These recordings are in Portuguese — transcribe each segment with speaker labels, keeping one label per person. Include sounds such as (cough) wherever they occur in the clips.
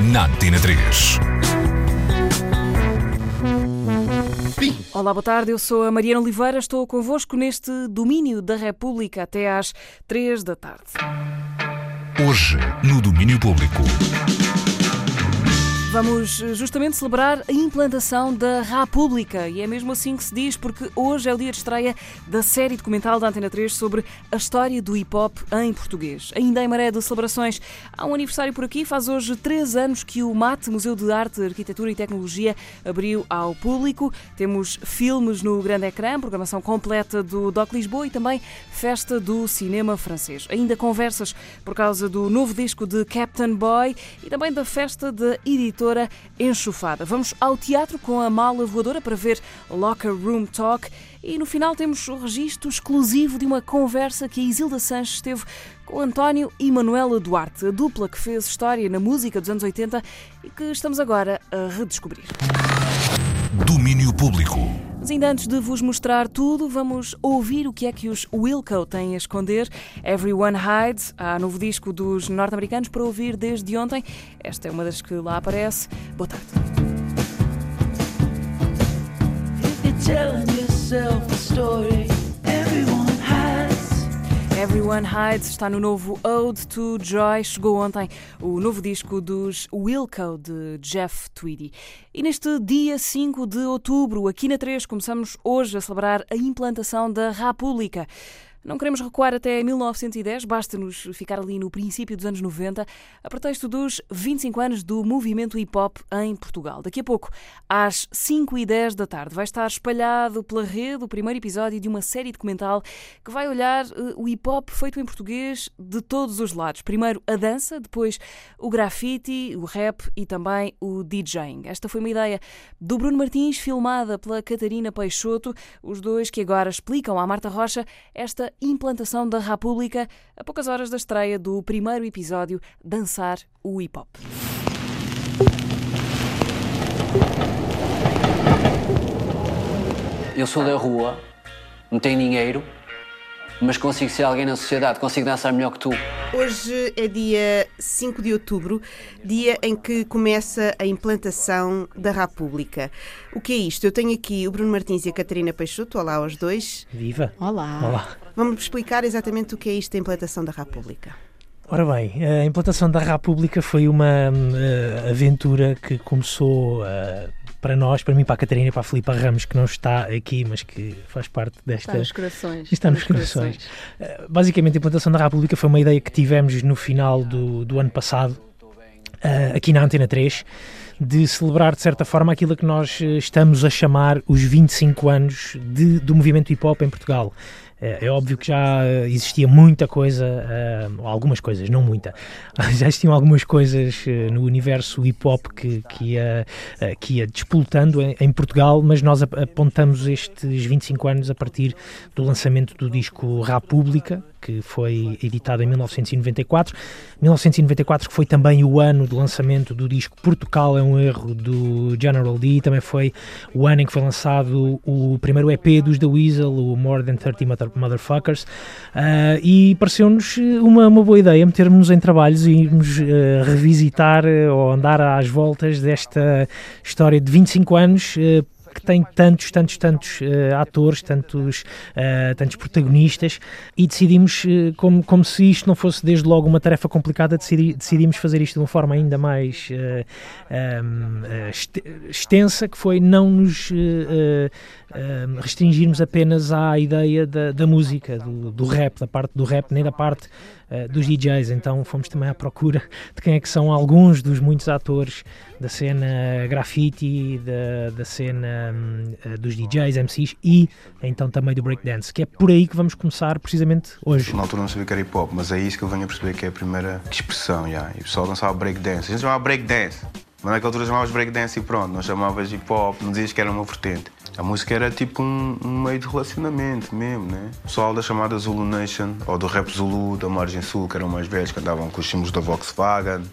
Speaker 1: na Antena 3.
Speaker 2: Olá, boa tarde. Eu sou a Mariana Oliveira. Estou convosco neste Domínio da República até às 3 da tarde.
Speaker 1: Hoje, no Domínio Público.
Speaker 2: Vamos eh, justamente celebrar a implantação da República e é mesmo assim que se diz porque hoje é o dia de estreia da série documental da Antena 3 sobre a história do hip hop em português. Ainda em maré de celebrações, há um aniversário por aqui. Faz hoje três anos que o MAT, Museu de Arte, Arquitetura e Tecnologia, abriu ao público. Temos filmes no grande ecrã, programação completa do Doc Lisboa e também festa do cinema francês. Ainda conversas por causa do novo disco de Captain Boy e também da festa da Enxufada. Vamos ao teatro com a mala voadora para ver Locker Room Talk e no final temos o registro exclusivo de uma conversa que a Isilda Sanches teve com António e Manuela Duarte, a dupla que fez história na música dos anos 80 e que estamos agora a redescobrir.
Speaker 1: Domínio Público.
Speaker 2: Mas ainda antes de vos mostrar tudo, vamos ouvir o que é que os Wilco têm a esconder. Everyone Hides, há novo disco dos norte-americanos para ouvir desde ontem. Esta é uma das que lá aparece. Boa tarde. Everyone Hides está no novo Ode to Joy. Chegou ontem o novo disco dos Wilco de Jeff Tweedy. E neste dia 5 de outubro, aqui na 3, começamos hoje a celebrar a implantação da República. Não queremos recuar até 1910, basta-nos ficar ali no princípio dos anos 90, a pretexto dos 25 anos do movimento hip hop em Portugal. Daqui a pouco, às 5 e 10 da tarde, vai estar espalhado pela rede o primeiro episódio de uma série documental que vai olhar uh, o hip hop feito em português de todos os lados. Primeiro a dança, depois o grafite, o rap e também o DJing. Esta foi uma ideia do Bruno Martins, filmada pela Catarina Peixoto, os dois que agora explicam à Marta Rocha esta implantação da República a poucas horas da estreia do primeiro episódio Dançar o Hip Hop.
Speaker 3: Eu sou da rua, não tenho dinheiro, mas consigo ser alguém na sociedade, consigo dançar melhor que tu.
Speaker 4: Hoje é dia 5 de outubro, dia em que começa a implantação da República. O que é isto? Eu tenho aqui o Bruno Martins e a Catarina Peixoto. Olá aos dois.
Speaker 5: Viva!
Speaker 6: Olá!
Speaker 5: Olá!
Speaker 4: Vamos explicar exatamente o que é isto da implantação da República.
Speaker 5: Ora bem, a implantação da República foi uma uh, aventura que começou uh, para nós, para mim, para a Catarina e para a Filipa Ramos, que não está aqui, mas que faz parte desta.
Speaker 6: Está nos corações.
Speaker 5: Está nos, corações. corações. Uh, basicamente, a implantação da República foi uma ideia que tivemos no final do, do ano passado, aqui na Antena 3 de celebrar de certa forma aquilo que nós estamos a chamar os 25 anos de, do movimento hip hop em Portugal. É, é óbvio que já existia muita coisa, uh, algumas coisas, não muita, (laughs) já existiam algumas coisas uh, no universo hip hop que, que, ia, uh, que ia despoltando em, em, Portugal, mas nós apontamos estes 25 anos a partir do lançamento do disco República, que foi editado em 1994. 1994 que foi também o ano do lançamento do disco Portugal é um erro do General D, também foi o ano em que foi lançado o primeiro EP dos The Weasel, o More Than 30 Mother Motherfuckers, uh, e pareceu-nos uma, uma boa ideia metermos em trabalhos e irmos uh, revisitar uh, ou andar às voltas desta história de 25 anos tem tantos, tantos, tantos uh, atores, tantos, uh, tantos protagonistas e decidimos, uh, como, como se isto não fosse desde logo uma tarefa complicada, decidi, decidimos fazer isto de uma forma ainda mais um, extensa, que foi não nos restringirmos apenas à ideia da, da música, do, do, rap, da parte do rap, nem da parte uh, dos DJs. Então fomos também à procura (laughs) de quem é que são alguns dos muitos atores da cena graffiti, da, da cena um, dos DJs, MCs e então também do breakdance, que é por aí que vamos começar precisamente hoje.
Speaker 7: Na altura não sabia que era hip hop, mas é isso que eu venho a perceber que é a primeira expressão. Yeah. E o pessoal dançava breakdance. A gente chamava breakdance.
Speaker 6: Mas naquela altura chamavas breakdance e pronto, não chamavas hip hop, não dizias que era uma vertente. A música era tipo um, um, meio de relacionamento mesmo, né? O pessoal da chamada Zulu Nation, ou do rap Zulu, da Margem Sul, que eram mais velhos, que andavam com os símbolos da Volkswagen,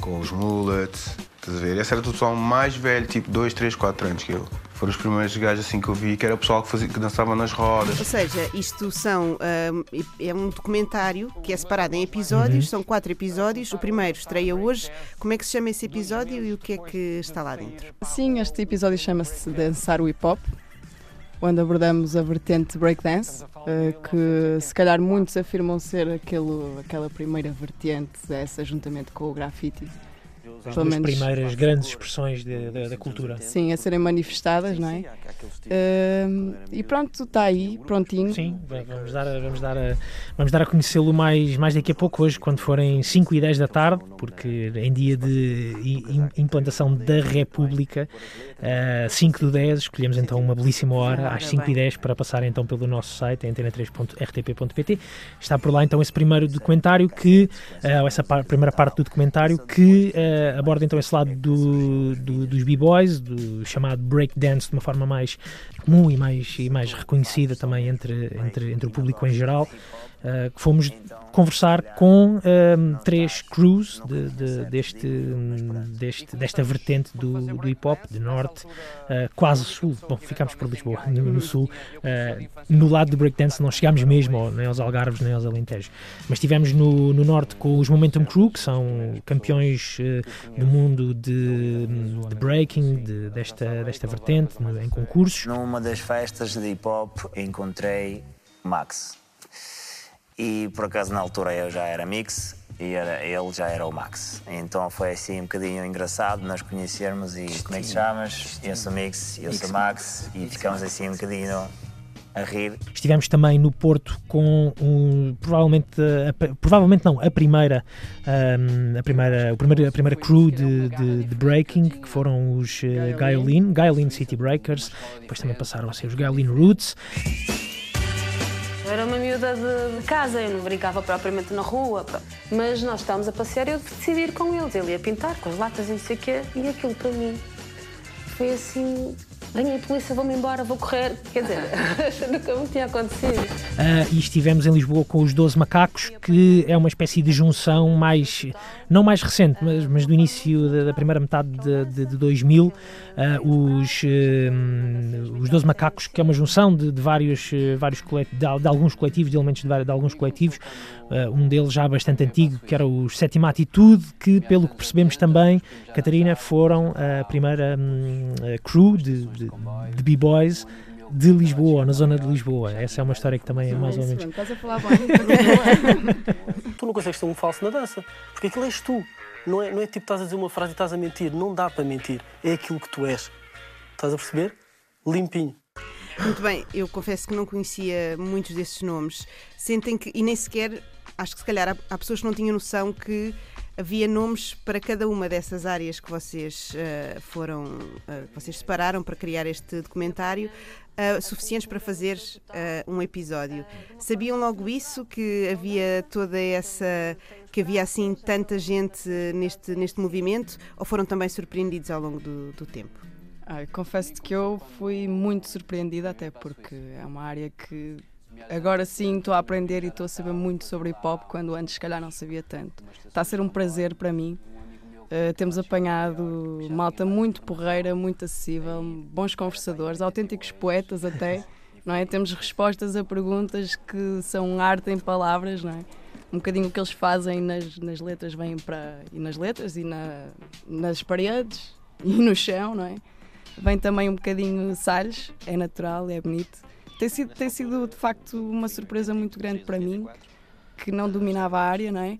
Speaker 6: com os mullets, estás a ver? Esse era o pessoal mais velho, tipo 2, 3, 4 anos que eu. Foram os primeiros gajos assim que eu vi, que era o pessoal que, fazia, que dançava nas rodas.
Speaker 4: Ou seja, isto são um, é um documentário que é separado em episódios, uhum. são quatro episódios. O primeiro estreia hoje. Como é que se chama esse episódio e o que é que está lá dentro?
Speaker 7: Sim, este episódio chama-se Dançar o Hip Hop onde abordamos a vertente breakdance, eh, que se calhar muitos afirmam ser aquele, aquela primeira vertente dessa juntamente com o grafite
Speaker 5: as duas menos... primeiras grandes expressões de, de, da cultura.
Speaker 7: Sim, a serem manifestadas, não é? Uh, e pronto, está aí, prontinho.
Speaker 5: Sim, vamos dar, vamos dar a, vamos dar a conhecê-lo mais, mais daqui a pouco, hoje, quando forem 5 e 10 da tarde, porque em dia de implantação da República, uh, 5 do 10, escolhemos então uma belíssima hora, às 5 e 10, para passar então pelo nosso site, antena3.rtp.pt. Está por lá então esse primeiro documentário que, uh, essa par, primeira parte do documentário que uh, aborda então esse lado do, do, dos b-boys, do chamado breakdance de uma forma mais comum e mais, e mais reconhecida também entre, entre, entre o público em geral. Uh, que fomos conversar com um, três crews de, de, deste, deste, desta vertente do, do hip hop, de norte, uh, quase sul. Bom, ficámos por Lisboa, no, no sul. Uh, no lado do breakdance não chegámos mesmo nem aos Algarves nem aos Alentejos. Mas estivemos no, no norte com os Momentum Crew, que são campeões do mundo de, de breaking, de, desta, desta vertente, em concursos.
Speaker 8: Numa das festas de hip hop encontrei Max e por acaso na altura eu já era mix e era, ele já era o Max. Então foi assim um bocadinho engraçado nós conhecermos e como é que te chamas? Eu sou Mix, eu sou Max e ficamos assim um bocadinho a rir.
Speaker 5: Estivemos também no Porto com um, provavelmente, a, provavelmente não, a primeira, um, a primeira, a primeira, a primeira crew de, de, de breaking, que foram os uh, Gaioline, Gaioline City Breakers, depois também passaram a ser os Gaioline Roots.
Speaker 9: Miúda de, casa, eu não brincava propriamente na rua, mas nós estávamos a passear e eu decidi ir com eles. Ele ia pintar com as latas e não sei o quê, e aquilo para mim foi assim Venha a polícia, vou-me embora, vou correr. (laughs) Quer dizer, (laughs) nunca me tinha acontecido. Uh,
Speaker 5: e estivemos em Lisboa com os 12 Macacos, que é uma espécie de junção mais, não mais recente, mas, mas do início da, da primeira metade de, de, de 2000. Uh, ah, os, uh, os 12 Macacos, que é uma junção de, de vários, vários de, de, alguns coletivos, de elementos de, de alguns coletivos. um deles já bastante antigo, que era os Sétima Atitude, que, pelo que percebemos também, Catarina, foram a primeira um, crew de de, de b-boys de Lisboa, na zona de Lisboa. Essa é uma história que também é mais ou menos.
Speaker 7: Estás a falar bem. (laughs)
Speaker 10: tu não consegues ter um falso na dança, porque aquilo és tu. Não é, não é tipo estás a dizer uma frase e estás a mentir. Não dá para mentir. É aquilo que tu és. Estás a perceber? Limpinho.
Speaker 4: Muito bem, eu confesso que não conhecia muitos desses nomes. Sentem que, e nem sequer, acho que se calhar há, há pessoas que não tinham noção que havia nomes para cada uma dessas áreas que vocês uh, foram, uh, vocês separaram para criar este documentário, uh, suficientes para fazer um episódio. Sabiam logo isso que havia toda essa, que havia assim tanta gente neste neste movimento, ou foram também surpreendidos ao longo do, do tempo?
Speaker 7: Ah, confesso-te que eu fui muito surpreendida, até porque é uma área que Agora sim estou a aprender e estou a saber muito sobre hip hop, quando antes se calhar não sabia tanto. Está a ser um prazer para mim. Uh, temos apanhado malta muito porreira, muito acessível, bons conversadores, autênticos poetas até, não é? Temos respostas a perguntas que são arte em palavras, não é? Um bocadinho o que eles fazem nas, nas letras vem para e nas letras e na, nas paredes e no chão, não é? Vem também um bocadinho Salles, é natural, é bonito tem sido, tem sido de facto uma surpresa muito grande para mim, que não dominava a área, não é?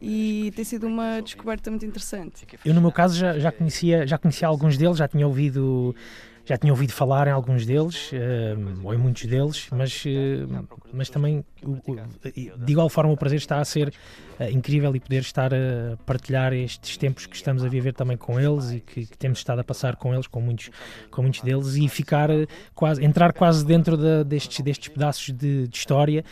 Speaker 7: E tem sido uma descoberta muito interessante.
Speaker 5: Eu, no meu caso, já, já, conhecia, já conhecia alguns deles, já tinha ouvido já tinha ouvido falar em alguns deles, uh, ou em muitos deles, mas, uh, mas também, de igual forma, o prazer está a ser incrível e poder estar a partilhar estes tempos que estamos a viver também com eles e que, que temos estado a passar com eles, com muitos, com muitos deles, e ficar quase, entrar quase dentro de, destes, destes pedaços de, de história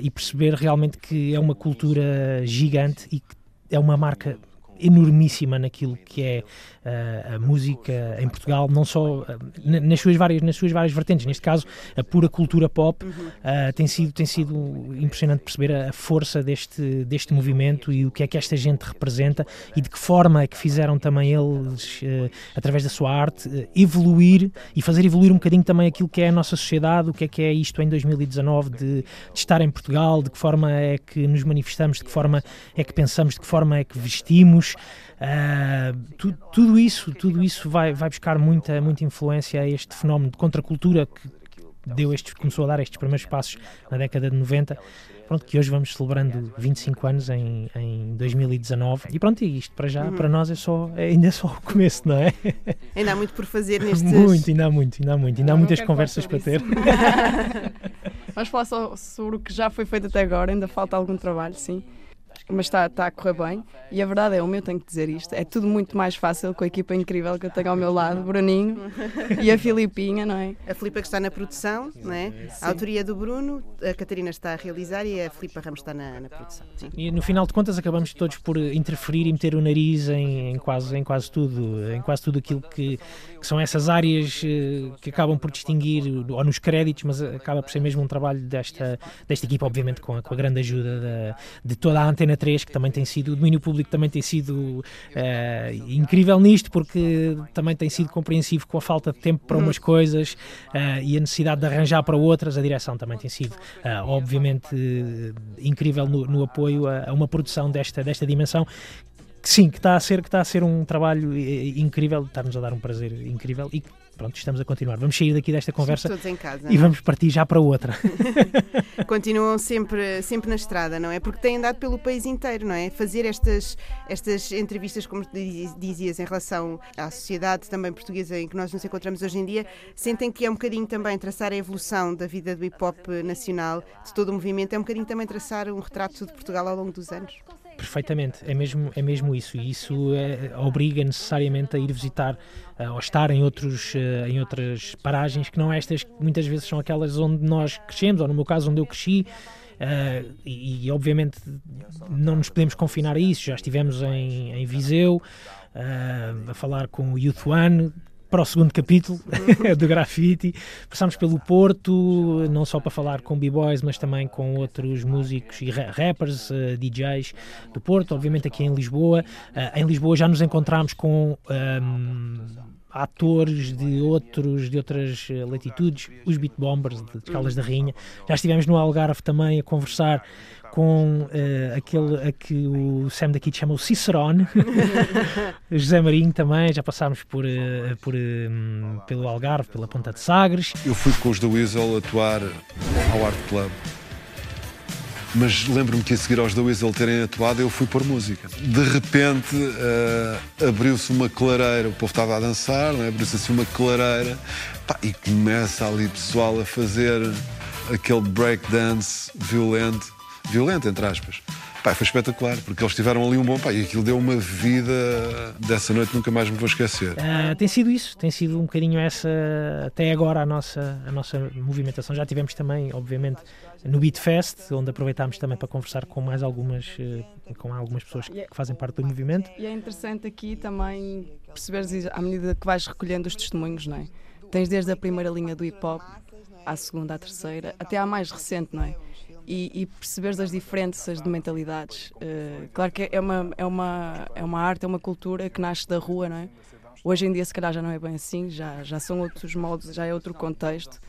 Speaker 5: e perceber realmente que é uma cultura gigante e que é uma marca enormíssima naquilo que é uh, a música em Portugal, não só uh, nas, suas várias, nas suas várias vertentes, neste caso a pura cultura pop, uh, tem, sido, tem sido impressionante perceber a, a, força deste, deste movimento e o que é que esta gente representa e de que forma é que fizeram também eles, através da sua arte, evoluir e fazer evoluir um bocadinho também aquilo que é a nossa sociedade, o que é que é isto em 2019 de, de estar em Portugal, de que forma é que nos manifestamos, de que forma é que pensamos, de que forma é que vestimos. Uh, tu, tudo isso, tudo isso vai, vai buscar muita, muita influência a este fenómeno de contracultura que deu estes, começou a dar estes primeiros passos na década de 90. Pronto, que hoje vamos celebrando 25 anos em, em 2019 e pronto, e isto para já, uhum. para nós é só, é ainda só o começo, não é?
Speaker 4: Ainda há muito por fazer (laughs) nestes...
Speaker 5: Muito, ainda há muito, ainda há muito, ainda há muitas conversas para ter. (laughs)
Speaker 7: Vamos falar só sobre o que já foi feito até agora, ainda falta algum trabalho, sim mas está, está a correr bem. E a verdade é, o meu tenho que dizer isto, é tudo muito mais fácil com a equipa incrível que eu tenho ao meu lado, Bruninho e a Filipinha, não é?
Speaker 4: A Filipa que está na produção, não é? A autoria do Bruno, a Catarina está a realizar e a Filipa Ramos está na, na produção. Sim.
Speaker 5: E no final de contas acabamos todos por interferir e meter o nariz em, em quase, em quase tudo, em quase tudo aquilo que, que são essas áreas eh, que acabam por distinguir, ou nos créditos, mas acaba por ser mesmo um trabalho desta, desta equipa, obviamente com a, com a grande ajuda de, de toda a Antena 3, que também tem sido, o domínio público também tem sido uh, incrível nisto, porque também tem sido compreensivo com a falta de tempo para umas coisas uh, e a necessidade de arranjar para outras. A direção também tem sido, uh, obviamente, incrível no, no apoio a, a, uma produção desta, desta dimensão sim, que está a ser que está a ser um trabalho incrível, está-nos a dar um prazer incrível e pronto, estamos a continuar. Vamos sair daqui desta conversa
Speaker 4: casa,
Speaker 5: e é? vamos partir já para outra. (laughs)
Speaker 4: Continuam sempre, sempre na estrada, não é? Porque têm andado pelo país inteiro, não é? Fazer estas, estas entrevistas, como dizias, em relação à sociedade também portuguesa em que nós nos encontramos hoje em dia, sentem que é um bocadinho também traçar a evolução da vida do hip hop nacional, de todo o movimento, é um bocadinho também traçar um retrato de Portugal ao longo dos anos?
Speaker 5: Perfeitamente, é mesmo, é mesmo isso, e isso é, obriga necessariamente a ir visitar uh, ou estar em, outros, uh, em outras paragens que não estas, que muitas vezes são aquelas onde nós crescemos, ou no meu caso, onde eu cresci. Uh, e, e, obviamente não nos podemos confinar a isso. Já estivemos em, em Viseu a falar com o Youth One, para o segundo capítulo (laughs) do grafite. Passámos pelo Porto, não só para falar com b-boys, mas também com outros músicos e rappers, uh, DJs do Porto, obviamente aqui em Lisboa. Uh, em Lisboa já nos encontramos com. Um, ehm, atores de outros de outras eh, latitudes, os Beat Bombers de Caldas da Rainha. Já estivemos no Algarve também a conversar com uh, aquele a que o Sam daqui chama o Cicerone, (laughs) José Marinho também, já passámos por, uh, por um, pelo Algarve, pela Ponta de Sagres.
Speaker 11: Eu fui com os The Weasel atuar ao Art Club. Mas lembro-me que a seguir aos The Weasel terem atuado, eu fui por música. De repente uh, abriu-se uma clareira, o povo estava a dançar, é? abriu-se assim uma clareira pá, e começa ali pessoal a fazer aquele breakdance violento violenta, entre aspas. Pá, foi espetacular, porque eles tiveram ali um bom pai e aquilo deu uma vida dessa noite, nunca mais me vou esquecer.
Speaker 5: Uh, tem sido isso, tem sido um bocadinho essa, até agora, a nossa, a nossa movimentação. Já tivemos também, obviamente, no Beat Fest, onde aproveitámos também para conversar com mais algumas, eh, com algumas pessoas que, é que fazem parte do movimento.
Speaker 7: E é interessante aqui também perceberes, à medida que vais recolhendo os testemunhos, não é? Tens desde a primeira linha do hip hop, à segunda, à terceira, até à mais recente, não é? e, e perceberes as diferenças de mentalidades. Uh, claro que é uma, é, uma, é uma arte, é uma cultura que nasce da rua, não é? Hoje em dia, se calhar, já não é bem assim, já, já são outros modos, já é outro contexto.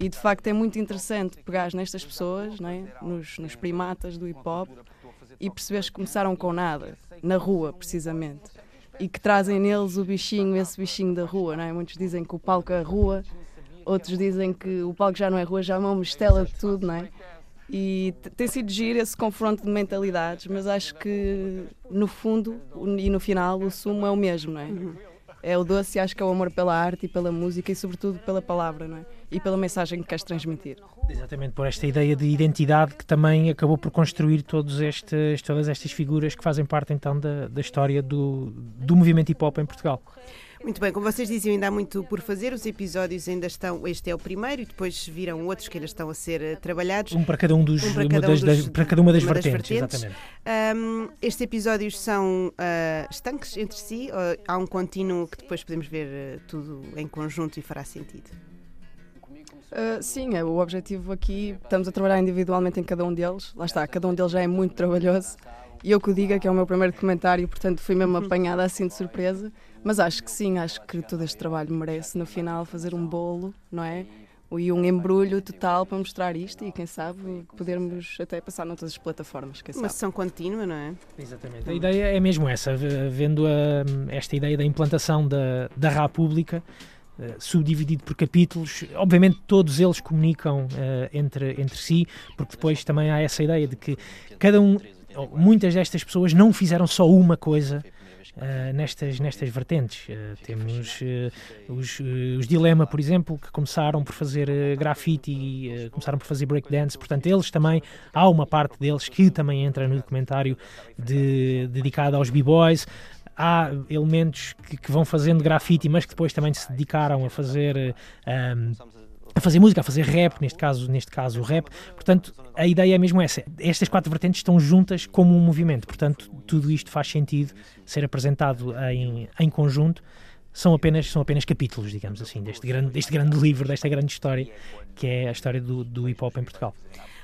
Speaker 7: E de facto é muito interessante pegar nestas pessoas, não é? nos, nos primatas do hip hop, e perceberes que começaram com nada, na rua, precisamente. E que trazem neles o bichinho, esse bichinho da rua, não é? Muitos dizem que o palco é a rua, outros dizem que o palco já não é rua, já é uma mistela de tudo, não é? E tem sido giro esse confronto de mentalidades, mas acho que no fundo e no final o sumo é o mesmo, não é? Uhum. É o doce acho que é o amor pela arte e pela música e sobretudo pela palavra, não é? E pela mensagem que queres transmitir.
Speaker 5: Exatamente, por esta ideia de identidade que também acabou por construir todos estes, todas estas figuras que fazem parte então da, da história do, do movimento hip hop em Portugal.
Speaker 4: Muito bem, como vocês diziam, ainda há muito por fazer. Os episódios ainda estão. Este é o primeiro e depois viram outros que ainda estão a ser uh, trabalhados.
Speaker 5: Um para cada um dos. Um para, cada, um das, dos, para cada uma das, uma vertentes, vertentes. Exatamente.
Speaker 4: Um, estes episódios são uh, estanques entre si. há um contínuo que depois podemos ver uh, tudo em conjunto e fará sentido.
Speaker 7: Uh, sim, é, o objetivo aqui, estamos a trabalhar individualmente em cada um deles. Lá está, cada um deles já é muito trabalhoso. E eu que o diga que é o meu primeiro documentário, portanto fui mesmo (laughs) apanhada assim de surpresa. Mas acho que sim, acho que todo este trabalho merece no final fazer um bolo, não é? E um embrulho total para mostrar isto e quem sabe podermos até passar noutras plataformas.
Speaker 4: Uma sessão contínua, não é?
Speaker 5: Exatamente. A ideia é mesmo essa, vendo a, esta ideia da implantação da, da RA pública, Uh, subdividido por capítulos. Obviamente, todos eles comunicam uh, entre, entre si, porque depois também há essa ideia de que cada um, muitas destas pessoas não fizeram só uma coisa uh, nestas, nestas vertentes. Temos os, os Dilema, por exemplo, que começaram por fazer grafite e começaram por fazer breakdance, portanto, eles também, há uma parte deles que também entra no documentário de, dedicado aos b-boys há elementos que, que, vão fazendo grafite, mas que depois também se dedicaram a fazer um, a fazer música, a fazer rap, neste caso, neste caso o rap. Portanto, a ideia é mesmo essa. Estas quatro vertentes estão juntas como um movimento. Portanto, tudo isto faz sentido ser apresentado em, em conjunto. São apenas, são apenas capítulos, digamos assim, deste grande, deste grande livro, desta grande história, que é a história do, do hip hop em Portugal.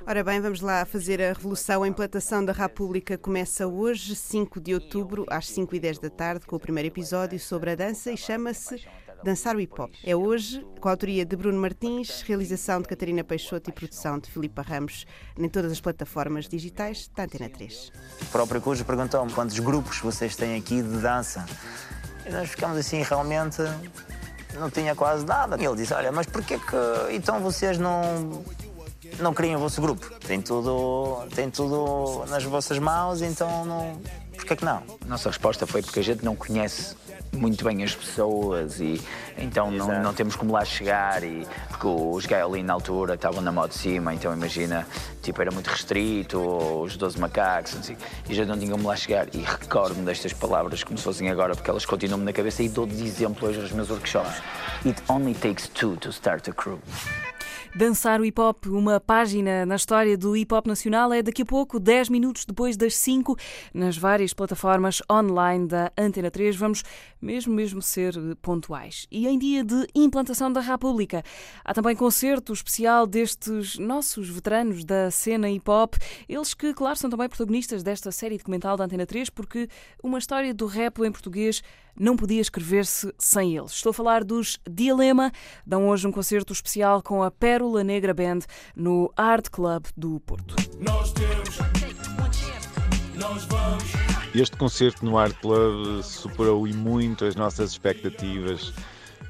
Speaker 4: Ora bem, vamos lá fazer a revolução. A implantação da República começa hoje, 5 de outubro, às 5 e 10 da tarde, com o primeiro episódio sobre a dança e chama-se Dançar o Hip Hop. É hoje, com a autoria de Bruno Martins, realização de Catarina Peixoto e produção de Filipa Ramos, em todas as plataformas digitais da Antena 3.
Speaker 8: O próprio Cujo perguntou-me quantos grupos vocês têm aqui de dança. E nós ficamos assim, realmente não tinha quase nada. E ele disse: Olha, mas porquê que então vocês não não criem o vosso grupo? Tem tudo, tem tudo nas vossas mãos, então não. Porquê que não?
Speaker 12: Nossa resposta foi porque a gente não conhece muito bem as pessoas e então não, não temos como lá chegar e porque os Gaelin na altura estavam na moda de cima, então imagina, tipo, era muito restrito, os 12 macacos, assim, e já não tinha como lá chegar. E recordo-me destas palavras como se fossem agora, porque elas continuam-me na cabeça e dou de exemplo hoje nos meus workshops. It only takes two to start a crew.
Speaker 2: Dançar o hip hop, uma página na história do hip hop nacional, é daqui a pouco, 10 minutos depois das 5, nas várias plataformas online da Antena 3. Vamos mesmo, mesmo ser pontuais. E em dia de implantação da República, há também concerto especial destes nossos veteranos da cena hip hop, eles que, claro, são também protagonistas desta série documental da Antena 3, porque uma história do rap em português não podia escrever-se sem eles. Estou a falar dos Dilema, dão hoje um concerto especial com a Pérola Negra Band no Art Club do Porto. Nós temos,
Speaker 13: nós vamos. Este concerto no Art Club superou e muito as nossas expectativas.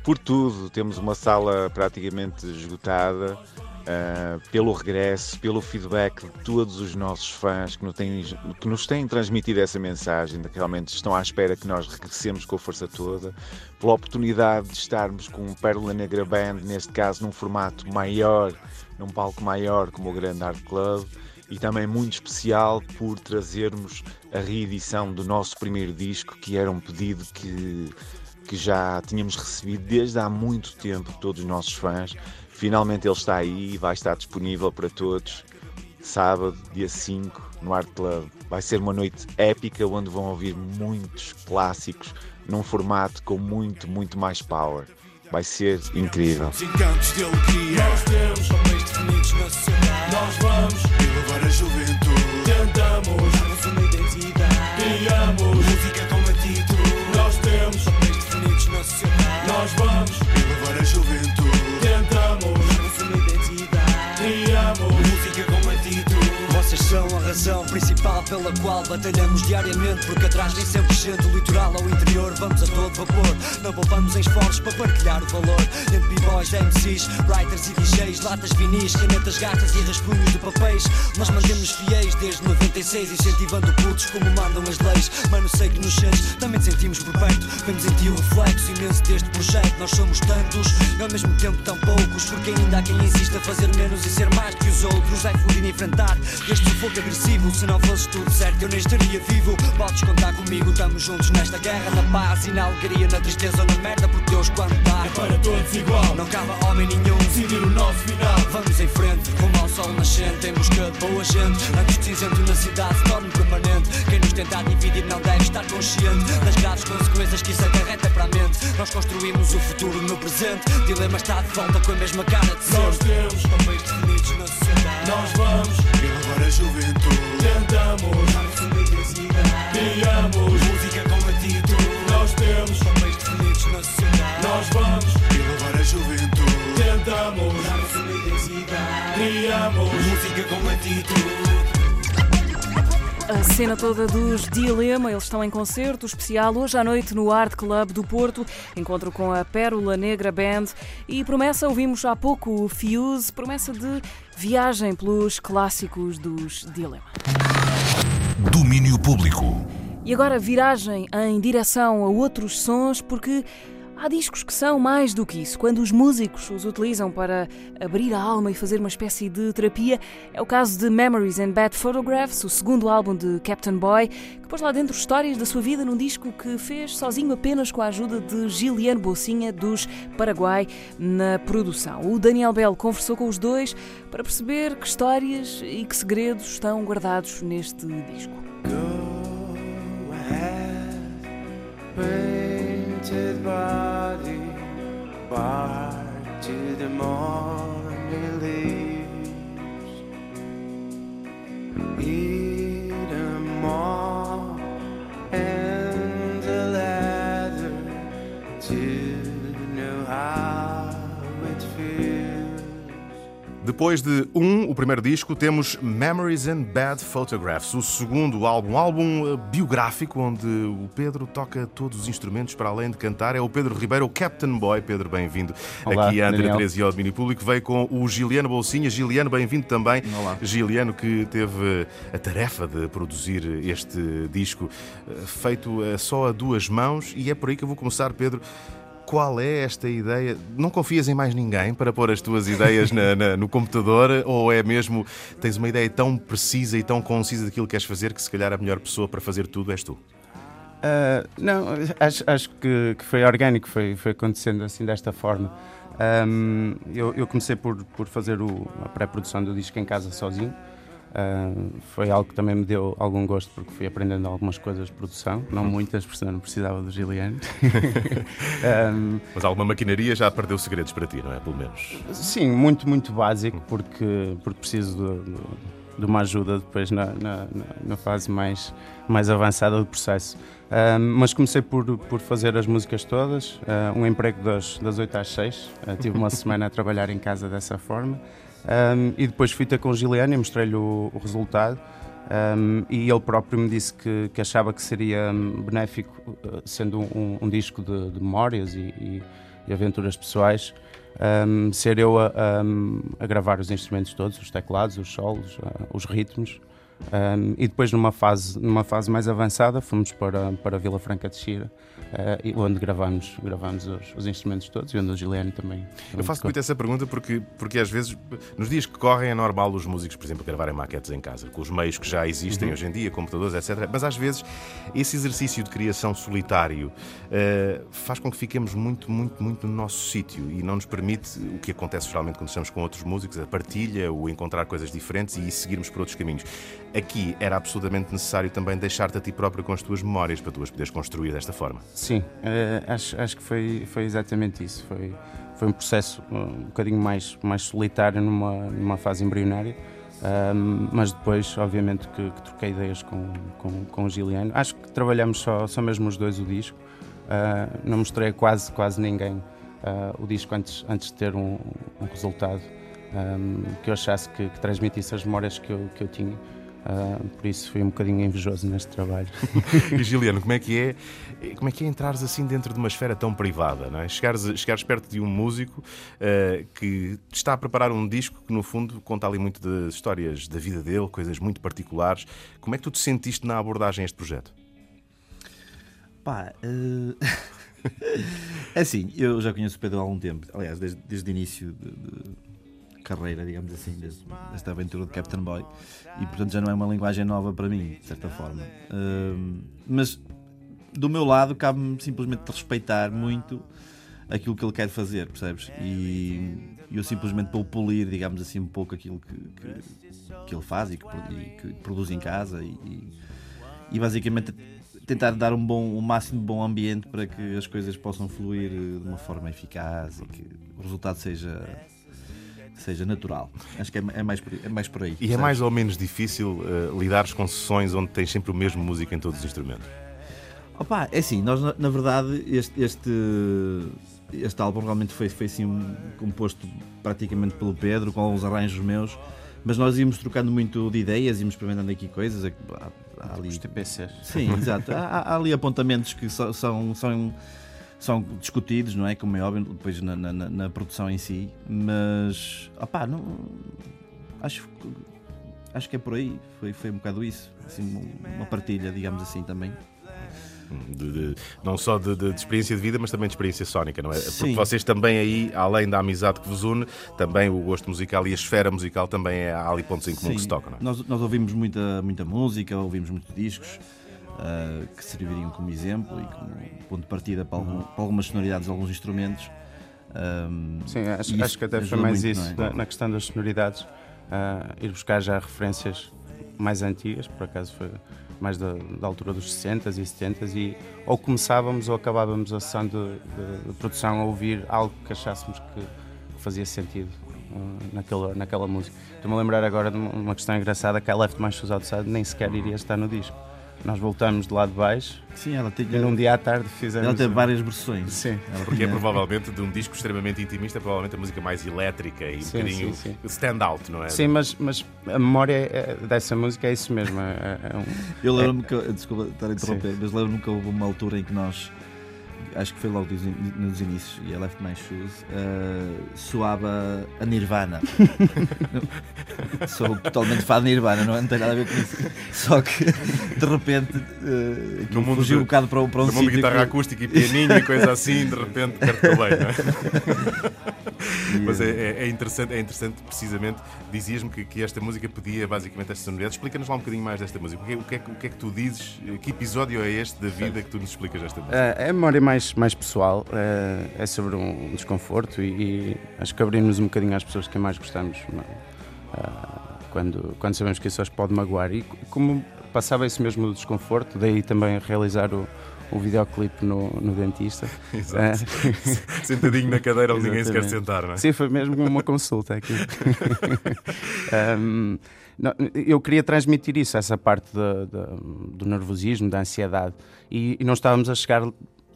Speaker 13: Por tudo, temos uma sala praticamente esgotada uh, pelo regresso, pelo feedback de todos os nossos fãs que nos, têm, que nos têm transmitido essa mensagem, de que realmente estão à espera que nós regressemos com a força toda, pela oportunidade de estarmos com o Pérola Negra Band, neste caso num formato maior, num palco maior como o Grande Art Club e também muito especial por trazermos a reedição do nosso primeiro disco, que era um pedido que, que já tínhamos recebido desde há muito tempo de todos os nossos fãs Finalmente ele está aí e vai estar disponível para todos. Sábado, dia 5, no Art Club. Vai ser uma noite épica onde vão ouvir muitos clássicos num formato com muito, muito mais power. Vai ser incrível. Nós vamos a juventude. Tentamos uma identidade. Criamos música com atitude. Nós temos homens definidos na sociedade. Nós vamos a juventude.
Speaker 14: São a razão principal pela qual batalhamos diariamente. Porque atrás nem sempre gente do litoral ao interior. Vamos a todo vapor, não poupamos em esforços para partilhar o valor. Entre b-boys, MCs, writers e DJs, latas vinis, canetas gatas e rascunhos de papéis. Nós mantemos fiéis desde 96, incentivando putos como mandam as leis. Mano, sei que nos sentes, também te sentimos por perto. Vemos em ti o reflexo imenso deste projeto. Nós somos tantos e ao mesmo tempo tão poucos. Porque ainda há quem insista a fazer menos e ser mais que os outros. Fluir e enfrentar este fogo agressivo. Se não fosses tu tudo certo, eu nem estaria vivo. Podes contar comigo, estamos juntos nesta guerra, na paz e na alegria, na tristeza ou na merda, porque Deus quando dá
Speaker 15: é para todos igual.
Speaker 14: Não cabe homem nenhum
Speaker 15: decidir o nosso final.
Speaker 14: Vamos em frente, rumo ao sol nascente, em busca de boa gente. Antes que cinzento na cidade se torne permanente. Quem nos tenta dividir não deve estar consciente das graves consequências que isso acarreta para a mente. Nós construímos o futuro no presente. Dilema está de volta com a mesma cara de sempre.
Speaker 15: Nós temos
Speaker 14: papéis definidos na sociedade.
Speaker 15: Nós vamos
Speaker 14: elevar a juventude.
Speaker 15: Tentamos criamos
Speaker 14: música com atitude.
Speaker 15: Nós temos
Speaker 14: papéis definidos na sociedade.
Speaker 15: Nós vamos
Speaker 14: elevar a juventude.
Speaker 15: Tentamos
Speaker 14: criamos música com atitude.
Speaker 2: A cena toda dos Dilema, eles estão em concerto especial hoje à noite no Art Club do Porto. Encontro com a Pérola Negra Band e promessa, ouvimos há pouco o Fuse, promessa de viagem pelos clássicos dos Dilema.
Speaker 1: Domínio Público.
Speaker 2: E agora viragem em direção a outros sons, porque Há discos que são mais do que isso. Quando os músicos os utilizam para abrir a alma e fazer uma espécie de terapia, é o caso de Memories and Bad Photographs, o segundo álbum de Captain Boy, que pôs lá dentro histórias da sua vida num disco que fez sozinho apenas com a ajuda de Giliano Bolsinha dos Paraguai na produção. O Daniel Bell conversou com os dois para perceber que histórias e que segredos estão guardados neste disco. Go ahead, painted body, bark to the morning leaves. Eat
Speaker 16: Depois de um, o primeiro disco, temos Memories and Bad Photographs, o segundo álbum, um álbum uh, biográfico onde o Pedro toca todos os instrumentos para além de cantar. É o Pedro Ribeiro, o Captain Boy. Pedro, bem-vindo aqui à Antena 13 e ao Domínio Público. Veio com o Giliano Bolsinha. Giliano, bem-vindo também.
Speaker 17: Olá.
Speaker 16: Giliano, que teve a tarefa de produzir este disco, feito só a duas mãos, e é por aí que eu vou começar, Pedro qual é esta ideia? Não confias em mais ninguém para pôr as tuas ideias na, na, no computador? Ou é mesmo, tens uma ideia tão precisa e tão concisa daquilo que queres fazer que se calhar a melhor pessoa para fazer tudo és tu?
Speaker 17: Uh, não, acho, acho que, que, foi orgânico, foi, foi acontecendo assim desta forma. Um, eu, eu, comecei por, por fazer o, a pré-produção do disco em casa sozinho. Uh, foi algo que também me deu algum gosto porque fui aprendendo algumas coisas de produção, não
Speaker 16: Uhum.
Speaker 17: muitas, porque senão não precisava do Giliano. um, (laughs)
Speaker 16: Mas alguma maquinaria já perdeu segredos para ti, não é? Pelo menos.
Speaker 17: sim, muito, muito básico, porque, porque preciso de, de, de uma ajuda depois na, na, na, fase mais, mais avançada do processo. Mas comecei por, por fazer as músicas todas, uh, um emprego das, das 8 às 6, uh, tive uma (laughs) semana a trabalhar em casa dessa forma. Um, e depois fui ter com o Giliano e mostrei-lhe o, o, resultado. Um, e ele próprio me disse que, que achava que seria hum, benéfico, uh, sendo um, um, disco de, de memórias e, e, e, aventuras pessoais, ser eu a, a, a, gravar os instrumentos todos, os teclados, os solos, uh, os ritmos. E depois, numa fase, numa fase mais avançada, fomos para, para Vila Franca de Xira, uh, onde gravamos, gravamos os, os, instrumentos todos e onde o Giliano também. também
Speaker 16: Eu faço muito essa pergunta porque, porque às vezes, nos dias que correm, é normal os músicos, por exemplo, gravarem maquetes em casa, com os meios que já existem uhum. hoje em dia, computadores, etc. Mas às vezes esse exercício de criação solitário uh, faz com que fiquemos muito, muito, muito no nosso sítio e não nos permite o que acontece geralmente quando estamos com outros músicos, a partilha, o encontrar coisas diferentes e seguirmos por outros caminhos. Aqui era absolutamente necessário também deixar-te a ti próprio com as tuas memórias para tu as poderes construir desta forma.
Speaker 17: Sim, uh, acho, acho que foi, foi exatamente isso. Foi, foi um processo um bocadinho mais, mais solitário numa, numa fase embrionária, mas depois, obviamente, que, que, troquei ideias com, com, com o Giliano. Acho que trabalhamos só, só mesmo os dois o disco. Uh, não mostrei quase, quase ninguém uh, o disco antes, antes de ter um, um resultado um, que eu achasse que, que transmitisse as memórias que eu, que eu tinha. Uh, por isso fui um bocadinho invejoso neste trabalho. (laughs)
Speaker 16: e Giliano, como é que é, como é que é entrares assim dentro de uma esfera tão privada, não é? Chegares, chegares perto de um músico uh, que está a preparar um disco que no fundo conta ali muito de histórias da vida dele, coisas muito particulares. Como é que tu te sentiste na abordagem a este projeto?
Speaker 18: Pá, uh... (laughs) assim, eu já conheço o Pedro há algum tempo, aliás, desde, desde o início de, de carreira, digamos assim, deste, desta aventura de Captain Boy. E portanto já não é uma linguagem nova para mim, de certa forma. Uh, mas do meu lado, cabe-me simplesmente respeitar muito aquilo que ele quer fazer, percebes? E eu simplesmente vou polir, digamos assim, um pouco aquilo que, que, que ele faz e que, e que, produz em casa e, e basicamente tentar dar um bom, o um máximo de bom ambiente para que as coisas possam fluir de uma forma eficaz e que o resultado seja seja natural. Acho que é, é, mais, por, é mais por aí.
Speaker 16: E é sabes? é mais ou menos difícil uh, lidares com sessões onde tens sempre o mesmo músico em todos os instrumentos?
Speaker 18: Opa, é assim, nós na, na verdade este, este, este álbum realmente foi, foi assim, um, composto praticamente pelo Pedro, com alguns arranjos meus, mas nós íamos trocando muito de ideias, íamos experimentando aqui coisas. Há, há ali...
Speaker 17: Os TPCs.
Speaker 18: Sim, exato. Há, há, ali apontamentos que so, são, são, são discutidos, não é? Como é óbvio, depois na, na, na produção em si, mas opá, não, acho, acho que é por aí. Foi, foi um bocado isso. Assim, uma partilha, digamos assim, também.
Speaker 16: De, de, não só de, de, experiência de vida, mas também de experiência sónica, não é? Sim. Porque vocês também aí, além da amizade que vos une, também o gosto musical e a esfera musical também é, há ali pontos em comum Sim. que se tocam, não é?
Speaker 18: Nós, nós ouvimos muita, muita música, ouvimos muitos discos. Uh, que serviriam como exemplo e como ponto de partida para, algum, para algumas sonoridades, alguns instrumentos.
Speaker 17: Um, Sim, acho, acho, que até foi mais muito, isso, é? na, na, questão das sonoridades, uh, ir buscar já referências mais antigas, por acaso foi mais da, da, altura dos 60 e 70 e ou começávamos ou acabávamos a sessão de, de, de produção a ouvir algo que achássemos que fazia sentido uh, naquela, naquela música. Estou-me a lembrar agora de uma questão engraçada que a Left My Shoes Outside nem sequer iria estar no disco. Nós voltamos de lá de baixo.
Speaker 18: Sim, ela tem.
Speaker 17: E num dia à tarde fizemos.
Speaker 18: Ela tem várias versões.
Speaker 17: Sim.
Speaker 16: Porque é provavelmente de um disco extremamente intimista, provavelmente a música mais elétrica e sim, um bocadinho stand-out, não é?
Speaker 17: Sim, mas, mas a memória é, dessa música é isso mesmo. É, é um...
Speaker 18: Eu lembro-me que. Desculpa estar a interromper, sim. mas lembro-me que houve uma altura em que nós acho que foi logo nos inícios, e a Left My Shoes, uh, soava a Nirvana. (laughs) Sou totalmente fã de Nirvana, não, não tem nada a ver com isso. Só que, de repente, uh, no mundo fugiu de, um bocado para, para um
Speaker 16: sítio. guitarra que... acústica e pianinho e coisa assim, de repente, cartou bem, não é? (laughs) Mas é, é, é, interessante, é interessante, precisamente, dizias-me que, que, esta música pedia basicamente esta sonoridade. Explica-nos lá um bocadinho mais desta música. O que, é, o, que é, o que é que tu dizes? Que episódio é este da vida que tu nos explicas esta música?
Speaker 17: É, é a memória mais, mais pessoal, é, é sobre um desconforto e, e, acho que abrimos um bocadinho às pessoas que mais gostamos. É? quando, quando sabemos que isso as pode magoar. E como passava esse mesmo desconforto, daí também realizar o, o videoclipe no, no dentista. (laughs)
Speaker 16: Exato. É. (laughs) Sentadinho na cadeira onde ninguém se quer sentar, não é?
Speaker 17: Sim, foi mesmo uma consulta aqui. (laughs) um, não, eu queria transmitir isso, essa parte de, de, do nervosismo, da ansiedade, e, e, não estávamos a chegar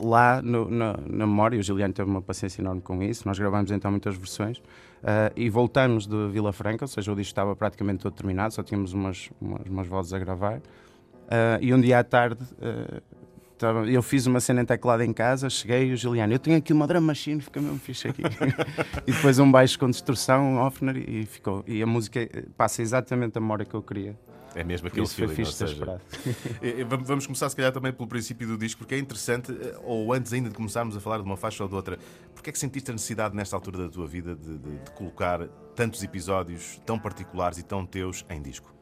Speaker 17: lá no, na, na memória. O Juliano teve uma paciência enorme com isso. Nós gravamos então muitas versões uh, e voltamos de Vila Franca, ou seja, o disco estava praticamente todo terminado, só tínhamos umas, umas, umas vozes a gravar. Uh, e um dia à tarde uh, eu fiz uma cena em teclado em casa, cheguei e o Juliano, eu tenho aqui uma drum machine, fica mesmo fixe aqui. (laughs) e depois um baixo com distorção, um Offner e ficou. E a música passa exatamente a memória que eu queria.
Speaker 16: É mesmo aquele
Speaker 17: Isso feeling,
Speaker 16: foi fixe seja, (laughs) Vamos começar se calhar também pelo princípio do disco, porque é interessante, eh, ou antes ainda de começarmos a falar de uma faixa ou de outra, porque é que sentiste a necessidade nesta altura da tua vida de, de, de colocar tantos episódios tão particulares e tão teus em disco?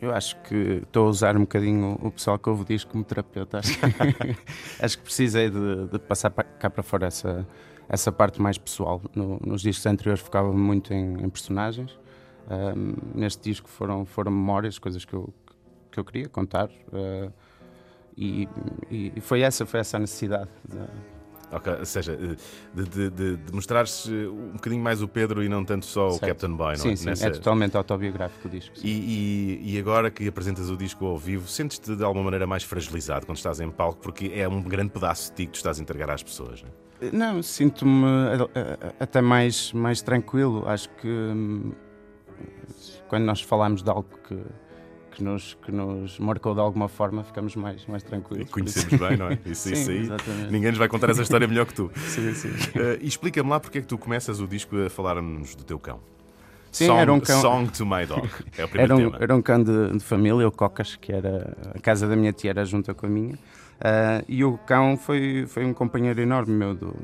Speaker 17: Eu acho que estou a usar um bocadinho o pessoal que ouve disco como terapeuta. Acho que, (laughs) acho que precisei de, de, passar cá para fora essa, essa parte mais pessoal. No, nos discos anteriores focava muito em, em personagens. Um, neste disco foram, foram memórias, coisas que eu, que eu queria contar. Uh, e, e, foi essa foi essa a necessidade. De,
Speaker 16: Okay, ou seja, eh, de, de, de, de mostrares eh, um bocadinho mais o Pedro e não tanto só certo. o Captain Boy, não
Speaker 17: sim, é? Sim, Nessa... é totalmente autobiográfico o disco.
Speaker 16: E, e, e, agora que apresentas o disco ao vivo, sentes-te de alguma maneira mais fragilizado quando estás em palco, porque é um grande pedaço de ti que tu estás a entregar às pessoas, não
Speaker 17: é? Não, sinto-me até mais, mais tranquilo. Acho que hum, quando nós falamos de algo que que nos, que nos marcou de alguma forma, ficamos mais, mais tranquilos.
Speaker 16: E conhecemos bem, não é? (laughs) Isso, sim, isso aí. Exatamente. Ninguém nos vai contar essa história melhor que tu. (laughs)
Speaker 17: sim, sim.
Speaker 16: Uh, e explica-me lá porque é que tu começas o disco a falar-nos do teu cão.
Speaker 17: Sim,
Speaker 16: Song,
Speaker 17: era um cão.
Speaker 16: Song to My Dog. É o primeiro
Speaker 17: Era um,
Speaker 16: tema.
Speaker 17: era um cão de, de família, o Cocas, que era a casa da minha tia era junto com a minha. Ah, e o cão foi, foi um companheiro enorme meu do,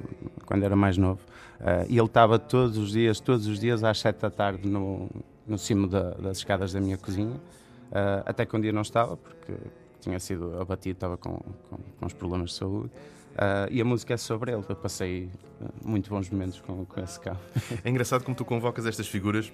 Speaker 17: quando era mais novo. Ah, e ele estava todos os dias, todos os dias às sete da tarde no, no cimo da- das escadas da minha cozinha. Ah, até que um dia não estava, porque tinha sido abatido, estava com, com, com os problemas de saúde. Ah, e a música é sobre ele. Eu passei ah, muito bons momentos com, com esse cão.
Speaker 16: É engraçado como tu convocas estas figuras.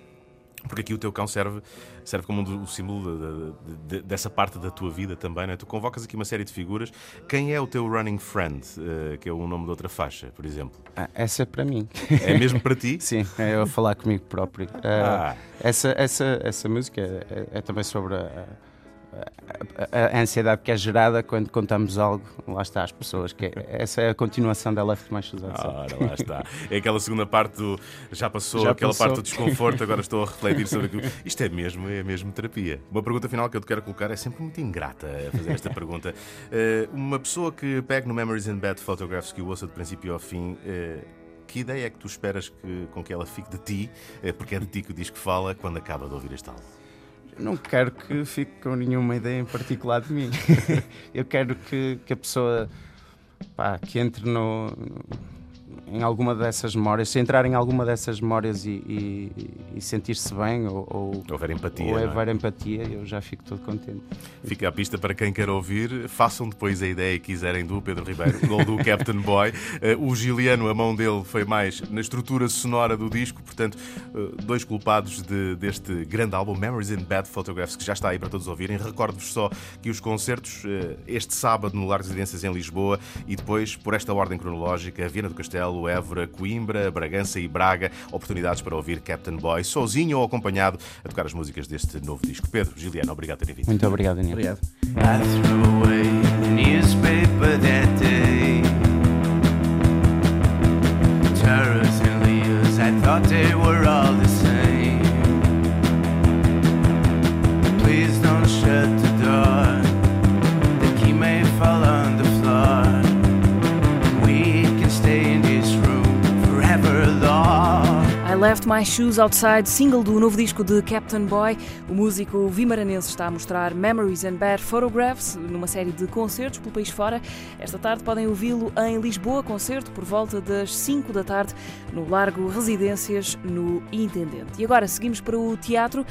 Speaker 16: Porque aqui o teu cão serve, serve como um o símbolo de- de- de- dessa parte da tua vida também, não é? Tu convocas aqui uma série de figuras. Quem é o teu running friend, eh, que é o nome de outra faixa, por exemplo?
Speaker 17: Ah, essa é para mim.
Speaker 16: É mesmo para ti? (laughs)
Speaker 17: Sim, é eu a falar comigo próprio.
Speaker 16: Ah.
Speaker 17: Ah, essa, essa, essa música é, é também sobre a, a- a ansiedade que é gerada quando contamos algo, lá está, às pessoas. Que é- essa é a continuação da Left Shoes Outside.
Speaker 16: Ora, lá está. É aquela segunda parte do já passou,
Speaker 17: Já
Speaker 16: aquela
Speaker 17: passou.
Speaker 16: parte do desconforto, agora estou a refletir sobre aquilo. Isto é mesmo, é mesmo terapia. Uma pergunta final que eu te quero colocar é sempre muito ingrata a fazer esta pergunta. (laughs) Eh, uma pessoa que pega no Memories and Bad Photographs que o ouça de princípio ao fim. eh, que ideia é que tu esperas que, com que ela fique de ti, eh, porque é de ti que o disco fala, quando acaba de ouvir este álbum?
Speaker 17: Não quero que fique com nenhuma ideia em particular de mim. (laughs) eu quero que, que a pessoa pá, que entre no, no- em alguma dessas memórias, se entrar em alguma dessas memórias e, e- e sentir-se bem ou, ou
Speaker 16: houver empatia,
Speaker 17: ou
Speaker 16: é?
Speaker 17: houver empatia, eu já fico todo contente.
Speaker 16: Fica a pista para quem quer ouvir. Façam depois a ideia que quiserem do Pedro Ribeiro ou do (laughs) Captain Boy. Eh, o Giliano, a mão dele foi mais na estrutura sonora do disco, portanto, eh, dois culpados de- deste grande álbum, Memories and Bad Photographs, que já está aí para todos ouvirem. Recordo-vos só que os concertos eh, este sábado no Lar Residências em Lisboa e depois, por esta ordem cronológica, Viana do Castelo, Évora, Coimbra, Bragança e Braga. Oportunidades para ouvir Captain Boy sozinho ou acompanhado a tocar as músicas deste novo disco. Pedro, Giliano, obrigado por terem vindo.
Speaker 17: Muito obrigado, Daniel.
Speaker 18: Obrigado.
Speaker 19: I threw away the newspaper that day. Terrors and leaders, I thought they were all
Speaker 2: Left My Shoes Outside, single do novo disco de Captain Boy. O músico vimaranense está a mostrar Memories and Bad Photographs numa série de concertos pelo país fora. Esta tarde podem ouvi-lo em Lisboa, concerto por volta das 5 da tarde no Largo Residências, no Intendente. E agora seguimos para o teatro.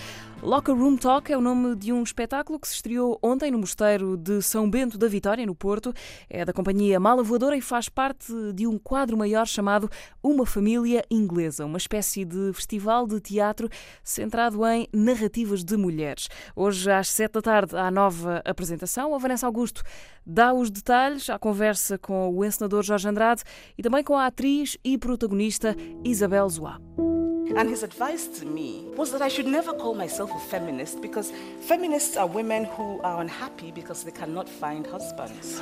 Speaker 2: Locker Room Talk é o nome de um espetáculo que se estreou ontem no Mosteiro de São Bento da Vitória, no Porto. É da companhia Mala Voadora e faz parte de um quadro maior chamado Uma Família Inglesa, uma espécie de festival de teatro centrado em narrativas de mulheres. Hoje, às sete da tarde, há nova apresentação. A Vanessa Augusto dá os detalhes à conversa com o encenador Jorge Andrade e também com a atriz e protagonista Isabel Zoá.
Speaker 20: And his advice to me was that I should never call myself a feminist because feminists are women who are unhappy because they cannot find husbands.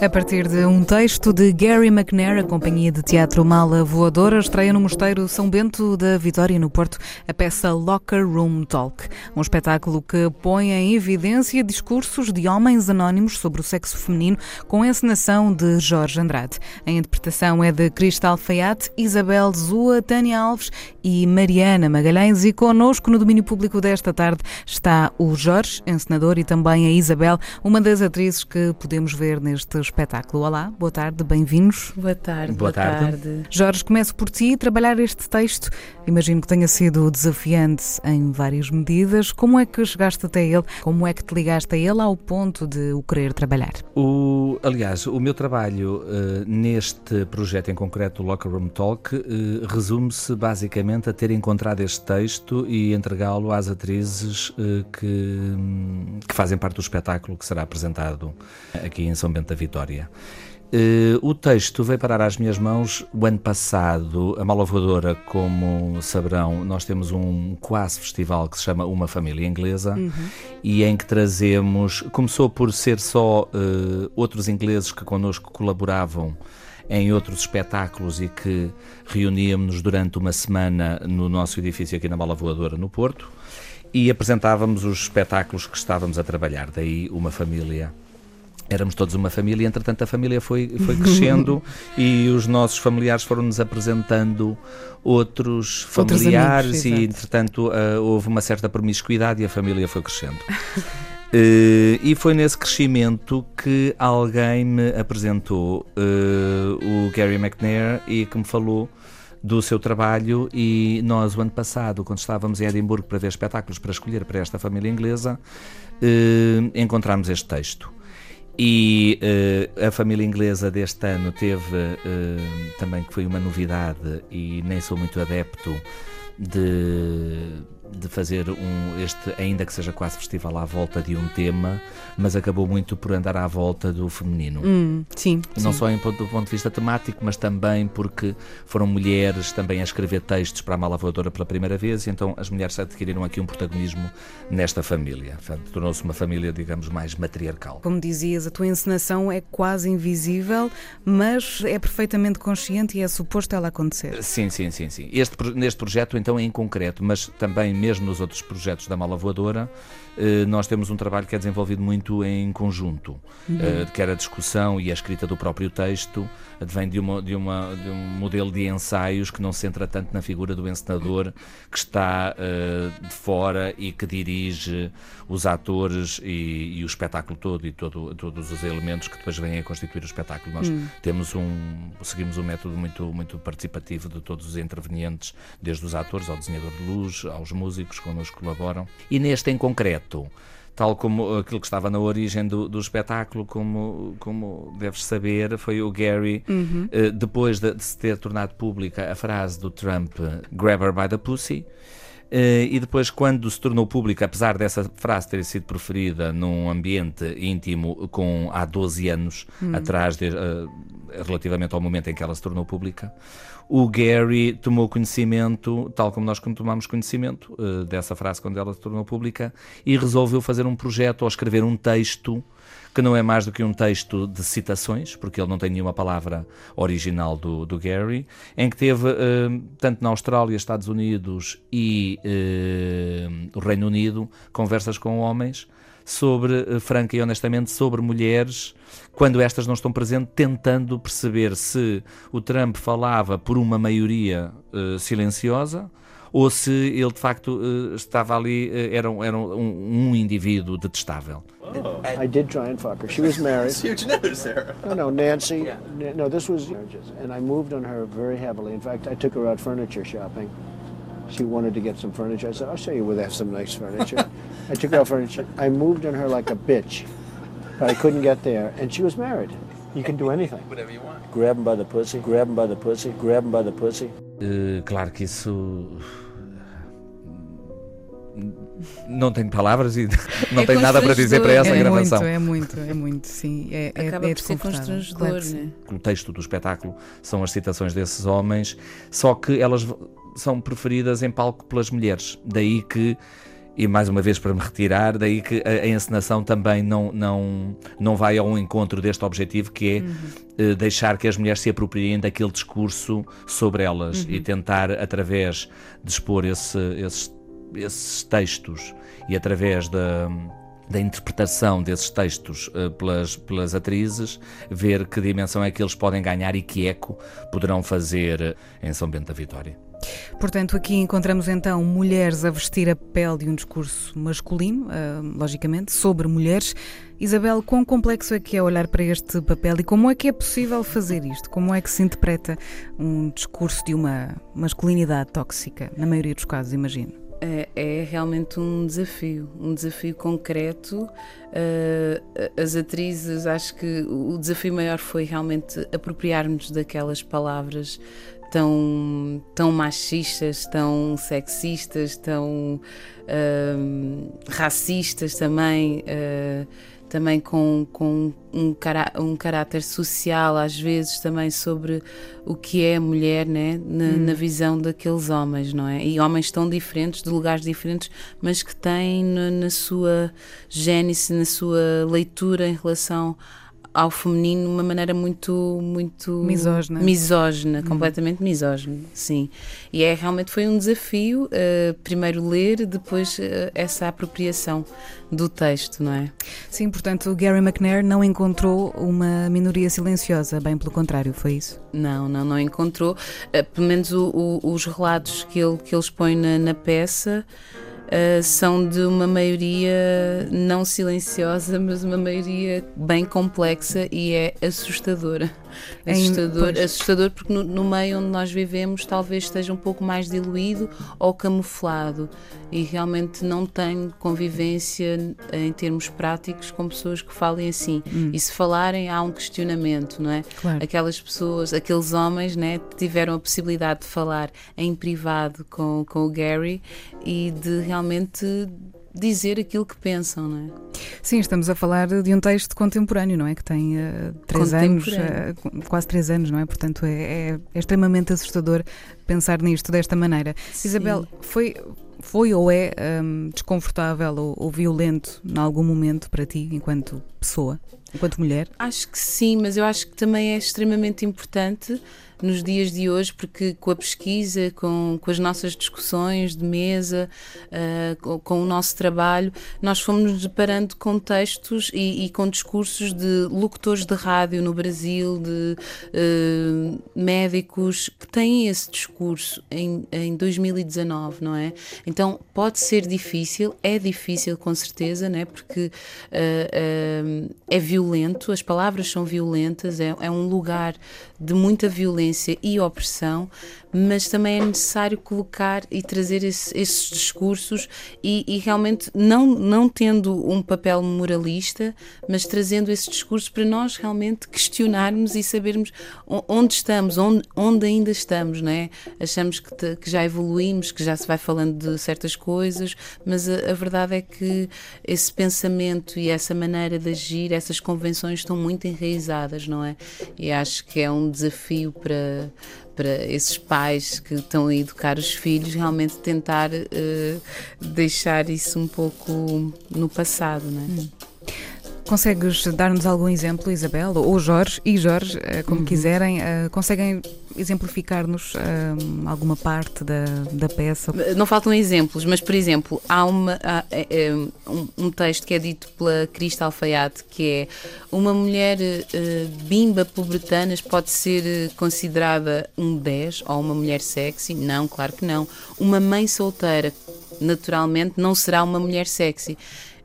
Speaker 21: A partir de um texto de Gary McNair, a companhia de teatro Mala Voadora estreia no Mosteiro São Bento da Vitória, no Porto, a peça Locker Room Talk. Um espetáculo que põe em evidência discursos de homens anónimos sobre o sexo feminino, com encenação de Jorge Andrade. A interpretação é de Cristal Fayate, Isabel Zua, Tânia Alves e Mariana Magalhães. E connosco no domínio público desta tarde está o Jorge, encenador, e também a Isabel, uma das atrizes que podemos ver neste espetáculo. Olá, boa tarde, bem-vindos.
Speaker 22: Boa tarde.
Speaker 21: Boa tarde. Jorge, começo por ti. Trabalhar este texto, imagino que tenha sido desafiante em várias medidas. Como é que chegaste até ele? Como é que te ligaste a ele ao ponto de o querer trabalhar?
Speaker 22: O, aliás, o meu trabalho eh, neste projeto em concreto, o Locker Room Talk, eh, resume-se basicamente a ter encontrado este texto e entregá-lo às atrizes eh, que, hum, que fazem parte do espetáculo que será apresentado aqui em São Bento da Vitória. Eh, o texto veio parar às minhas mãos o ano passado. A Mala Voadora, como saberão, nós temos um quase festival que se chama Uma Família Inglesa
Speaker 23: Uhum.
Speaker 22: e em que trazemos. Começou por ser só eh, outros ingleses que connosco colaboravam em outros espetáculos e que reuníamos-nos durante uma semana no nosso edifício aqui na Mala Voadora, no Porto, e apresentávamos os espetáculos que estávamos a trabalhar. Daí uma família éramos todos uma família, entretanto a família foi, foi crescendo (laughs) e os nossos familiares foram-nos apresentando outros
Speaker 21: Outros
Speaker 22: familiares
Speaker 21: amigos,
Speaker 22: e entretanto ah, houve uma certa promiscuidade e a família foi crescendo. (laughs) Eh, e foi nesse crescimento que alguém me apresentou eh, o Gary McNair e que me falou do seu trabalho e nós o ano passado, quando estávamos em Edimburgo para ver espetáculos para escolher para esta família inglesa, encontramos este texto. E eh, a família inglesa deste ano teve eh, também que foi uma novidade e nem sou muito adepto de, de fazer um, este, ainda que seja quase festival à volta de um tema, mas acabou muito por andar à volta do feminino.
Speaker 21: Hum, sim,
Speaker 22: Não
Speaker 21: sim.
Speaker 22: só em do ponto de vista temático, mas também porque foram mulheres também a escrever textos para a Mala Voadora pela primeira vez, e então as mulheres adquiriram aqui um protagonismo nesta família. Portanto, Tornou-se uma família, digamos, mais matriarcal.
Speaker 21: Como dizias, a tua encenação é quase invisível, mas é perfeitamente consciente e é suposto ela acontecer.
Speaker 22: Sim, sim, sim, sim. Este, neste projeto, então, em concreto, mas também mesmo nos outros projetos da Mala Voadora, eh, nós temos um trabalho que é desenvolvido muito em conjunto,
Speaker 24: Uhum.
Speaker 22: eh, quer a discussão e a escrita do próprio texto, advém de, uma, de, uma, de um modelo de ensaios que não se centra tanto na figura do encenador que está eh, de fora e que dirige os atores e, e o espetáculo todo e todo, todos os elementos que depois vêm a constituir o espetáculo. Nós
Speaker 24: Hum.
Speaker 22: temos um, seguimos um método muito, muito participativo de todos os intervenientes, desde os atores ao desenhador de luz, aos músicos que connosco colaboram. E neste em concreto, tal como aquilo que estava na origem do, do espetáculo, como, como deves saber, foi o Gary,
Speaker 24: Uhum.
Speaker 22: eh, depois de, de se ter tornado pública a frase do Trump, grab her by the pussy, eh, e depois, quando se tornou pública, apesar dessa frase ter sido proferida num ambiente íntimo com há 12 anos
Speaker 24: Hum.
Speaker 22: atrás, de, eh, relativamente ao momento em que ela se tornou pública, o Gary tomou conhecimento, tal como nós tomamos conhecimento eh, dessa frase quando ela se tornou pública, e resolveu fazer um projeto ou escrever um texto que não é mais do que um texto de citações, porque ele não tem nenhuma palavra original do, do Gary, em que teve, eh, tanto na Austrália, Estados Unidos e eh, o Reino Unido, conversas com homens sobre, franca e honestamente, sobre mulheres, quando estas não estão presentes, tentando perceber se o Trump falava por uma maioria eh, silenciosa ou se ele de facto eh, estava ali, eh, era, um- era um, um indivíduo detestável.
Speaker 25: I did try and fuck her. She was married.
Speaker 24: It's huge news, Sarah.
Speaker 25: No, no, Nancy. n- No, this was and I moved on her very heavily. In fact, I took her out furniture shopping. She wanted to get some furniture. I said, "I'll show you where they have some nice furniture." (laughs) I took her out furniture. I moved on her like a bitch, but I couldn't get there, and she was married. You can do anything.
Speaker 24: Whatever you want.
Speaker 25: Grab him by the pussy. Grab him by the pussy. Grab him by the pussy.
Speaker 22: Eh, claro que isso. Não tenho palavras e (laughs) não
Speaker 21: É
Speaker 22: tenho nada para dizer para essa
Speaker 21: é
Speaker 22: gravação.
Speaker 21: Muito, é muito, é muito, sim. É, é,
Speaker 26: Acaba
Speaker 21: é
Speaker 26: por ser constrangedor,
Speaker 21: Claro
Speaker 26: né?
Speaker 22: O texto do espetáculo são as citações desses homens, só que elas são preferidas em palco pelas mulheres. Daí que, e mais uma vez para me retirar, daí que a, a encenação também não, não, não vai ao encontro deste objetivo que é eh, deixar que as mulheres se apropriem daquele discurso sobre elas
Speaker 24: Uhum.
Speaker 22: e tentar, através de expor esse- esses, esses textos e através da da interpretação desses textos eh, pelas, pelas atrizes, ver que dimensão é que eles podem ganhar e que eco poderão fazer eh, em São Bento da Vitória.
Speaker 21: Portanto, aqui encontramos então mulheres a vestir a pele de um discurso masculino, ah, logicamente, sobre mulheres. Isabel, quão complexo é que é olhar para este papel e como é que é possível fazer isto? Como é que se interpreta um discurso de uma masculinidade tóxica, na maioria dos casos, imagino?
Speaker 26: É, é realmente um desafio, um desafio concreto. Uh, as atrizes, acho que o desafio maior foi realmente apropriarmos daquelas palavras tão, tão machistas, tão sexistas, tão um, racistas também. uh, também com, com um, cará um caráter social, às vezes também sobre o que é a mulher, né? na,
Speaker 21: Hum.
Speaker 26: na visão daqueles homens, não é? E homens tão diferentes, de lugares diferentes, mas que têm na, na sua gênese, na sua leitura em relação ao feminino de uma maneira muito muito
Speaker 21: Misógina.
Speaker 26: misógina
Speaker 21: Hum.
Speaker 26: completamente misógina sim e é realmente foi um desafio uh, primeiro ler depois uh, essa apropriação do texto não é
Speaker 21: Sim, portanto, Gary McNair não encontrou uma minoria silenciosa, bem pelo contrário, foi isso?
Speaker 26: Não, não, não encontrou. Uh, pelo menos o, o, os relatos que ele, que ele expõe na, na peça uh, são de uma maioria não silenciosa, mas uma maioria bem complexa e é assustadora.
Speaker 21: Em-
Speaker 26: Assustador,
Speaker 21: pois.
Speaker 26: assustador porque no, no meio onde nós vivemos talvez esteja um pouco mais diluído ou camuflado e realmente não tem convivência em termos práticos com pessoas que falem assim.
Speaker 21: Hum.
Speaker 26: E se falarem, há um questionamento, não é?
Speaker 21: Claro.
Speaker 26: Aquelas pessoas, aqueles homens, né, que tiveram a possibilidade de falar em privado com, com o Gary e de realmente dizer aquilo que pensam, não é?
Speaker 21: Sim, estamos a falar de um texto contemporâneo, não é? Que tem eh, três anos, qu- quase três anos, não é? Portanto, é, é- é extremamente assustador pensar nisto desta maneira. Isabel, foi, foi ou é hum, desconfortável ou, ou violento em algum momento para ti, enquanto pessoa, enquanto mulher?
Speaker 26: Acho que sim, mas eu acho que também é extremamente importante nos dias de hoje, porque com a pesquisa, com, com as nossas discussões de mesa, ah, com, com o nosso trabalho, nós fomos nos deparando com textos e, e com discursos de locutores de rádio no Brasil, de ah, médicos que têm esse discurso em, em 2019, não é? Então pode ser difícil, é difícil com certeza, né? porque ah, é violento, as palavras são violentas, é, é um lugar de muita violência e opressão, mas também é necessário colocar e trazer esse- esses discursos e, e realmente não, não tendo um papel moralista, mas trazendo esses discursos para nós realmente questionarmos e sabermos onde estamos, onde, onde ainda estamos, não é? Achamos que, te- que já evoluímos, que já se vai falando de certas coisas, mas a, a verdade é que esse pensamento e essa maneira de agir, essas convenções estão muito enraizadas, não é? E acho que é um desafio para, para esses pais que estão a educar os filhos realmente tentar eh, deixar isso um pouco no passado, não é?
Speaker 21: Consegues dar-nos algum exemplo, Isabel, ou Jorge, e Jorge, eh, como quiserem, eh, conseguem exemplificar-nos eh, alguma parte da, da peça?
Speaker 26: Não faltam exemplos, mas por exemplo, há, uma, há, um, um texto que é dito pela Crista Alfaiate que é uma mulher eh, bimba pobretanas pode ser considerada um 10 ou uma mulher sexy? Não, claro que não. Uma mãe solteira, naturalmente, não será uma mulher sexy.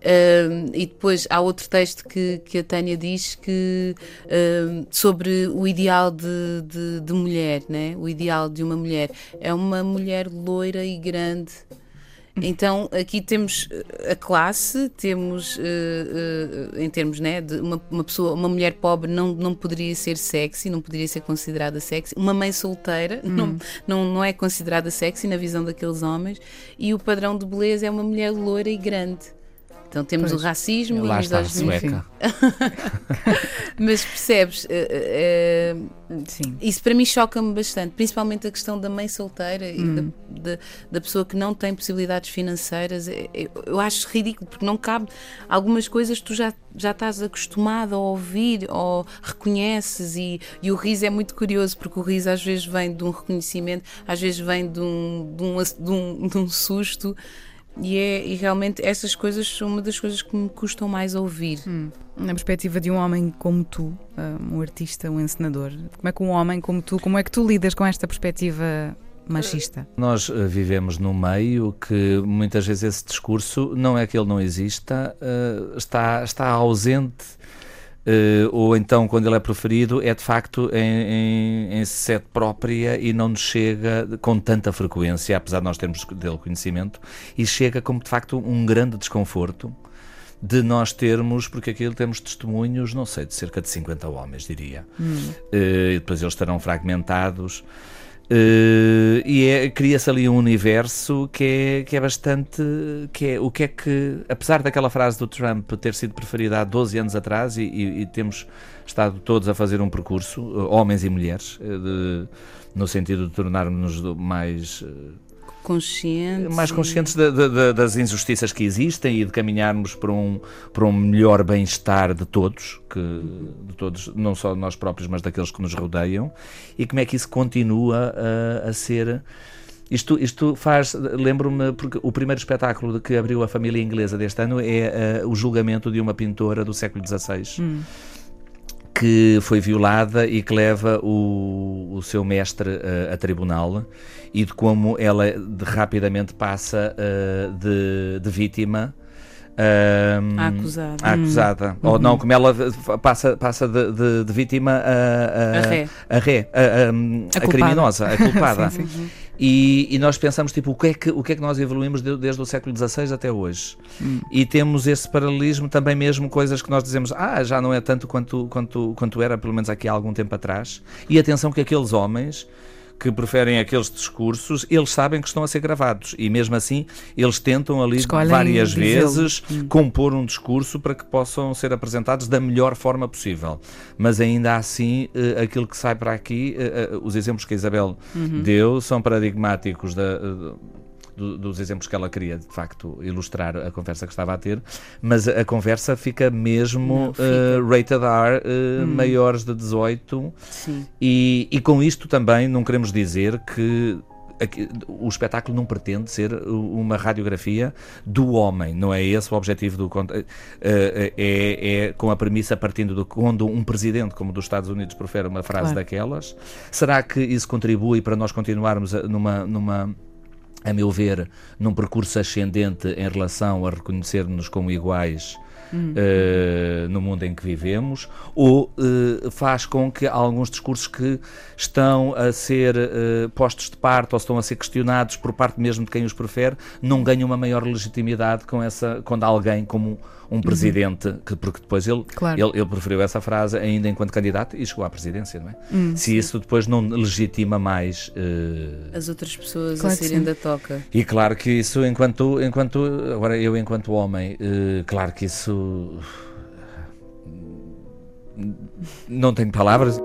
Speaker 26: Uh, e depois há outro texto que, que a Tânia diz que uh, sobre o ideal de, de, de mulher, né? o ideal de uma mulher é uma mulher loira e grande. Então aqui temos uh, a classe, temos uh, uh, em termos né, de uma, uma pessoa, uma mulher pobre não, não poderia ser sexy, não poderia ser considerada sexy. Uma mãe solteira (laughs)
Speaker 21: Hum.
Speaker 26: não, não, não é considerada sexy na visão daqueles homens. E o padrão de beleza é uma mulher loira e grande. Então temos
Speaker 22: Pois.
Speaker 26: o racismo
Speaker 22: Lá
Speaker 26: e
Speaker 22: está
Speaker 26: misoginia.
Speaker 22: sueca. (laughs)
Speaker 26: Mas percebes, eh, eh, isso para mim choca-me bastante, principalmente a questão da mãe solteira e
Speaker 21: Hum.
Speaker 26: da, da, da pessoa que não tem possibilidades financeiras. Eu, eu acho ridículo, porque não cabe algumas coisas que tu já, já estás acostumado a ouvir ou reconheces, e, e o riso é muito curioso, porque o riso às vezes vem de um reconhecimento, às vezes vem de um, de um, de um, de um susto. E, é, e realmente essas coisas são uma das coisas que me custam mais ouvir.
Speaker 21: Na perspectiva de um homem como tu, ah, um artista, um encenador, como é que um homem como tu, como é que tu lidas com esta perspectiva machista?
Speaker 22: Nós eh, vivemos num meio que muitas vezes esse discurso não é que ele não exista, eh, está, está ausente. Eh, ou então, quando ele é proferido, é de facto em, em, em sede própria e não nos chega com tanta frequência, apesar de nós termos dele conhecimento, e chega como de facto um grande desconforto de nós termos, porque aquilo temos testemunhos, não sei, de cerca de 50 homens, diria.
Speaker 21: Hum.
Speaker 22: Eh, e depois eles estarão fragmentados. Eh, e é- cria-se ali um universo que é, que é bastante. que é o que é que, apesar daquela frase do Trump ter sido preferida há 12 anos atrás, e, e- e temos estado todos a fazer um percurso, eh, homens e mulheres, eh, de- no sentido de tornarmos-nos mais.
Speaker 26: Conscientes.
Speaker 22: mais
Speaker 26: e-
Speaker 22: conscientes da- da- da- das injustiças que existem e de caminharmos para um, para um melhor bem-estar de todos, que, de todos, não só de nós próprios, mas daqueles que nos rodeiam, e como é que isso continua a, a ser. Isto, isto faz, lembro-me, porque o primeiro espetáculo de que abriu a família inglesa deste ano é eh, o julgamento de uma pintora do século XVI
Speaker 21: Hum.
Speaker 22: Que foi violada e que leva o, o seu mestre eh, a tribunal e de como ela de- rapidamente passa eh, de, de vítima ehm,
Speaker 26: A acusada.
Speaker 22: a acusada.
Speaker 26: Hum.
Speaker 22: Ou não,
Speaker 26: Uhum.
Speaker 22: como ela passa, passa de, de- de vítima a,
Speaker 26: A ré.
Speaker 22: a, ré, a, a-
Speaker 26: A
Speaker 22: a criminosa, a (laughs) culpada.
Speaker 26: Sim, sim.
Speaker 22: E, e nós pensamos, tipo, o que é que, o que, é que nós evoluímos de- desde o século XVI até hoje?
Speaker 26: Hum.
Speaker 22: E temos esse paralelismo também mesmo, coisas que nós dizemos, ah, já não é tanto quanto, quanto, quanto era, pelo menos aqui há algum tempo atrás. E atenção que aqueles homens que preferem aqueles discursos, eles sabem que estão a ser gravados e mesmo assim eles tentam ali
Speaker 21: Escolhem
Speaker 22: várias vezes
Speaker 21: Hum.
Speaker 22: compor um discurso para que possam ser apresentados da melhor forma possível. Mas ainda assim, eh, aquilo que sai para aqui, eh, eh, os exemplos que a Isabel
Speaker 21: Uhum.
Speaker 22: deu são paradigmáticos da. Do- dos exemplos que ela queria de facto ilustrar a conversa que estava a ter, mas a, conversa fica mesmo
Speaker 26: Não, fica.
Speaker 22: eh, rated R, eh,
Speaker 26: Hum.
Speaker 22: maiores de 18,
Speaker 26: Sim.
Speaker 22: e, e com isto também não queremos dizer que o espetáculo não pretende ser uma radiografia do homem, não é esse o objetivo do eh, é, é com a premissa partindo de quando um presidente como dos Estados Unidos profere uma frase
Speaker 21: Claro.
Speaker 22: daquelas, será que isso contribui para nós continuarmos numa numa a meu ver, num percurso ascendente em relação a reconhecer-nos como iguais
Speaker 21: Hum.
Speaker 22: eh, no mundo em que vivemos, ou eh, faz com que alguns discursos que estão a ser eh, postos de parte ou estão a ser questionados por parte mesmo de quem os prefere, não ganhem uma maior legitimidade com essa, quando alguém como um presidente, que, porque depois ele,
Speaker 21: Claro.
Speaker 22: ele, ele preferiu essa frase ainda enquanto candidato e chegou à presidência, não é?
Speaker 21: Hum,
Speaker 22: Se isso depois não legitima mais eh,
Speaker 26: As outras pessoas
Speaker 21: Claro
Speaker 26: a saírem
Speaker 21: sim.
Speaker 26: da toca.
Speaker 22: e claro que isso, enquanto, enquanto agora eu enquanto homem, eh, claro que isso não tenho palavras.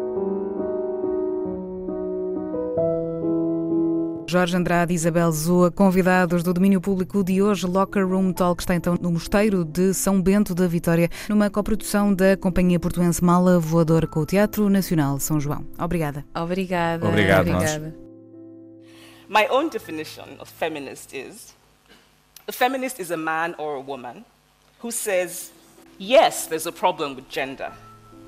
Speaker 21: Jorge Andrade e Isabel Zoa, convidados do domínio público de hoje, Locker Room Talk, está então no Mosteiro de São Bento da Vitória, numa coprodução da Companhia Portuense Mala Voadora com o Teatro Nacional de São João. Obrigada.
Speaker 26: Obrigada.
Speaker 22: Obrigado, nós.
Speaker 26: Obrigada.
Speaker 20: My own definition of feminist is a feminist is a man or a woman who says, yes, there's a problem with gender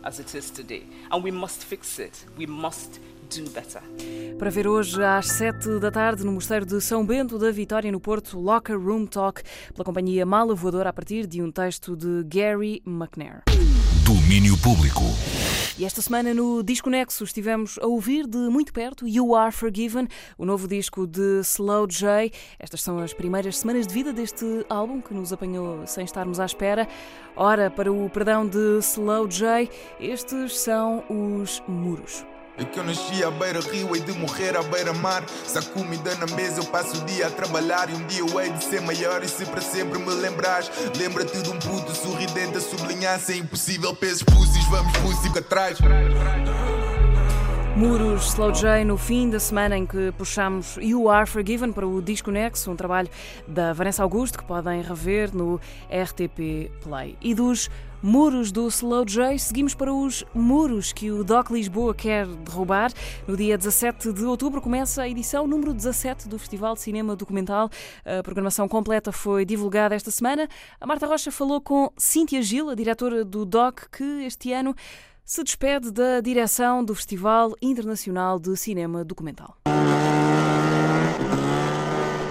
Speaker 20: as it is today, and we must fix it. We must do better.
Speaker 2: Para ver hoje às 7 da tarde no Mosteiro de São Bento da Vitória, no Porto, Locker Room Talk, pela companhia Mala Voadora, a partir de um texto de Gary McNair.
Speaker 1: Domínio Público.
Speaker 2: E esta semana no Disco Nexo estivemos a ouvir de muito perto You Are Forgiven, o novo disco de Slow J. Estas são as primeiras semanas de vida deste álbum que nos apanhou sem estarmos à espera. Ora, para o perdão de Slow J, estes são os muros.
Speaker 24: É que eu nasci à beira-rio, hei de morrer à beira-mar. Se há comida na mesa, eu passo o dia a trabalhar. E um dia eu hei de ser maior e se para sempre me lembrares. Lembra-te de um puto sorridente a sublinhar. Se é impossível, pesos pussies, vamos música atrás.
Speaker 2: Muros Slow J no fim da semana em que puxamos You Are Forgiven para o Disco Nexo, um trabalho da Vanessa Augusto que podem rever no RTP Play. E dos muros do Slow J, seguimos para os muros que o Doc Lisboa quer derrubar. No dia 17 de outubro começa a edição número 17 do Festival de Cinema Documental. A programação completa foi divulgada esta semana. A Marta Rocha falou com Cíntia Gil, a diretora do Doc, que este ano se despede da direção do Festival Internacional de Cinema Documental.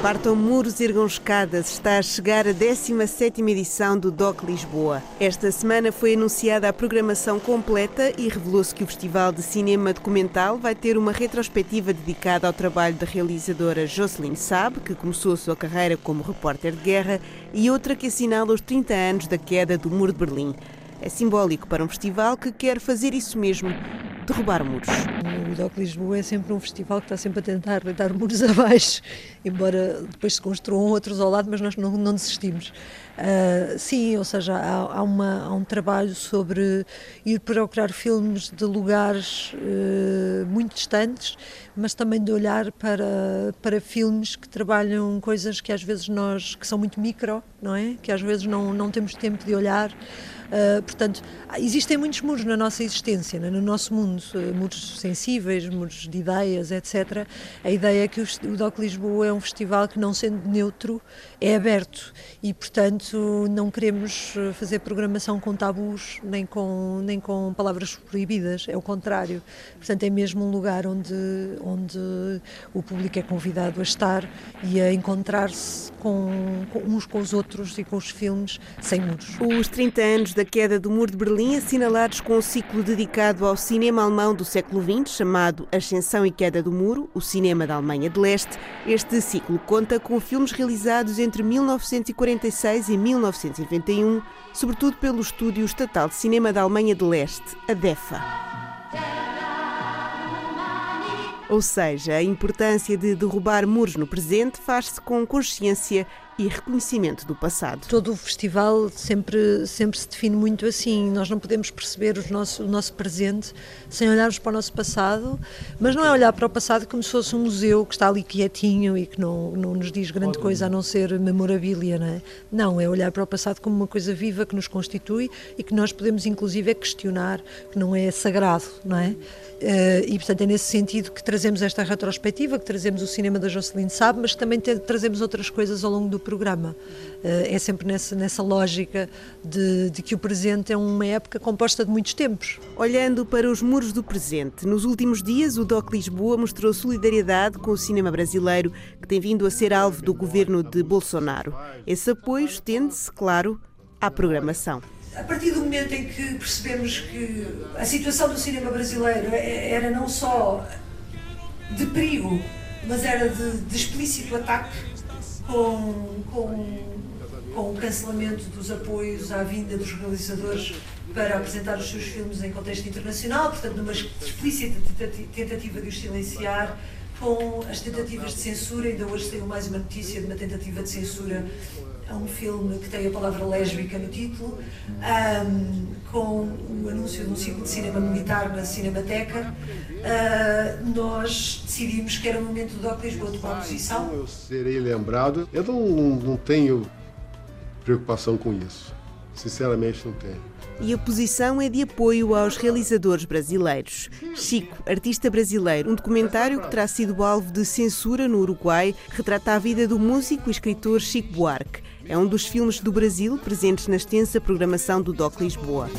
Speaker 4: Partam muros, ergam escadas. Está a chegar a 17ª edição do DOC Lisboa. Esta semana foi anunciada a programação completa e revelou-se que o Festival de Cinema Documental vai ter uma retrospectiva dedicada ao trabalho da realizadora Jocelyn Saab, que começou a sua carreira como repórter de guerra, e outra que assinala os 30 anos da queda do Muro de Berlim. É simbólico para um festival que quer fazer isso mesmo. derrubar muros.
Speaker 27: O DOC Lisboa é sempre um festival que está sempre a tentar dar muros (laughs) abaixo, embora depois se construam outros ao lado, mas nós não, não desistimos. Uh, sim, ou seja, há, há, uma, há, um trabalho sobre ir procurar filmes de lugares uh, muito distantes, mas também de olhar para, para filmes que trabalham coisas que às vezes nós, que são muito micro, não é? Que às vezes não, não temos tempo de olhar. Uh, portanto, existem muitos muros na nossa existência, né? no nosso mundo, uh, muros sensíveis, muros de ideias, etc. A ideia é que o, o DOC Lisboa é um festival que, não sendo neutro, é aberto e, portanto, não queremos ah, fazer programação com tabus nem com, nem com palavras proibidas, é o contrário. Portanto, é mesmo um lugar onde, onde o público é convidado a estar e a encontrar-se com, com uns com os outros e com os filmes sem muros.
Speaker 4: Os 30 anos da queda do Muro de Berlim, assinalados com um ciclo dedicado ao cinema alemão do século XX, chamado Ascensão e Queda do Muro, o cinema da Alemanha de Leste. Este ciclo conta com filmes realizados entre 1946 e 1991, sobretudo pelo Estúdio Estatal de Cinema da Alemanha de Leste, a DEFA. Ou seja, a importância de derrubar muros no presente faz-se com consciência e reconhecimento do passado.
Speaker 27: Todo o festival sempre, sempre se define muito assim. Nós não podemos perceber o nosso, o nosso presente sem olharmos para o nosso passado, mas não é olhar para o passado como se fosse um museu que está ali quietinho e que não, não nos diz grande coisa a não ser memorabilia, não é? Não, é olhar para o passado como uma coisa viva que nos constitui e que nós podemos inclusive é questionar, que não é sagrado, não é? Uh, e portanto é nesse sentido que trazemos esta retrospectiva, que trazemos o cinema da Jocelyn Sabe, mas que também trazemos outras coisas ao longo do programa. Uh, é sempre nessa, nessa lógica de, de, que o presente é uma época composta de muitos tempos.
Speaker 4: Olhando para os muros do presente, nos últimos dias o DOC Lisboa mostrou solidariedade com o cinema brasileiro, que tem vindo a ser alvo do governo de Bolsonaro. Esse apoio estende-se, claro, à programação
Speaker 27: a partir do momento em que percebemos que a situação do cinema brasileiro é, era não só de perigo, mas era de, de explícito ataque com, com, com o cancelamento dos apoios à vinda dos realizadores para apresentar os seus filmes em contexto internacional, portanto, numa explícita tentativa de os silenciar, com as tentativas de censura. Ainda hoje saiu mais uma notícia de uma tentativa de censura a um filme que tem a palavra lésbica no título, um, com o anúncio de um ciclo de cinema militar na Cinemateca. Uh, nós decidimos que era o momento do Doc Lisboa tomar posição.
Speaker 28: Eu serei lembrado. Eu não, não tenho preocupação com isso. Sinceramente, não tenho.
Speaker 4: E a posição é de apoio aos realizadores brasileiros. Chico, artista brasileiro, um documentário que terá sido alvo de censura no Uruguai, retrata a vida do músico e escritor Chico Buarque. É um dos filmes do Brasil presentes na extensa programação do DOC Lisboa.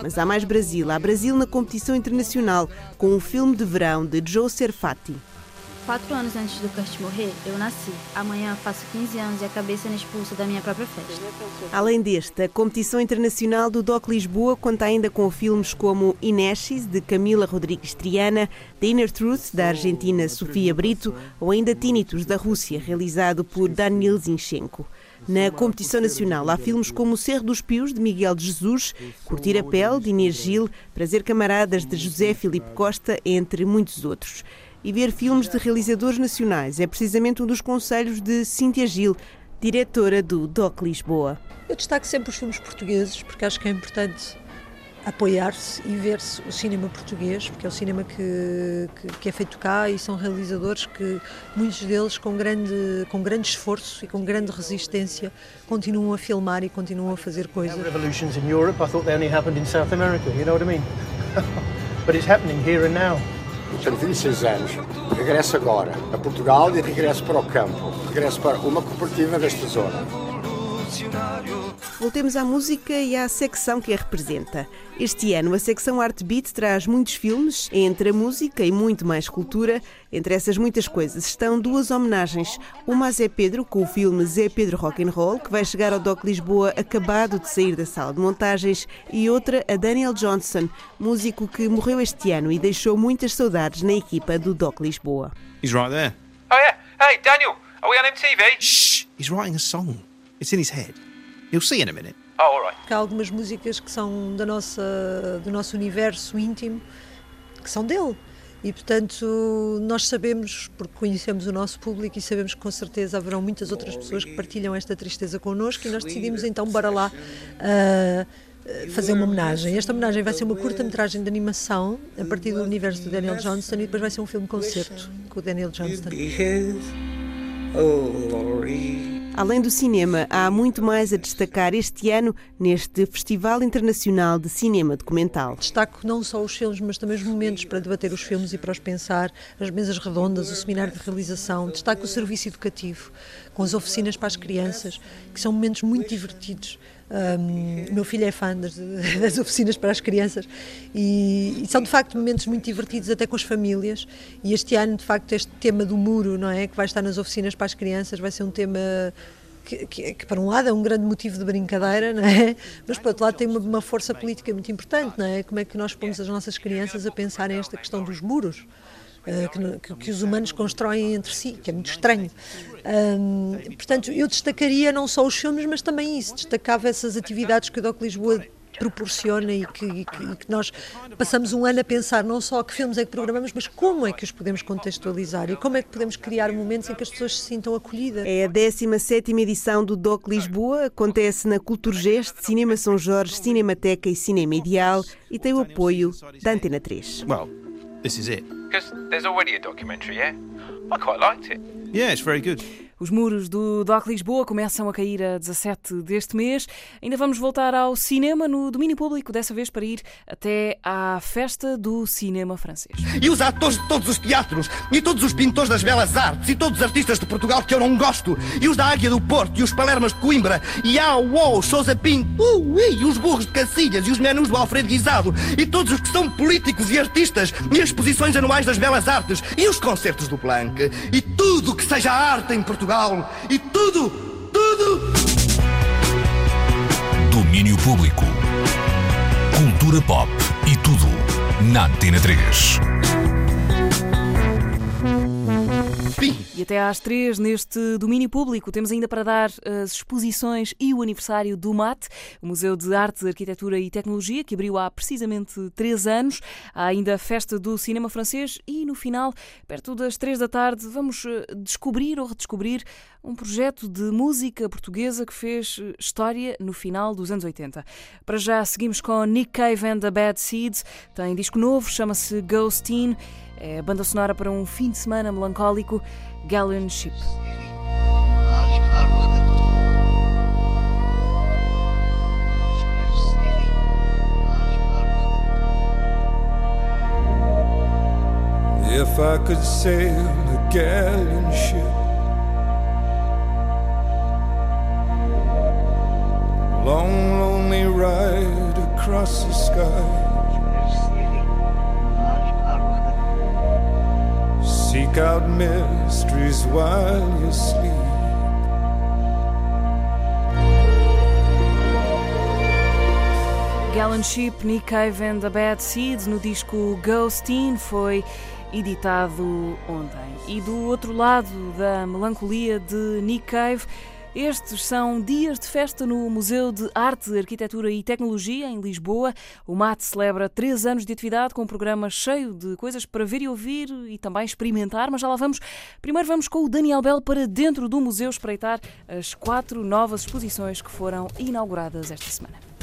Speaker 4: Mas há mais Brasil. Há Brasil na competição internacional, com o filme de verão de Joe Serfati.
Speaker 29: Quatro anos antes do Kurt morrer, eu nasci. Amanhã faço 15 anos e a cabeça sendo expulsa da minha própria festa.
Speaker 4: Além deste, a competição internacional do DOC Lisboa conta ainda com filmes como Ineshes, de Camila Rodrigues Triana, The Inner Truth, da Argentina Sofia Brito, ou ainda Tinnitus, da Rússia, realizado por Daniel Zinchenko. Na competição nacional há filmes como O Cerro dos Pios, de Miguel de Jesus, Curtir a Pele, de Inês Gil, Prazer Camaradas, de José Filipe Costa, entre muitos outros e ver filmes de realizadores nacionais. É precisamente um dos conselhos de Cíntia Gil, diretora do DOC Lisboa.
Speaker 27: Eu destaco sempre os filmes portugueses, porque acho que é importante apoiar-se e ver-se o cinema português, porque é o cinema que, que, que, é feito cá e são realizadores que, muitos deles, com grande, com grande esforço e com grande resistência, continuam a filmar e continuam a fazer coisas.
Speaker 23: Revolutions in Europe, I thought they only happened in South America, you know what I mean? (laughs) But it's happening here and now.
Speaker 30: Tenho 26 anos, regresso agora a Portugal e regresso para o campo. Regresso para uma cooperativa desta zona.
Speaker 4: Voltemos à música e à secção que a representa. Este ano, a secção Art Beat traz muitos filmes, entre a música e muito mais cultura. Entre essas muitas coisas estão duas homenagens. Uma a Zé Pedro, com o filme Zé Pedro Rock and Roll, que vai chegar ao Doc Lisboa acabado de sair da sala de montagens, e outra a Daniel Johnson, músico que morreu este ano e deixou muitas saudades na equipa do Doc Lisboa.
Speaker 31: He's right there. Oh yeah. Hey, Daniel, are we on MTV? Shh. He's writing a song. It's in his head. You'll see in a minute.
Speaker 23: Oh, all right.
Speaker 27: Há algumas músicas que são da nossa, do nosso universo íntimo, que são dele. E, portanto, nós sabemos, porque conhecemos o nosso público e sabemos que com certeza haverão muitas outras pessoas que partilham esta tristeza connosco e nós decidimos então, para lá, uh, fazer uma homenagem. Esta homenagem vai ser uma curta-metragem de animação a partir do universo do Daniel Johnston e depois vai ser um filme-concerto com o Daniel Johnston.
Speaker 4: Além do cinema, há muito mais a destacar este ano neste Festival Internacional de Cinema Documental.
Speaker 27: Destaco não só os filmes, mas também os momentos para debater os filmes e para os pensar, as mesas redondas, o seminário de realização. Destaco o serviço educativo, com as oficinas para as crianças, que são momentos muito divertidos. Um, meu filho é fã das, (laughs) das, oficinas para as crianças e, e, são de facto momentos muito divertidos até com as famílias e este ano de facto este tema do muro não é que vai estar nas oficinas para as crianças vai ser um tema que, que, que, por um lado é um grande motivo de brincadeira, não é? mas por outro lado tem uma, uma, força política muito importante, não é? Como é que nós pomos as nossas crianças a pensar nesta questão dos muros? Uh, que, que, os humanos constroem entre si, que é muito estranho. Um, portanto, eu destacaria não só os filmes, mas também isso, destacava essas atividades que o DOC Lisboa proporciona e que, e que, e que, nós passamos um ano a pensar não só que filmes é que programamos, mas como é que os podemos contextualizar e como é que podemos criar momentos em que as pessoas se sintam acolhidas.
Speaker 4: É a 17 edição do DOC Lisboa, acontece na Culturgest, Cinema São Jorge, Cinemateca e Cinema Ideal e tem o apoio da Antena 3.
Speaker 31: Well, this is it. Because there's already a documentary, yeah? I quite liked it. Yeah, it's very good.
Speaker 2: Os muros do DOC Lisboa começam a cair a 17 deste mês. Ainda vamos voltar ao cinema no domínio público, dessa vez para ir até à festa do cinema francês.
Speaker 32: E os atores de todos os teatros, e todos os pintores das belas artes, e todos os artistas de Portugal que eu não gosto, e os da Águia do Porto, e os Palermas de Coimbra, e a UOL, Sousa Pinto, uh, e os burros de Cacilhas, e os menus do Alfredo Guisado, e todos os que são políticos e artistas, e as exposições anuais das belas artes, e os concertos do Planck, e tudo que seja arte em Portugal e tudo, tudo.
Speaker 1: Domínio Público. Cultura pop e tudo na Antena 3.
Speaker 2: E até às três, neste domínio público, temos ainda para dar as exposições e o aniversário do MAT, o Museu de Arte, Arquitetura e Tecnologia, que abriu há precisamente três anos. Há ainda a Festa do Cinema Francês e, no final, perto das três da tarde, vamos eh, descobrir ou redescobrir um projeto de música portuguesa que fez eh, história no final dos anos 80. Para já, seguimos com Nick Cave and the Bad Seeds. Tem disco novo, chama-se Ghostin. É a banda sonora para um fim de semana melancólico, Galleon Ship.
Speaker 33: If I could sail a galleon ship Long lonely ride across the sky Seek out mysteries while you sleep.
Speaker 2: Gallen Ship, Nick Cave and the Bad Seeds no disco Ghostin foi editado ontem. E do outro lado da melancolia de Nick Cave estes são dias de festa no Museu de Arte, Arquitetura e Tecnologia, em Lisboa. O MAT celebra três anos de atividade com um programa cheio de coisas para ver e ouvir e também experimentar, mas já lá vamos. Primeiro vamos com o Daniel Bell para dentro do museu espreitar as quatro novas exposições que foram inauguradas esta semana.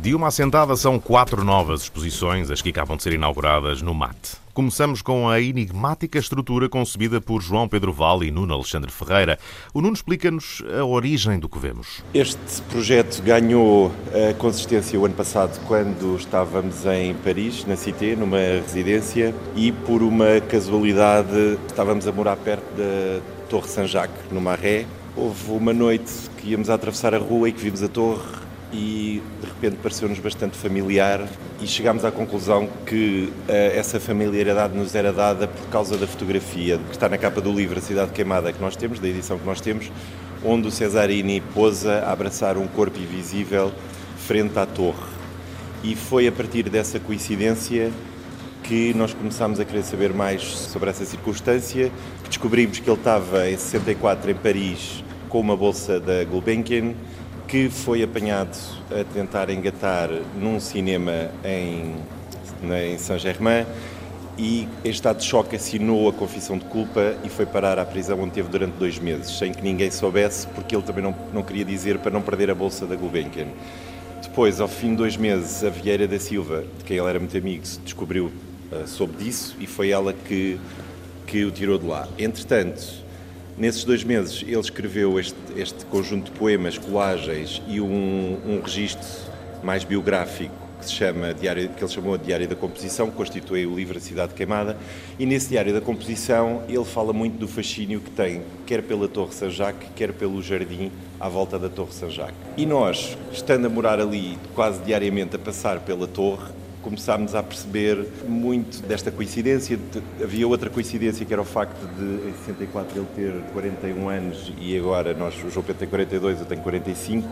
Speaker 16: De uma assentada são quatro novas exposições, as que acabam de ser inauguradas no MAT. Começamos com a enigmática estrutura concebida por João Pedro Val e Nuno Alexandre Ferreira. O Nuno explica-nos a origem do que vemos.
Speaker 34: Este projeto ganhou consistência o ano passado quando estávamos em Paris, na Cité, numa residência, e por uma casualidade estávamos a morar perto da Torre Saint-Jacques, no Marais. Houve uma noite que íamos a atravessar a rua e que vimos a torre e de repente pareceu-nos bastante familiar e chegámos à conclusão que uh, essa familiaridade nos era dada por causa da fotografia que está na capa do livro A Cidade Queimada que nós temos, da edição que nós temos, onde o Cesarini posa a abraçar um corpo invisível frente à torre. E foi a partir dessa coincidência que nós começámos a querer saber mais sobre essa circunstância, que descobrimos que ele estava em 64 em Paris com uma bolsa da Gulbenkian que foi apanhado a tentar engatar num cinema em, em Saint-Germain e em estado de choque assinou a confissão de culpa e foi parar à prisão onde teve durante dois meses, sem que ninguém soubesse, porque ele também não, não queria dizer para não perder a bolsa da Gulbenkian. Depois, ao fim de dois meses, a Vieira da Silva, de quem ele era muito amigo, descobriu, uh, soube disso e foi ela que, que o tirou de lá. Entretanto, Nesses dois meses ele escreveu este, este conjunto de poemas, colagens e um, um registro mais biográfico que se chama Diário, que ele chamou de Diário da Composição, que constitui o livro A Cidade Queimada, e nesse Diário da Composição ele fala muito do fascínio que tem, quer pela Torre Saint-Jacques, quer pelo jardim à volta da Torre Saint-Jacques. E nós, estando a morar ali quase diariamente a passar pela torre, começámos a perceber muito desta coincidência. Havia outra coincidência que era o facto de, em 64, ele ter 41 anos e agora nós, o João Pedro tem 42, eu tenho 45,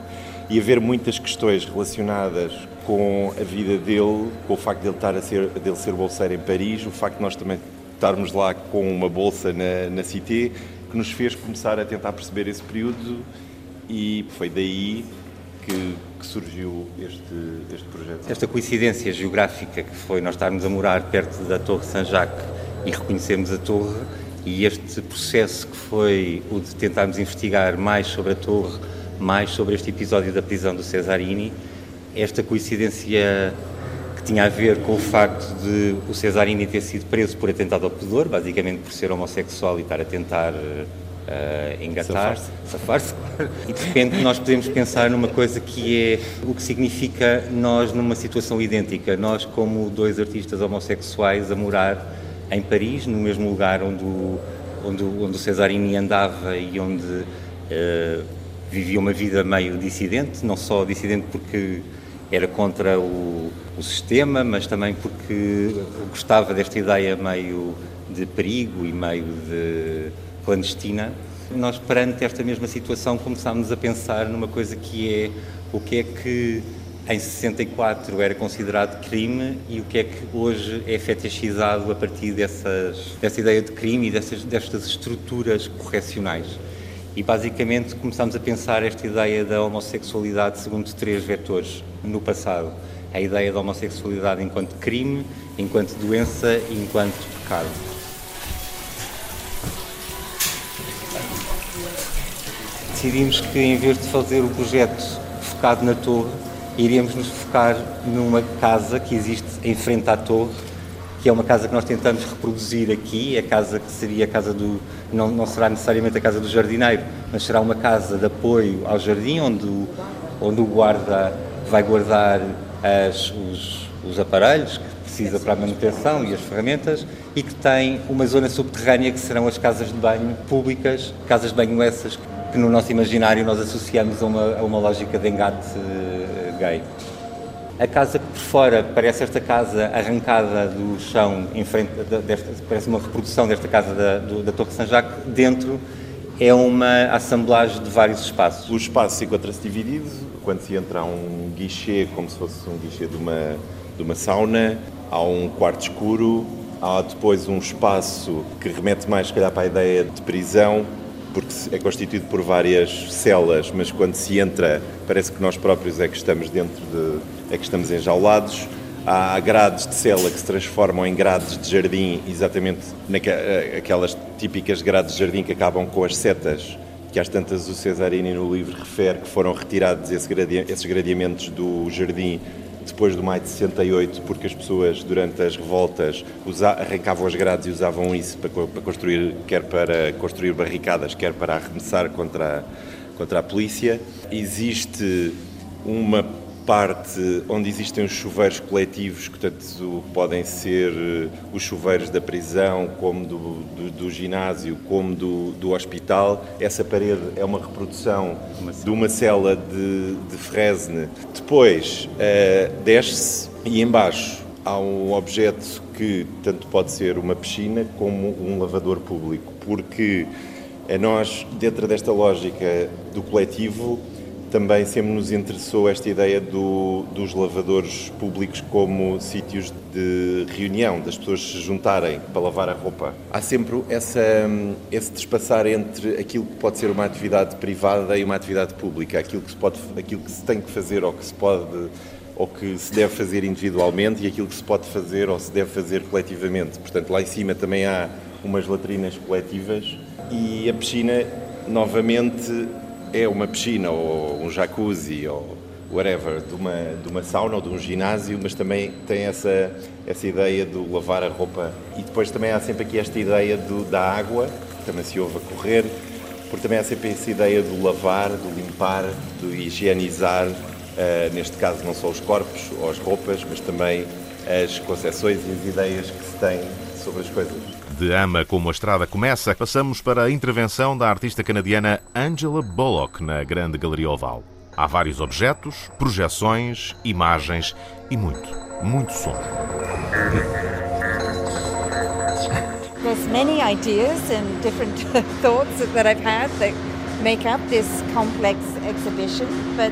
Speaker 34: e haver muitas questões relacionadas com a vida dele, com o facto de ele, estar a ser, de ele ser bolseiro em Paris, o facto de nós também estarmos lá com uma bolsa na, na Cité, que nos fez começar a tentar perceber esse período e foi daí que, que surgiu este, este projeto?
Speaker 35: Esta coincidência geográfica que foi nós estarmos a morar perto da Torre Saint-Jacques e reconhecermos a torre e este processo que foi o de tentarmos investigar mais sobre a torre, mais sobre este episódio da prisão do Cesarini, esta coincidência que tinha a ver com o facto de o Cesarini ter sido preso por atentado ao pudor, basicamente por ser homossexual e estar a tentar uh, engatar, safar-se. e de repente nós podemos pensar numa coisa que é o que significa nós numa situação idêntica, nós como dois artistas homossexuais a morar em Paris, no mesmo lugar onde o, onde, onde o Cesarini andava e onde uh, vivia uma vida meio dissidente, não só dissidente porque era contra o, o sistema, mas também porque gostava desta ideia meio de perigo e meio de clandestina, nós perante esta mesma situação começámos a pensar numa coisa que é o que é que em 64 era considerado crime e o que é que hoje é fetichizado a partir dessas, dessa ideia de crime e dessas, destas estruturas correcionais. E basicamente começámos a pensar esta ideia da homossexualidade segundo três vetores no passado. A ideia da homossexualidade enquanto crime, enquanto doença e enquanto pecado. Decidimos que em vez de fazer o projeto focado na torre, iríamos nos focar numa casa que existe em frente à torre, que é uma casa que nós tentamos reproduzir aqui, a casa que seria a casa do. Não, não será necessariamente a casa do jardineiro, mas será uma casa de apoio ao jardim, onde o, onde o guarda vai guardar as, os, os aparelhos que precisa para a manutenção e as ferramentas e que tem uma zona subterrânea que serão as casas de banho públicas, casas de banho essas que no nosso imaginário nós associamos a uma, a uma lógica de engate eh, gay. A casa por fora parece esta casa arrancada do chão, em frente desta, parece uma reprodução desta casa da, do, da Torre São Jacques. Dentro é uma assemblagem de vários espaços.
Speaker 34: O espaço encontra-se dividido. Quando se entra há um guichê, como se fosse um guichê de uma, de uma sauna, há um quarto escuro, há depois um espaço que remete mais, se calhar, para a ideia de prisão, porque é constituído por várias celas, mas quando se entra parece que nós próprios é que estamos dentro de, é que estamos enjaulados. Há grades de cela que se transformam em grades de jardim, exatamente naquelas típicas grades de jardim que acabam com as setas, que às tantas o Cesarini no livro refere que foram retirados esses gradeamentos do jardim depois do maio de 68, porque as pessoas, durante as revoltas, arrancavam as grades e usavam isso para, para, construir, quer para construir barricadas, quer para arremessar contra, contra a polícia. Existe uma parte onde existem os chuveiros coletivos, que tanto podem ser eh, os chuveiros da prisão, como do, do, do ginásio, como do, do, hospital. Essa parede é uma reprodução de uma cela de, de Fresne. Depois uh, desce e embaixo há um objeto que tanto pode ser uma piscina como um lavador público, porque a nós, dentro desta lógica do coletivo, também sempre nos interessou esta ideia do, dos lavadores públicos como sítios de reunião, das pessoas se juntarem para lavar a roupa. Há sempre essa, esse despassar entre aquilo que pode ser uma atividade privada e uma atividade pública, aquilo que se, pode, aquilo que se tem que fazer ou que se pode ou que se deve fazer individualmente e aquilo que se pode fazer ou se deve fazer coletivamente. Portanto, lá em cima também há umas latrinas coletivas e a piscina, novamente, é uma piscina ou um jacuzzi ou whatever, de uma, de uma sauna ou de um ginásio, mas também tem essa, essa ideia do lavar a roupa. E depois também há sempre aqui esta ideia do, da água, que também se ouve a correr, porque também há sempre essa ideia do lavar, do limpar, do higienizar, uh, neste caso não só os corpos ou as roupas, mas também as concepções e as ideias que se têm sobre as coisas.
Speaker 16: De Ama como a estrada começa, passamos para a intervenção da artista canadiana Angela Bullock na Grande Galeria Oval. Há vários objetos, projeções, imagens e muito, muito som.
Speaker 36: There's many ideas and different (laughs) thoughts that I've had that make up this complex exhibition, but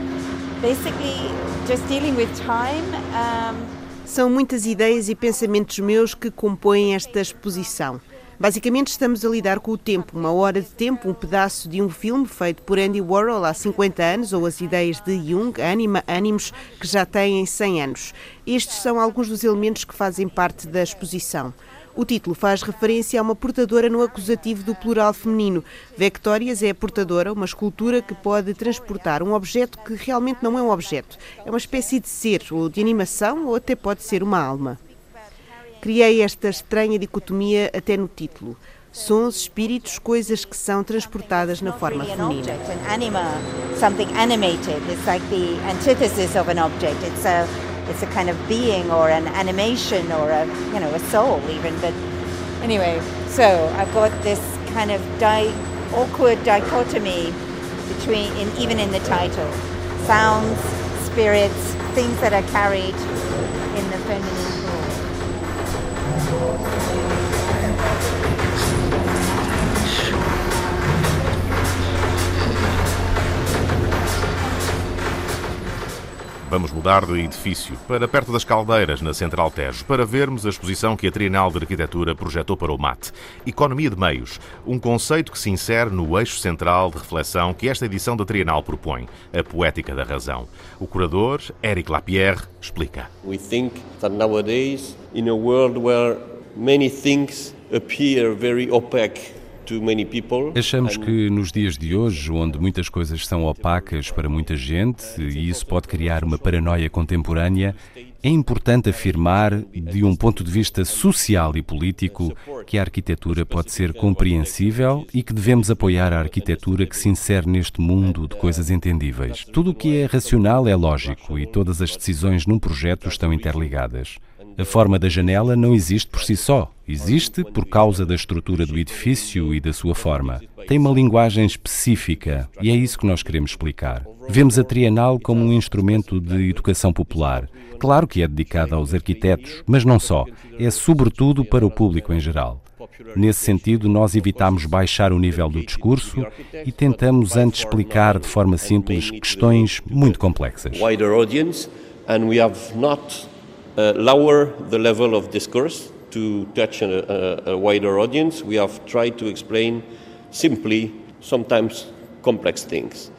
Speaker 36: basically just dealing with time. Um,
Speaker 4: São muitas ideias e pensamentos meus que compõem esta exposição. Basicamente, estamos a lidar com o tempo, uma hora de tempo, um pedaço de um filme feito por Andy Warhol há 50 anos, ou as ideias de Jung, Anima, ânimos que já têm 100 anos. Estes são alguns dos elementos que fazem parte da exposição. O título faz referência a uma portadora no acusativo do plural feminino. Vectórias é a portadora, uma escultura que pode transportar um objeto que realmente não é um objeto. É uma espécie de ser, ou de animação, ou até pode ser uma alma. Criei esta estranha dicotomia até no título. Sons, espíritos, coisas que são transportadas na forma feminina.
Speaker 36: Anima, something animated. It's like the antithesis of an object. It's a it's a kind of being or an animation or a you know a soul even but anyway so i've got this kind of di- awkward dichotomy between in, even in the title. Sounds spirits things that are carried
Speaker 16: Vamos mudar de edifício para perto das Caldeiras, na Central Tejo, para vermos a exposição que a Trienal de Arquitetura projetou para o MAT. Economia de Meios, um conceito que se insere no eixo central de reflexão que esta edição da Trienal propõe, a poética da razão. O curador, Eric Lapierre, explica.
Speaker 37: We think that nowadays, in a world where many things appear very opaque
Speaker 38: Achamos que nos dias de hoje, onde muitas coisas são opacas para muita gente e isso pode criar uma paranoia contemporânea, é importante afirmar, de um ponto de vista social e político, que a arquitetura pode ser compreensível e que devemos apoiar a arquitetura que se insere neste mundo de coisas entendíveis. Tudo o que é racional é lógico e todas as decisões num projeto estão interligadas. A forma da janela não existe por si só, existe por causa da estrutura do edifício e da sua forma. Tem uma linguagem específica e é isso que nós queremos explicar. Vemos a Trienal como um instrumento de educação popular. Claro que é dedicada aos arquitetos, mas não só, é sobretudo para o público em geral. Nesse sentido, nós evitamos baixar o nível do discurso e tentamos antes explicar de forma simples questões muito complexas.
Speaker 37: Uh, lower the level of discourse to touch a, a, a wider audience. We have tried to explain simply, sometimes complex things.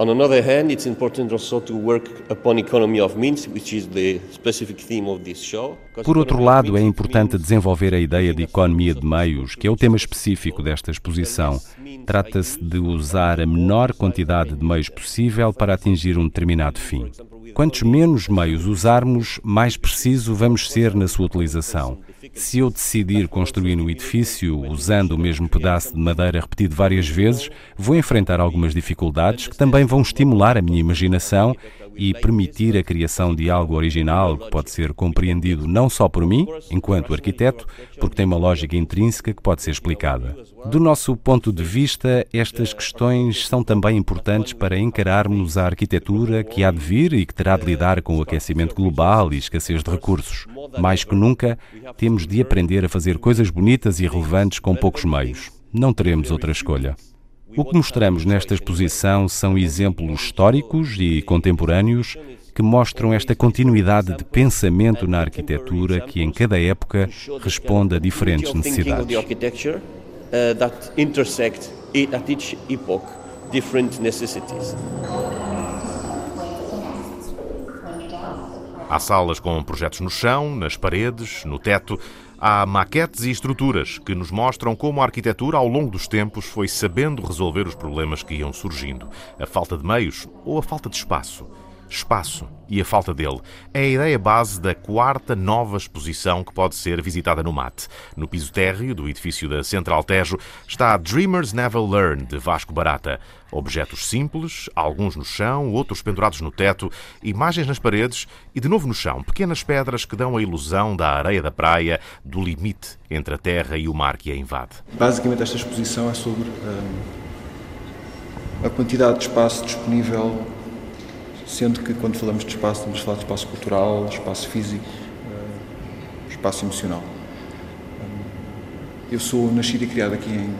Speaker 37: On another hand, it's important also to work upon economy of means, which is the specific theme of this show.
Speaker 38: Por outro lado, é importante desenvolver a ideia de economia de meios, que é o tema específico desta exposição. Trata-se de usar a menor quantidade de meios possível para atingir um determinado fim. Quantos menos meios usarmos, mais preciso vamos ser na sua utilização. Se eu decidir construir um edifício usando o mesmo pedaço de madeira repetido várias vezes, vou enfrentar algumas dificuldades que também vão estimular a minha imaginação e permitir a criação de algo original que pode ser compreendido não só por mim, enquanto arquiteto, porque tem uma lógica intrínseca que pode ser explicada. Do nosso ponto de vista, estas questões são também importantes para encararmos a arquitetura que há de vir e que terá de lidar com o aquecimento global e escassez de recursos. Mais que nunca, temos de aprender a fazer coisas bonitas e relevantes com poucos meios. Não teremos outra escolha. O que mostramos nesta exposição são exemplos históricos e contemporâneos que mostram esta continuidade de pensamento na arquitetura que, em cada época, responde a diferentes necessidades.
Speaker 16: Há salas com projetos no chão, nas paredes, no teto. Há maquetes e estruturas que nos mostram como a arquitetura, ao longo dos tempos, foi sabendo resolver os problemas que iam surgindo. A falta de meios ou a falta de espaço espaço e a falta dele é a ideia base da quarta nova exposição que pode ser visitada no MAT. No piso térreo do edifício da Central Tejo está Dreamers Never Learn, de Vasco Barata. Objetos simples, alguns no chão, outros pendurados no teto, imagens nas paredes e de novo no chão, pequenas pedras que dão a ilusão da areia da praia, do limite entre a terra e o mar que a invade.
Speaker 39: Basicamente, esta exposição é sobre hum, a quantidade de espaço disponível sendo que quando falamos de espaço estamos a falar de espaço cultural, espaço físico, uh, espaço emocional. Um, eu sou nascido e criado aqui em,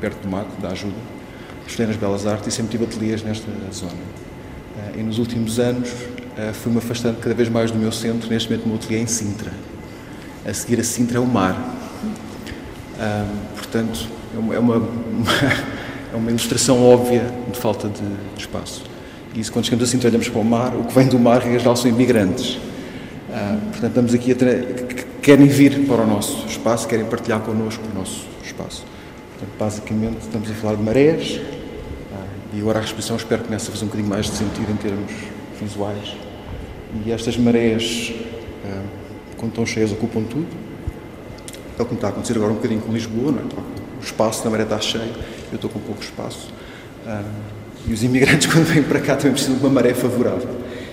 Speaker 39: perto do Mato, da Ajuda, estudei nas Belas Artes e sempre tive ateliês nesta zona. Uh, e nos últimos anos uh, fui-me afastando cada vez mais do meu centro, neste momento o meu ateliê é em Sintra. A seguir a Sintra é o mar. portanto, é uma, é uma, (laughs) é uma ilustração óbvia de falta de espaço. E isso, quando chegamos assim, olhamos para o mar, o que vem do mar, em geral, são imigrantes. Ah, portanto, estamos aqui a que querem vir para o nosso espaço, querem partilhar connosco o nosso espaço. Portanto, basicamente, estamos a falar de marés, ah, e agora a exposição espero que comece a fazer um bocadinho mais de sentido em termos visuais. E estas marés, ah, quando estão cheias, ocupam tudo. É o que está a acontecer agora um bocadinho com Lisboa, não é? o espaço da maré está cheio, eu estou com pouco espaço. E os imigrantes, (laughs) quando vêm para cá, também precisam de uma maré favorável.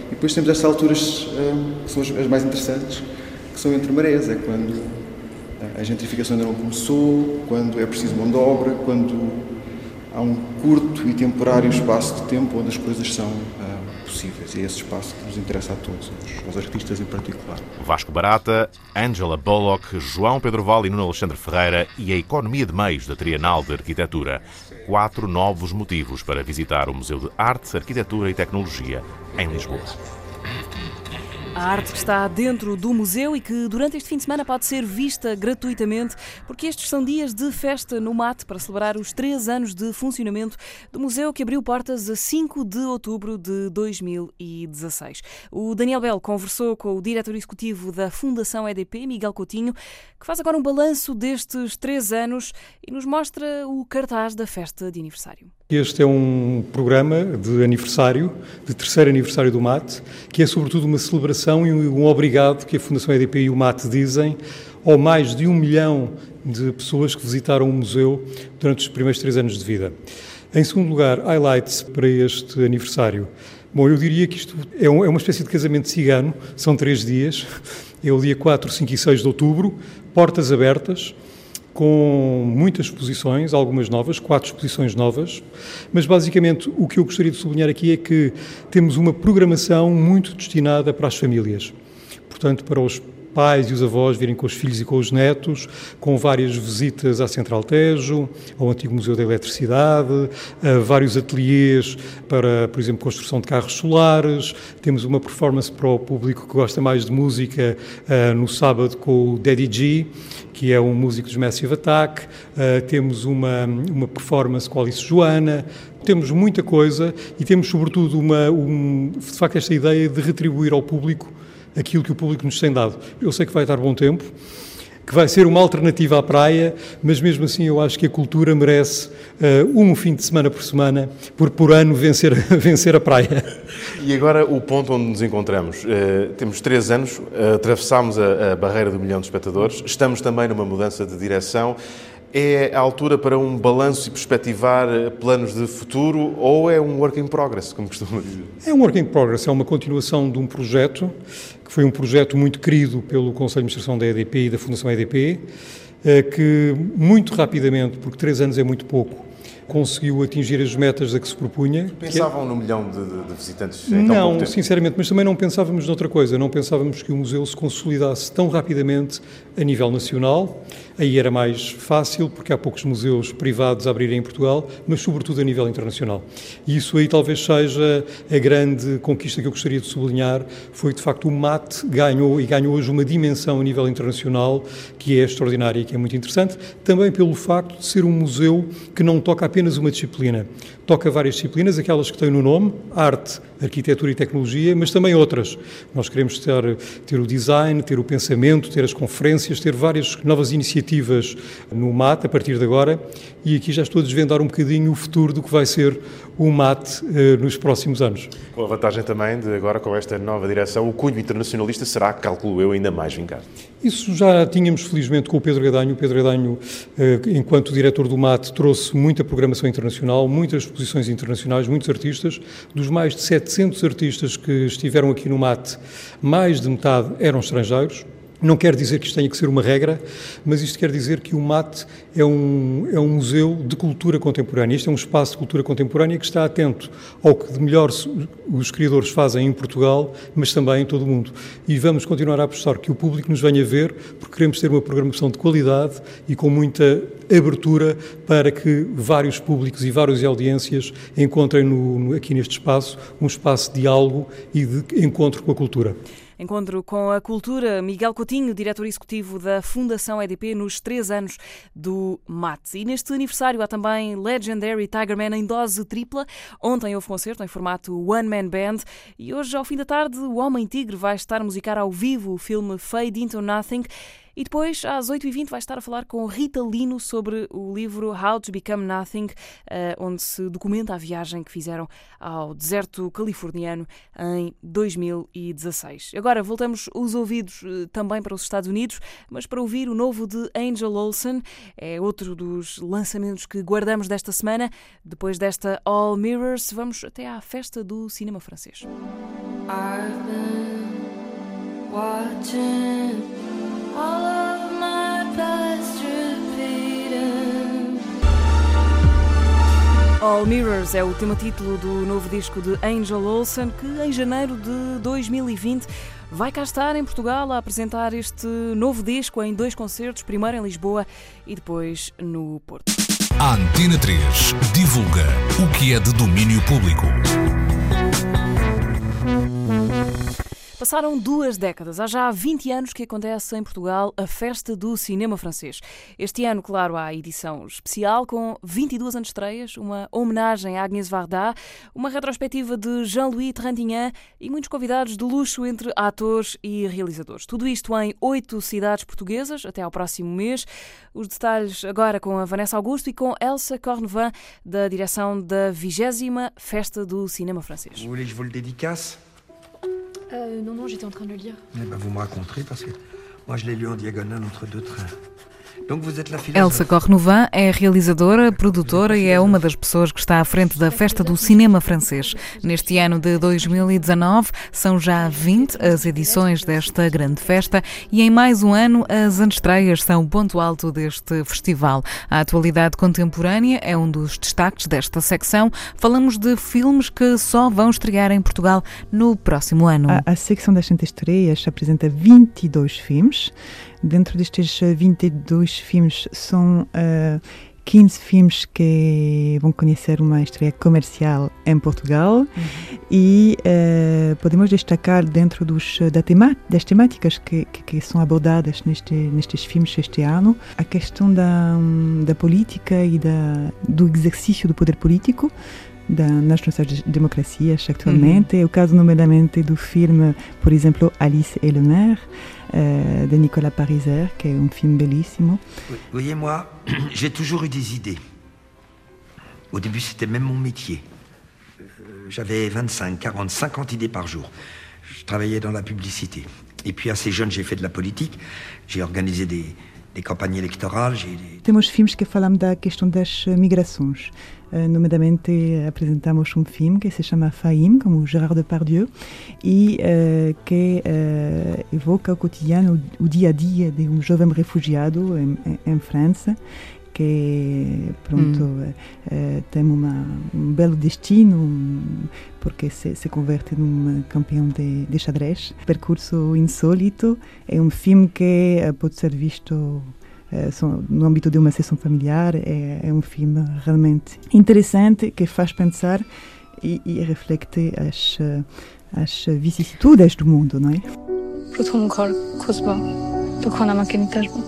Speaker 39: E depois temos estas alturas hum, que são as mais interessantes, que são entre marés. É quando a gentrificação ainda não começou, quando é preciso mão de obra, quando há um curto e temporário espaço de tempo onde as coisas são uh, possíveis. E é esse espaço que nos interessa a todos, aos artistas em particular.
Speaker 16: Vasco Barata, Angela Bullock, João Pedro Val e Nuno Alexandre Ferreira e a economia de meios da Trienal de Arquitetura quatro novos motivos para visitar o Museu de Arte, Arquitetura e Tecnologia em Lisboa.
Speaker 2: A arte que está dentro do museu e que durante este fim de semana pode ser vista gratuitamente, porque estes são dias de festa no MAT para celebrar os três anos de funcionamento do museu que abriu portas a 5 de outubro de 2016. O Daniel Bell conversou com o diretor executivo da Fundação EDP, Miguel Coutinho, que faz agora um balanço destes três anos e nos mostra o cartaz da festa de aniversário.
Speaker 40: Este é um programa de aniversário, de terceiro aniversário do MAT, que é sobretudo uma celebração e um obrigado que a Fundação EDP e o MAT dizem ao mais de um milhão de pessoas que visitaram o museu durante os primeiros três anos de vida. Em segundo lugar, highlights para este aniversário. Bom, eu diria que isto é, é uma espécie de casamento cigano, são três dias. É o dia 4, 5 e 6 de outubro, portas abertas, com muitas exposições, algumas novas, quatro exposições novas, mas basicamente o que eu gostaria de sublinhar aqui é que temos uma programação muito destinada para as famílias. Portanto, para os pais e os avós virem com os filhos e com os netos, com várias visitas à Central Tejo, ao antigo Museu da Eletricidade, vários ateliês para, por exemplo, construção de carros solares. Temos uma performance para o público que gosta mais de música eh, no sábado com o Daddy G, que é um músico dos Massive Attack. Eh, temos uma, uma performance com a Alice Joana. Temos muita coisa e temos, sobretudo, uma, um, de facto, esta ideia de retribuir ao público aquilo que o público nos tem dado. Eu sei que vai estar bom tempo, que vai ser uma alternativa à praia, mas mesmo assim eu acho que a cultura merece uh, um fim de semana por semana, por por ano vencer, (laughs) vencer a praia.
Speaker 16: E agora o ponto onde nos encontramos. Uh, temos três anos, uh, atravessámos a, a barreira do milhão de espectadores, estamos também numa mudança de direção. É a altura para um balanço e perspectivar planos de futuro ou é um work in progress, como costuma dizer?
Speaker 40: É um work in progress, é uma continuação de um projeto que foi um projeto muito querido pelo Conselho de Administração da EDP e da Fundação EDP, eh, que muito rapidamente, porque três anos é muito pouco, conseguiu atingir as metas a que se propunha.
Speaker 16: Pensavam é... no milhão de, de visitantes
Speaker 40: em Não, sinceramente, mas também não pensávamos noutra coisa. Não pensávamos que o museu se consolidasse tão rapidamente a nível nacional. Aí era mais fácil, porque há poucos museus privados a abrirem em Portugal, mas sobretudo a nível internacional. E isso aí talvez seja a grande conquista que eu gostaria de sublinhar, foi de facto o MAT ganhou e ganhou hoje uma dimensão a nível internacional que é extraordinária e que é muito interessante, também pelo facto de ser um museu que não toca apenas uma disciplina, toca várias disciplinas, aquelas que têm no nome, arte, arquitetura e tecnologia, mas também outras. Nós queremos ter, ter o design, ter o pensamento, ter as conferências, ter várias novas iniciativas no MAT a partir de agora e aqui já estou a desvendar um bocadinho o futuro do que vai ser o MAT eh, nos próximos anos.
Speaker 16: Com a vantagem também de agora com esta nova direção, o cunho internacionalista será, calculo eu, ainda mais vincado.
Speaker 40: Isso já tínhamos felizmente com o Pedro Gadanho. O Pedro Gadanho, eh, enquanto diretor do MAT, trouxe muita programação internacional, muitas exposições internacionais, muitos artistas. Dos mais de 700 artistas que estiveram aqui no MAT, mais de metade eram estrangeiros. Não quer dizer que isto tenha que ser uma regra, mas isto quer dizer que o MAT é um, é um museu de cultura contemporânea. Isto é um espaço de cultura contemporânea que está atento ao que de melhor os criadores fazem em Portugal, mas também em todo o mundo. E vamos continuar a apostar que o público nos venha ver, porque queremos ter uma programação de qualidade e com muita abertura para que vários públicos e várias audiências encontrem no, aqui neste espaço um espaço de diálogo e de encontro com a cultura.
Speaker 2: Encontro com a cultura. Miguel Coutinho, diretor executivo da Fundação EDP, nos três anos do MAT. E neste aniversário há também Legendary Tigerman em dose tripla. Ontem houve concerto em formato One Man Band e hoje, ao fim da tarde, o Homem Tigre vai estar a musicar ao vivo o filme Fade Into Nothing. E depois, às 8h20, vai estar a falar com Rita Lino sobre o livro How to Become Nothing, eh, onde se documenta a viagem que fizeram ao deserto californiano em 2016. Agora voltamos os ouvidos eh, também para os Estados Unidos, mas para ouvir o novo de Angel Olsen, é outro dos lançamentos que guardamos desta semana. Depois desta All Mirrors, vamos até à festa do cinema francês. I've been watching All Mirrors é o tema título do novo disco de Angel Olsen, que em janeiro de 2020 vai cá estar em Portugal a apresentar este novo disco em dois concertos, primeiro em Lisboa e depois no Porto.
Speaker 1: A Antena 3 divulga o que é de domínio público.
Speaker 2: Passaram duas décadas. Há já 20 anos que acontece em Portugal a Festa do Cinema Francês. Este ano, claro, há a edição especial com 22 anos de estreias, uma homenagem a Agnès Varda, uma retrospectiva de Jean-Louis Trintignant e muitos convidados de luxo entre atores e realizadores. Tudo isto em oito cidades portuguesas até ao próximo mês. Os detalhes agora com a Vanessa Augusto e com Elsa Cornevin, da direção da 20 Festa do Cinema Francês.
Speaker 41: Vous voulez je vous le dédicace
Speaker 42: Euh, non, non, j'étais en train de le lire.
Speaker 41: Eh ben, vous me raconterez parce que moi je l'ai lu en diagonale entre deux trains.
Speaker 43: Elsa Cornovan é realizadora, produtora e é uma das pessoas que está à frente da Festa do Cinema Francês. Neste ano de 2019 são já 20 as edições desta grande festa e em mais um ano as antestreias são o ponto alto deste festival. A atualidade contemporânea é um dos destaques desta secção. Falamos de filmes que só vão estrear em Portugal no próximo ano.
Speaker 44: A, a secção das antestreias apresenta 22 filmes. Dentro destes 22 filmes, são uh, eh, 15 filmes que vão conhecer uma estreia comercial em Portugal uhum. e uh, podemos destacar dentro dos, da tema, das temáticas que, que, que, são abordadas neste, nestes filmes este ano a questão da, da política e da, do exercício do poder político da, nas nossas democracias actualmente. Uhum. O caso, nomeadamente, do filme, por exemplo, Alice et le maire, euh, de Nicolas Pariser, qui est un film bellissimo.
Speaker 41: Vous voyez, moi, (clears throat) j'ai toujours eu des idées. Au début, c'était même mon métier. Euh, j'avais 25, 40, 50 idées par jour. Je travaillais dans la publicité. Et puis, assez jeune, j'ai fait de la politique. J'ai organisé des, des campagnes électorales.
Speaker 44: Temos filmes que falam da questão das migrações. Uh, nomeadamente apresentamos um filme que se chama Faim, como Gérard Depardieu, e uh, que evoca o cotidiano, o dia a dia de um jovem refugiado em, em França, que pronto hum. uh, tem uma, um belo destino porque se, se converte num campeão de, de xadrez. Percurso insólito é um filme que pode ser visto no âmbito de uma sessão familiar. É, é, um filme realmente interessante que faz pensar e, e reflete as, as vicissitudes do mundo, não é?
Speaker 42: প্রথম ঘর খুঁজব তখন আমাকে নিতে আসবো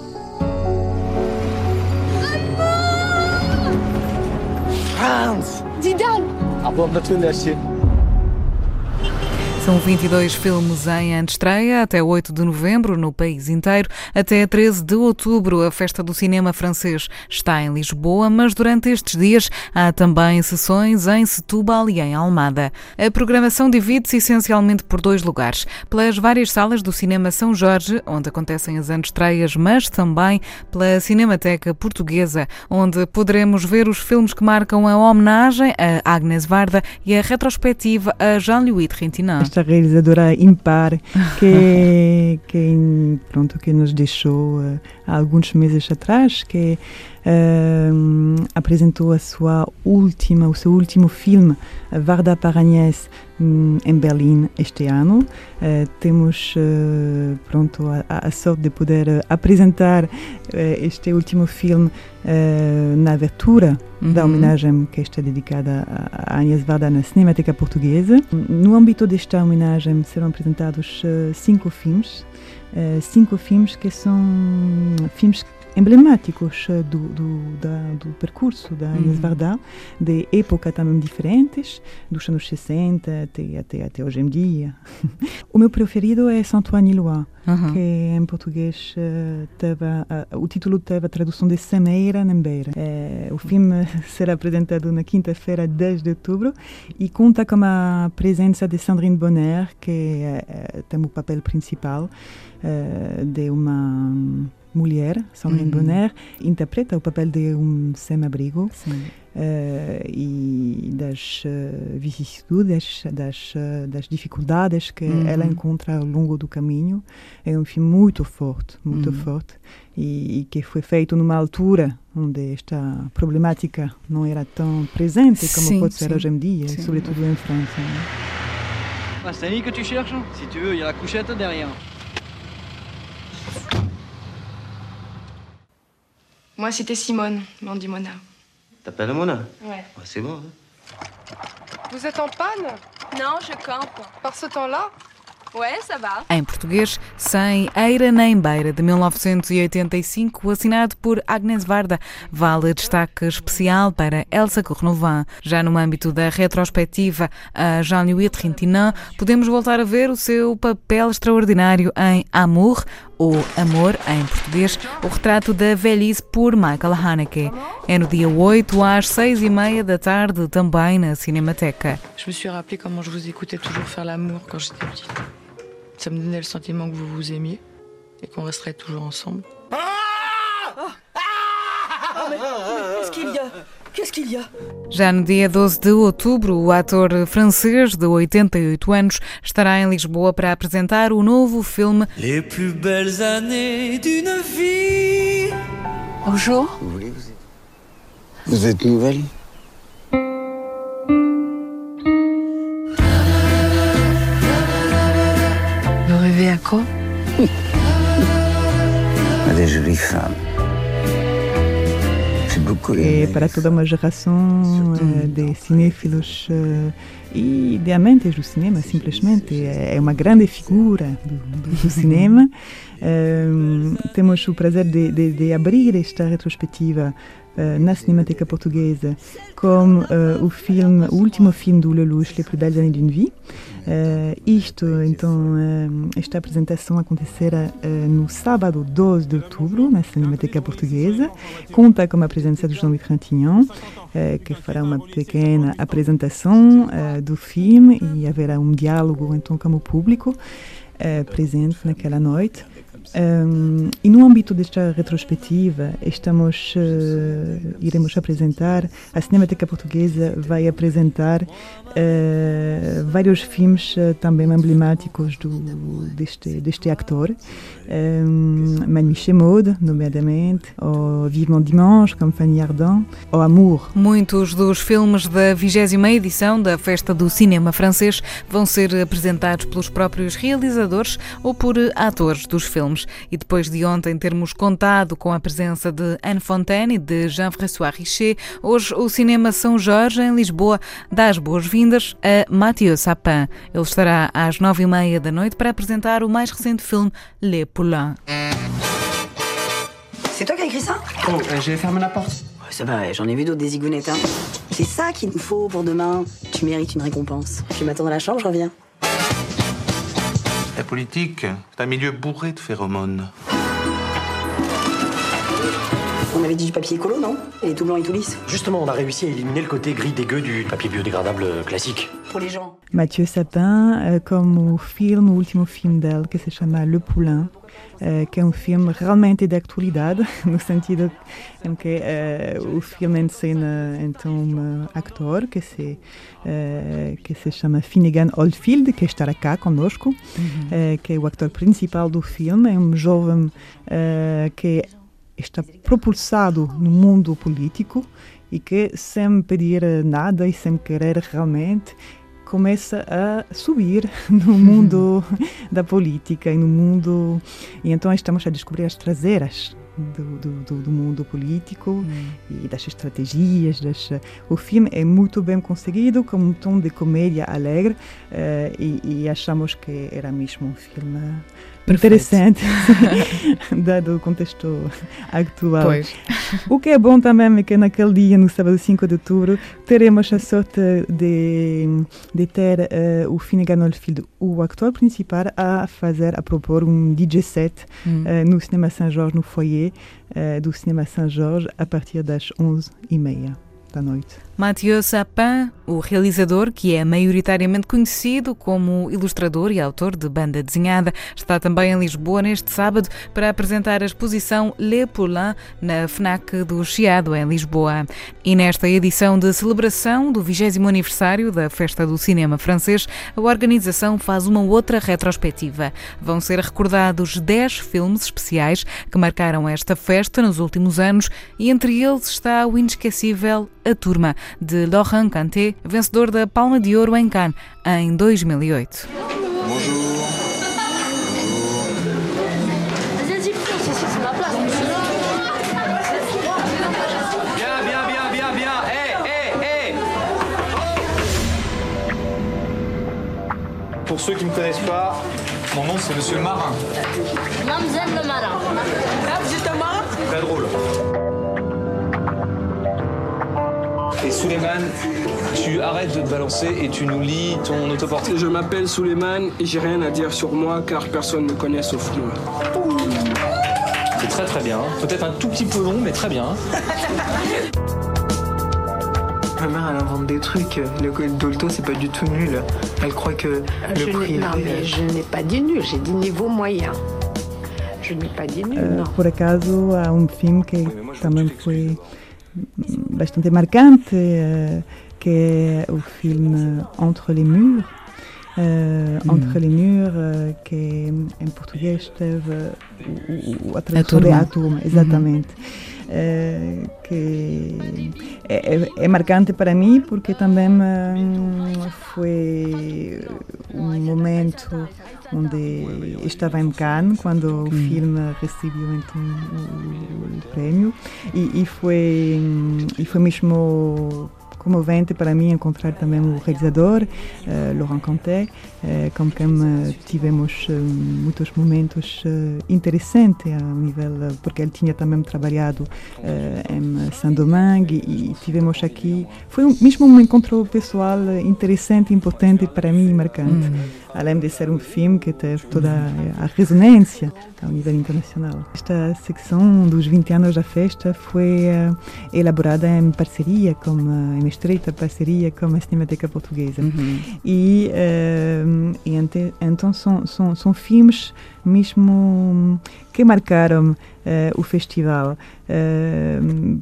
Speaker 45: Franz! Zidane! Ablamda tüm dersi.
Speaker 43: são 22 filmes em antestreia até 8 de novembro no país inteiro. Até 13 de outubro, a Festa do Cinema Francês está em Lisboa, mas durante estes dias há também sessões em Setúbal e em Almada. A programação divide-se essencialmente por dois lugares: pelas várias salas do Cinema São Jorge, onde acontecem as antestreias, mas também pela Cinemateca Portuguesa, onde poderemos ver os filmes que marcam a homenagem a Agnes Varda e a retrospectiva a Jean-Louis Trintignant
Speaker 44: esta realizadora impar que, (laughs) que, pronto, que nos deixou uh, há alguns meses atrás, que uh, apresentou a sua última, o seu último filme, Varda Paranhés, em Berlim este ano. Uh, temos uh, pronto a, a, sorte de poder apresentar este último filme na abertura uhum. da homenagem que está dedicada a Agnes Varda na Cinemateca Portuguesa. No âmbito desta homenagem serão apresentados cinco filmes, cinco filmes que são filmes emblemáticos eh, do, do, da, do percurso da Inês uhum. De época também diferentes, dos anos 60 até, até, até hoje em dia. (laughs) o meu preferido é Saint-Antoine Loire, uhum. que em português uh, teve, uh, o título teve a tradução de Semeira Nembeira. Uh, o filme (laughs) será apresentado na quinta-feira, 10 de outubro, e conta com a presença de Sandrine Bonner, que tem o papel principal de uma mulher, Sandrine uhum. Bonner, interpreta o papel de um sem-abrigo uh, e das uh, vicissitudes, das, uh, das dificuldades que uhum. ela encontra ao longo do caminho. É um filme muito forte, muito uhum. forte, e, e, que foi feito numa altura onde esta problemática não era tão presente como sim, pode ser sim. hoje em dia, sim. sobretudo em França.
Speaker 46: Ah, c'est que tu cherches Si tu veux, il y a la couchette derrière.
Speaker 42: Moi, c'était Simone, mais on dit Mona.
Speaker 46: T'appelles Mona
Speaker 42: Ouais. ouais
Speaker 46: c'est bon. Hein.
Speaker 42: Vous êtes en panne Non, je campe. Par ce temps-là Ouais, ça va.
Speaker 43: Em português, sem Eira nem Beira, de 1985, assinado por Agnes Varda, vale destaque especial para Elsa Cornovan. Já no âmbito da retrospectiva a Jean-Louis Trintignant, podemos voltar a ver o seu papel extraordinário em Amour, ou Amor em português, o retrato da velhice por Michael Haneke. É no dia 8 às 6 e meia da tarde, também na Cinemateca.
Speaker 42: Je me suis rappelé comment je vous écoutais toujours faire l'amour quand j'étais petite. Ça me donnait le sentiment que vous vous aimiez et qu'on resterait toujours ensemble. Ah
Speaker 45: ah mais, mais qu'est-ce qu'il y a Qu'est-ce qu'il y a
Speaker 43: Já no dia 12 de outubro, o ator francês de 88 anos estará em Lisboa para apresentar o novo filme
Speaker 45: Les plus belles années d'une vie.
Speaker 42: Bonjour.
Speaker 45: Vous voulez, vous êtes, vous êtes nouvelle
Speaker 42: à quoi (laughs)
Speaker 45: À des jolies femmes.
Speaker 44: É para toda uma geração uh, de cinéfilos uh, e de amantes do cinema, simplesmente. É, uma grande figura do, do, cinema. Uh, (laughs) temos o prazer de, de, de abrir esta retrospectiva na Cinemateca Portuguesa com o filme, o último filme do Lelouch, Les plus belles années d'une vie. Uh, isto, então, uh, esta apresentação acontecerá uh, no sábado 12 de outubro, na Cinemateca Portuguesa. Conta com a presença do Jean-Louis que fará uma pequena apresentação do filme e haverá um diálogo, então, com o público presente naquela noite. Um, e no âmbito desta retrospectiva, estamos, uh, iremos apresentar, a Cinemateca Portuguesa vai apresentar uh, vários filmes uh, também emblemáticos do, deste, deste ator. Um, Manu Chemaude, nomeadamente, ou Vivement Dimanche, com Fanny Ardant, ou Amour.
Speaker 43: Muitos dos filmes da 20 edição da Festa do Cinema Francês vão ser apresentados pelos próprios realizadores ou por atores dos filmes. E depois de ontem termos contado com a presença de Anne Fontaine e de Jean-François Richer, hoje o Cinema São Jorge, em Lisboa, dá as boas-vindas a Mathieu Sapin. Ele estará às nove e meia da noite para apresentar o mais recente filme Les Poulains.
Speaker 47: C'est toi qui as écrit ça
Speaker 48: Oh, euh, j'ai fermé la porte.
Speaker 47: Ça va, j'en ai vu d'autres des zigounettes. Hein. C'est ça qu'il nous faut pour demain. Tu mérites une récompense. Tu m'attends dans la chambre, je reviens.
Speaker 48: La politique, c'est un milieu bourré de phéromones.
Speaker 47: On avait dit du papier écolo, non? Et tout blanc et tout lisse.
Speaker 49: Justement, on a réussi à éliminer le côté gris dégueu du papier biodégradable classique.
Speaker 47: Pour les gens.
Speaker 44: Mathieu Sapin, euh, como o filme, o último filme dele, que se chama Le Poulain, que é um filme realmente de atualidade, (laughs) no sentido em que uh, o filme encena então um actor que se, uh, que se chama Finnegan Oldfield, que estará cá conosco, uhum. que é o ator principal do filme, é um jovem que está propulsado no mundo político e que sem pedir nada e sem querer realmente começa a subir (laughs) no mundo (laughs) da política e no mundo e então estamos a descobrir as traseiras do, do, do mundo político hum. e das estratégias. Das, o filme é muito bem conseguido, com um tom de comédia alegre uh, e, e, achamos que era mesmo um filme interessante, (laughs) dado o contexto atual.
Speaker 43: Pois.
Speaker 44: O que é bom também é que naquele dia, no sábado 5 de outubro, teremos a sorte de, de ter uh, o Finnegan Oldfield, o ator principal, a fazer, a propor um DJ set hum. uh, no Cinema Saint-Georges, no foyer uh, do Cinema Saint-Georges, a partir das 11h30 da noite.
Speaker 43: Mathieu Sapin, o realizador, que é maioritariamente conhecido como ilustrador e autor de banda desenhada, está também em Lisboa neste sábado para apresentar a exposição Le Poulain na FNAC do Chiado, em Lisboa. E nesta edição de celebração do 20 aniversário da Festa do Cinema Francês, a organização faz uma outra retrospectiva. Vão ser recordados 10 filmes especiais que marcaram esta festa nos últimos anos e entre eles está o inesquecível A Turma, de Laurent Canté, vencedor da Palma de Ouro em Cannes em 2008.
Speaker 48: Bonjour.
Speaker 50: Pour ceux qui ne me connaissent pas, mon nom c'est Monsieur Marin.
Speaker 51: Mamzelle le marin.
Speaker 50: Ah, vous êtes un marin Très drôle. Et Suleiman, tu arrêtes de te balancer et tu nous lis ton autoportrait.
Speaker 52: Je m'appelle Suleiman et j'ai rien à dire sur moi car personne ne me connaît sauf moi.
Speaker 50: C'est très très bien. Peut-être un tout petit peu long, mais très bien.
Speaker 42: Ma mère, elle invente des trucs. Le Dolto, c'est pas du tout nul. Elle croit que le
Speaker 51: je
Speaker 42: privé...
Speaker 51: Non, mais je n'ai pas dit nul, j'ai dit niveau moyen. Je n'ai pas dit nul, non.
Speaker 44: Por acaso, há um filme que também foi bastante marcante, uh, que é o filme Entre les Murs. Uh, Entre les Murs, que em português teve o, o, a tradução de A Turma, exatamente. Uhum. que é, é, é, marcante para mim porque também foi um momento onde estava em Cannes quando o filme recebeu então o, o prêmio e, e, foi e foi mesmo comovente para mim encontrar também o realizador, uh, Laurent Conté, uh, com quem uh, tivemos muitos momentos interessantes a nível, porque ele tinha também trabalhado em Saint-Domingue e, e tivemos aqui, foi um, mesmo um encontro pessoal interessante, importante para mim e marcante. Hum. Além de ser um filme que teve toda a ressonância ao nível internacional. Esta secção dos 20 anos da festa foi uh, elaborada em parceria, com, uh, em estreita parceria com a Cinemateca Portuguesa. Uhum. E, uh, e ante, então são, são, são filmes mesmo que marcaram o festival.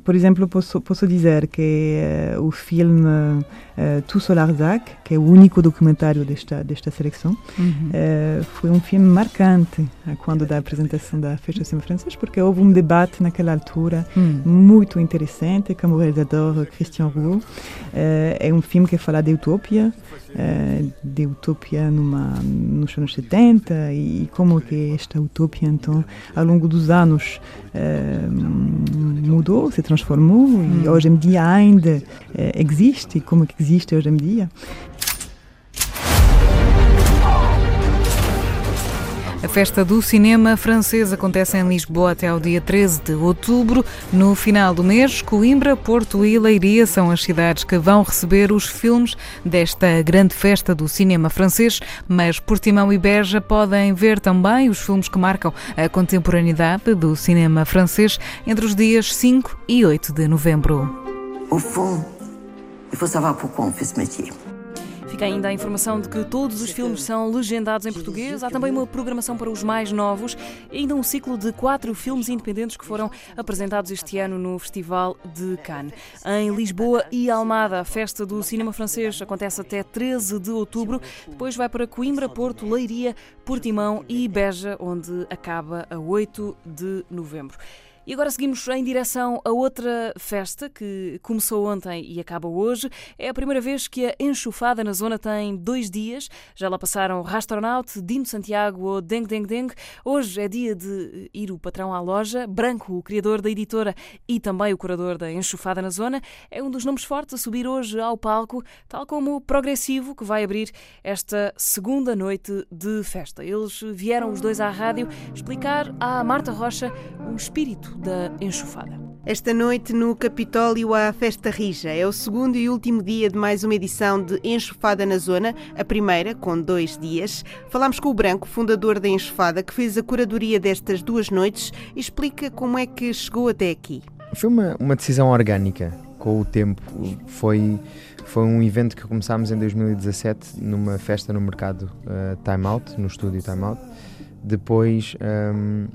Speaker 44: por exemplo, posso, posso dizer que o filme uh, Tout sur Larzac, que é o único documentário desta, desta seleção, uhum. uh, foi um filme marcante quando da apresentação da Festa Cinema Francês, porque houve um debate naquela altura uhum. muito interessante com o realizador Christian Rouault. Uh, é um filme que fala de utopia, de utopia numa, nos anos 70 e como que esta utopia, então, ao longo dos anos, mudou, se transformou e hoje em dia ainda existe, como que existe hoje em dia.
Speaker 43: A festa do cinema francês acontece em Lisboa até ao dia 13 de outubro. No final do mês, Coimbra, Porto e Leiria são as cidades que vão receber os filmes desta grande festa do cinema francês, mas Portimão e Beja podem ver também os filmes que marcam a contemporaneidade do cinema francês entre os dias 5 e 8 de novembro.
Speaker 53: Au fond, il faut savoir pourquoi on fait ce métier.
Speaker 2: Fica ainda a informação de que todos os filmes são legendados em português. Há também uma programação para os mais novos e ainda um ciclo de quatro filmes independentes que foram apresentados este ano no Festival de Cannes. Em Lisboa e Almada, a festa do cinema francês acontece até 13 de outubro. Depois vai para Coimbra, Porto, Leiria, Portimão e Beja, onde acaba a 8 de novembro. E agora seguimos em direção a outra festa que começou ontem e acaba hoje. É a primeira vez que a enxufada na zona tem dois dias. Já lá passaram Rastronaut, Dino Santiago ou Deng Deng Deng. Hoje é dia de ir o patrão à loja. Branco, o criador da editora e também o curador da enxufada na zona, é um dos nomes fortes a subir hoje ao palco, tal como o Progressivo, que vai abrir esta segunda noite de festa. Eles vieram os dois à rádio explicar à Marta Rocha o espírito da enxofada.
Speaker 54: Esta noite no Capitólio há a Festa Rija. É o segundo e último dia de mais uma edição de Enxofada na Zona, a primeira com dois dias. Falámos com o Branco, fundador da Enxofada, que fez a curadoria destas duas noites e explica como é que chegou até aqui.
Speaker 55: Foi uma, uma decisão orgânica com o tempo. Foi, foi um evento que começámos em 2017 numa festa no mercado uh, Time Out, no estúdio Time Out. Depois. Um,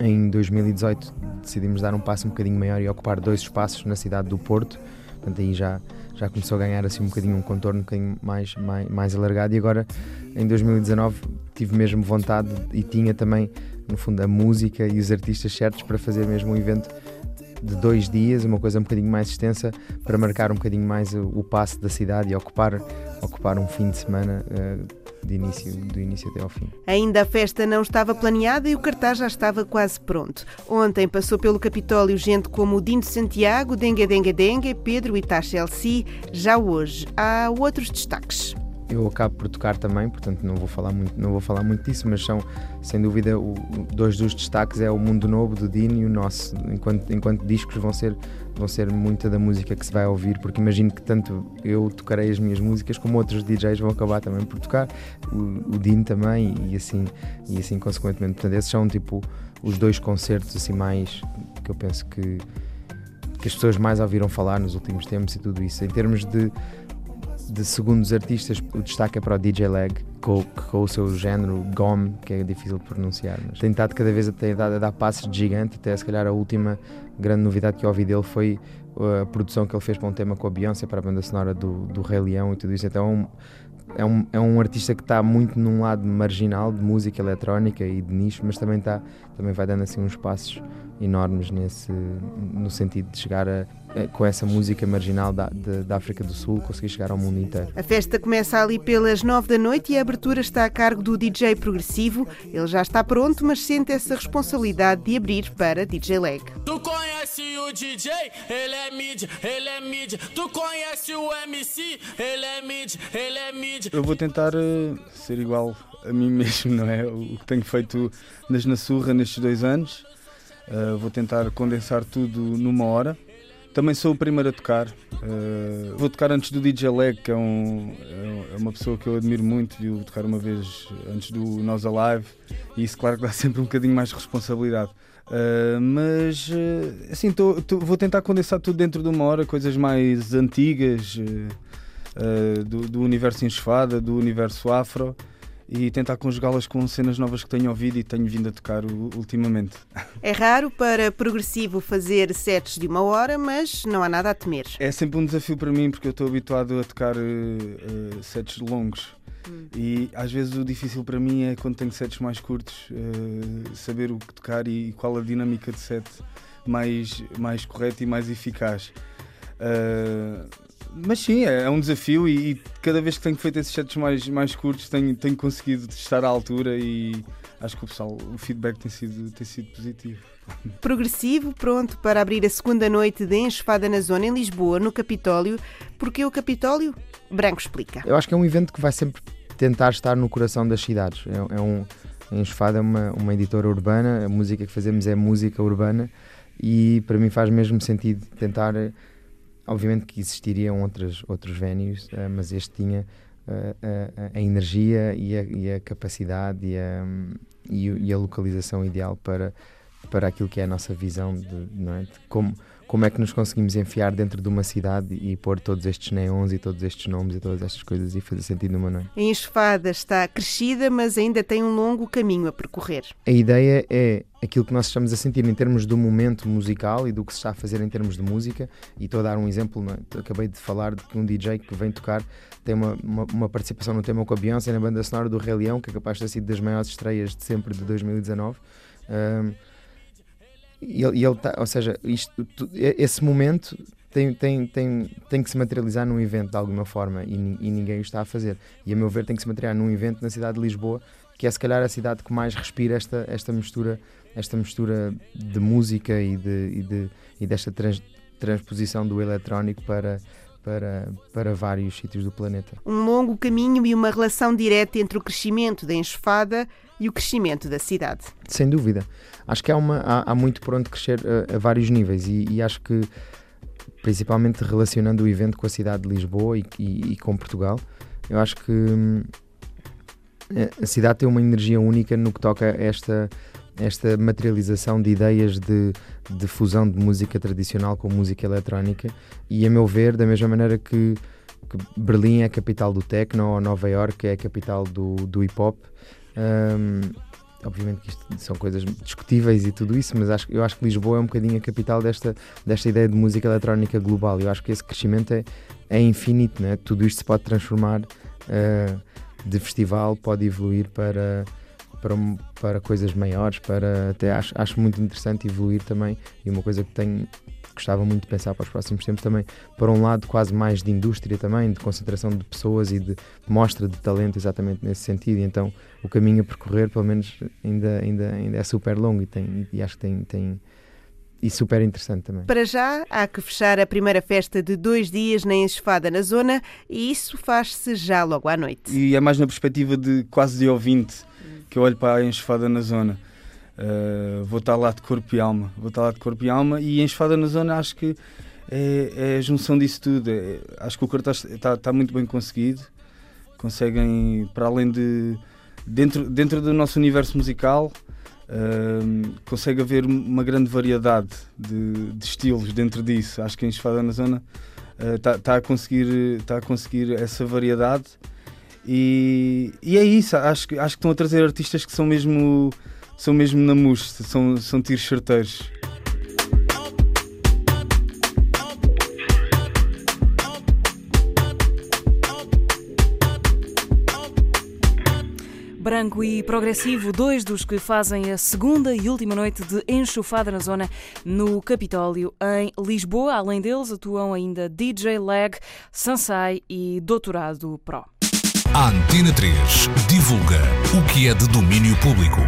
Speaker 55: em 2018 decidimos dar um passo um bocadinho maior e ocupar dois espaços na cidade do Porto, portanto aí já, já começou a ganhar assim um bocadinho um contorno um bocadinho mais, mais, mais alargado. E agora em 2019 tive mesmo vontade e tinha também no fundo a música e os artistas certos para fazer mesmo um evento de dois dias, uma coisa um bocadinho mais extensa para marcar um bocadinho mais o, passo da cidade e ocupar, ocupar um fim de semana uh, de início, do início até ao fim.
Speaker 54: Ainda a festa não estava planeada e o cartaz já estava quase pronto. Ontem passou pelo Capitólio gente como o Dino Santiago, Dengue Dengue Dengue, Pedro e Tasha LC. Já hoje há outros destaques
Speaker 55: eu acabo por tocar também, portanto não vou falar muito, não vou falar muito disso, mas são sem dúvida o, dois dos destaques é o Mundo Novo do Dino e o nosso, enquanto, enquanto discos vão ser vão ser muita da música que se vai ouvir, porque imagino que tanto eu tocarei as minhas músicas como outros DJs vão acabar também por tocar, o, o Dino também e assim e assim consequentemente. Portanto, esses são tipo os dois concertos assim mais que eu penso que que as pessoas mais ouviram falar nos últimos tempos e tudo isso. Em termos de de segundos artistas, o destaque é para o DJ Leg, com, com o seu género GOM, que é difícil de pronunciar. Mas tem estado cada vez a, a dar passos de gigante, até se calhar a última grande novidade que eu ouvi dele foi uh, a produção que ele fez para um tema com a Beyoncé, para a banda sonora do, do Rei Leão e tudo isso. Então é um, é um artista que está muito num lado marginal de música eletrónica e de nicho, mas também, está, também vai dando assim uns passos enormes nesse, no sentido de chegar a, a, com essa música marginal da, de, da África do Sul, conseguir chegar ao mundo inteiro.
Speaker 54: A festa começa ali pelas nove da noite e a abertura está a cargo do DJ progressivo. Ele já está pronto, mas sente essa responsabilidade de abrir para DJ Leg.
Speaker 56: Tu conhece o DJ? Ele é mid, ele é mid. Tu conhece o MC? Ele é mid, ele é mid.
Speaker 57: Eu vou tentar uh, ser igual a mim (laughs) mesmo, não é? O que tenho feito nas Na Surra nestes dois anos. Uh, vou tentar condensar tudo numa hora, Também sou o primeiro a tocar. Uh, vou tocar antes do DJ Leg, que é, um, é uma pessoa que eu admiro muito. Viu tocar uma vez antes do Nós Alive. E isso, claro, que dá (laughs) sempre um bocadinho mais de responsabilidade. Uh, mas assim, tô, tô, vou tentar condensar tudo dentro de uma hora, coisas mais antigas uh, do, do, universo enxofada, do universo afro e tentar conjugá-las com cenas novas que tenho ouvido e tenho vindo a tocar ultimamente. (laughs)
Speaker 54: É raro para progressivo fazer sets de uma hora, mas não há nada a temer.
Speaker 57: É sempre um desafio para mim porque eu estou habituado a tocar sets longos. Hum. E às vezes o difícil para mim é quando tenho sets mais curtos, uh, saber o que tocar e, qual a dinâmica de set mais, mais correta e mais eficaz. Uh, mas sim, é, é um desafio e, e, cada vez que tenho feito esses sets mais, mais curtos tenho, tenho conseguido estar à altura e acho que o pessoal, o feedback tem sido, tem sido positivo.
Speaker 54: Progressivo, pronto para abrir a segunda noite de Enxofada na Zona em Lisboa, no Capitólio. Porquê o Capitólio? Branco explica.
Speaker 55: Eu acho que é um evento que vai sempre tentar estar no coração das cidades. É, é um, a Enxofada é uma, uma editora urbana, a música que fazemos é música urbana e para mim faz mesmo sentido tentar. Obviamente que existiriam outros, outros venues, eh, mas este tinha eh, a, a, energia e a, e a capacidade e a, e a localização ideal para para aquilo que é a nossa visão de, é? de como, como é que nos conseguimos enfiar dentro de uma cidade e pôr todos estes neons e todos estes nomes e todas estas coisas e fazer sentido numa noite.
Speaker 54: A Enxofada está crescida, mas ainda tem um longo caminho a percorrer.
Speaker 55: A ideia é aquilo que nós estamos a sentir em termos do momento musical e do que se está a fazer em termos de música. E estou a dar um exemplo, é? acabei de falar de que um DJ que vem tocar tem uma, uma, uma, participação no tema com a Beyoncé na banda sonora do Rei Leão, que é capaz de ter sido das maiores estreias de sempre de 2019. Um, e ele, ele tá, ou seja, isto, esse momento tem, tem, tem, tem que se materializar num evento de alguma forma e, e, ninguém o está a fazer. E a meu ver tem que se materializar num evento na cidade de Lisboa, que é se calhar a cidade que mais respira esta, esta mistura esta mistura de música e, de, e, de, e desta trans, transposição do eletrónico para, para, para vários sítios do planeta.
Speaker 54: Um longo caminho e uma relação direta entre o crescimento da enxofada e o crescimento da cidade.
Speaker 55: Sem dúvida. Acho que há, uma, há, há muito por onde crescer a, a vários níveis e, e, acho que, principalmente relacionando o evento com a cidade de Lisboa e, e, e com Portugal, eu acho que hum, a cidade tem uma energia única no que toca a esta, esta materialização de ideias de, de fusão de música tradicional com música eletrónica e, a meu ver, da mesma maneira que, que Berlim é a capital do techno ou Nova York é a capital do, do hip hop, um, obviamente que isto são coisas discutíveis e tudo isso, mas acho, eu acho que Lisboa é um bocadinho a capital desta, desta ideia de música eletrónica global. Eu acho que esse crescimento é, é infinito, né? tudo isto se pode transformar uh, de festival, pode evoluir para, para, para coisas maiores, para até acho, acho muito interessante evoluir também. E uma coisa que tenho gostava muito de pensar para os próximos tempos também, para um lado quase mais de indústria também, de concentração de pessoas e de mostra de talento exatamente nesse sentido. E então o caminho a percorrer, pelo menos, ainda, ainda, ainda é super longo e, tem, e acho que tem, tem e super interessante também.
Speaker 54: Para já, há que fechar a primeira festa de dois dias na Enxofada na zona e isso faz-se já logo à noite.
Speaker 57: E é mais na perspectiva de quase de ouvinte que eu olho para a Enxofada na zona. Uh, vou estar lá de corpo e alma. Vou estar lá de corpo e alma e em Esfada na Zona acho que é, é a junção disso tudo. É, acho que o cartaz está, está muito bem conseguido. Conseguem, para além de. Dentro, dentro do nosso universo musical, uh, consegue haver uma grande variedade de, de, estilos dentro disso. Acho que em Esfada na Zona está, uh, está, a conseguir, está a conseguir essa variedade. E, e é isso. Acho, acho que estão a trazer artistas que são mesmo são mesmo namus, são, são tiros certeiros.
Speaker 2: Branco e Progressivo, dois dos que fazem a segunda e última noite de enxofada na zona no Capitólio, em Lisboa. Além deles, atuam ainda DJ Lag, Sansai e Doutorado Pro.
Speaker 1: A Antena 3 divulga o que é de domínio público.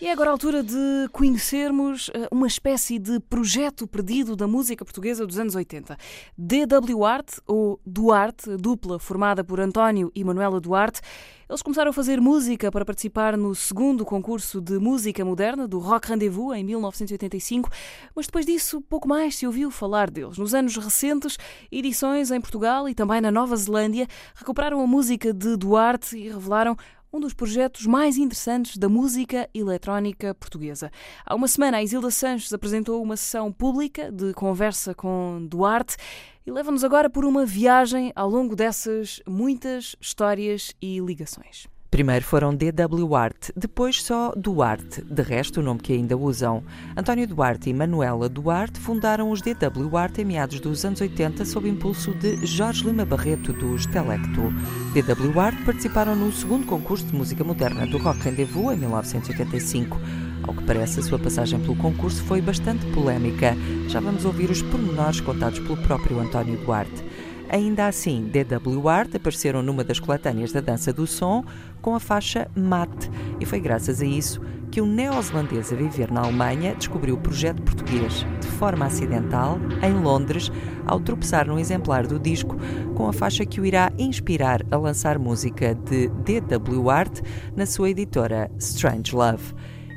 Speaker 2: E é agora a altura de conhecermos eh, uma espécie de projeto perdido da música portuguesa dos anos 80. DW Art, ou Duarte, dupla formada por António e Manuela Duarte, eles começaram a fazer música para participar no segundo concurso de música moderna do Rock Rendezvous em 1985, mas depois disso pouco mais se ouviu falar deles. Nos anos recentes, edições em Portugal e também na Nova Zelândia recuperaram a música de Duarte e revelaram um dos projetos mais interessantes da música eletrónica portuguesa. Há uma semana, a Isilda Sanches apresentou uma sessão pública de conversa com Duarte e leva-nos agora por uma viagem ao longo dessas muitas histórias e ligações.
Speaker 58: Primeiro foram DW Art, depois só Duarte, de resto o nome que ainda usam. António Duarte e Manuela Duarte fundaram os DW Art em meados dos anos 80 sob impulso de Jorge Lima Barreto dos Telecto. DW Art participaram no segundo concurso de música moderna do Rock Rendezvous em 1985. Ao que parece, a sua passagem pelo concurso foi bastante polémica. Já vamos ouvir os pormenores contados pelo próprio António Duarte. Ainda assim, DW Art apareceram numa das coletâneas da dança do som com a faixa Mate, e foi graças a isso que um neozelandês a viver na Alemanha descobriu o projeto português de forma acidental em Londres ao tropeçar num exemplar do disco com a faixa que o irá inspirar a lançar música de DW Art na sua editora Strange Love.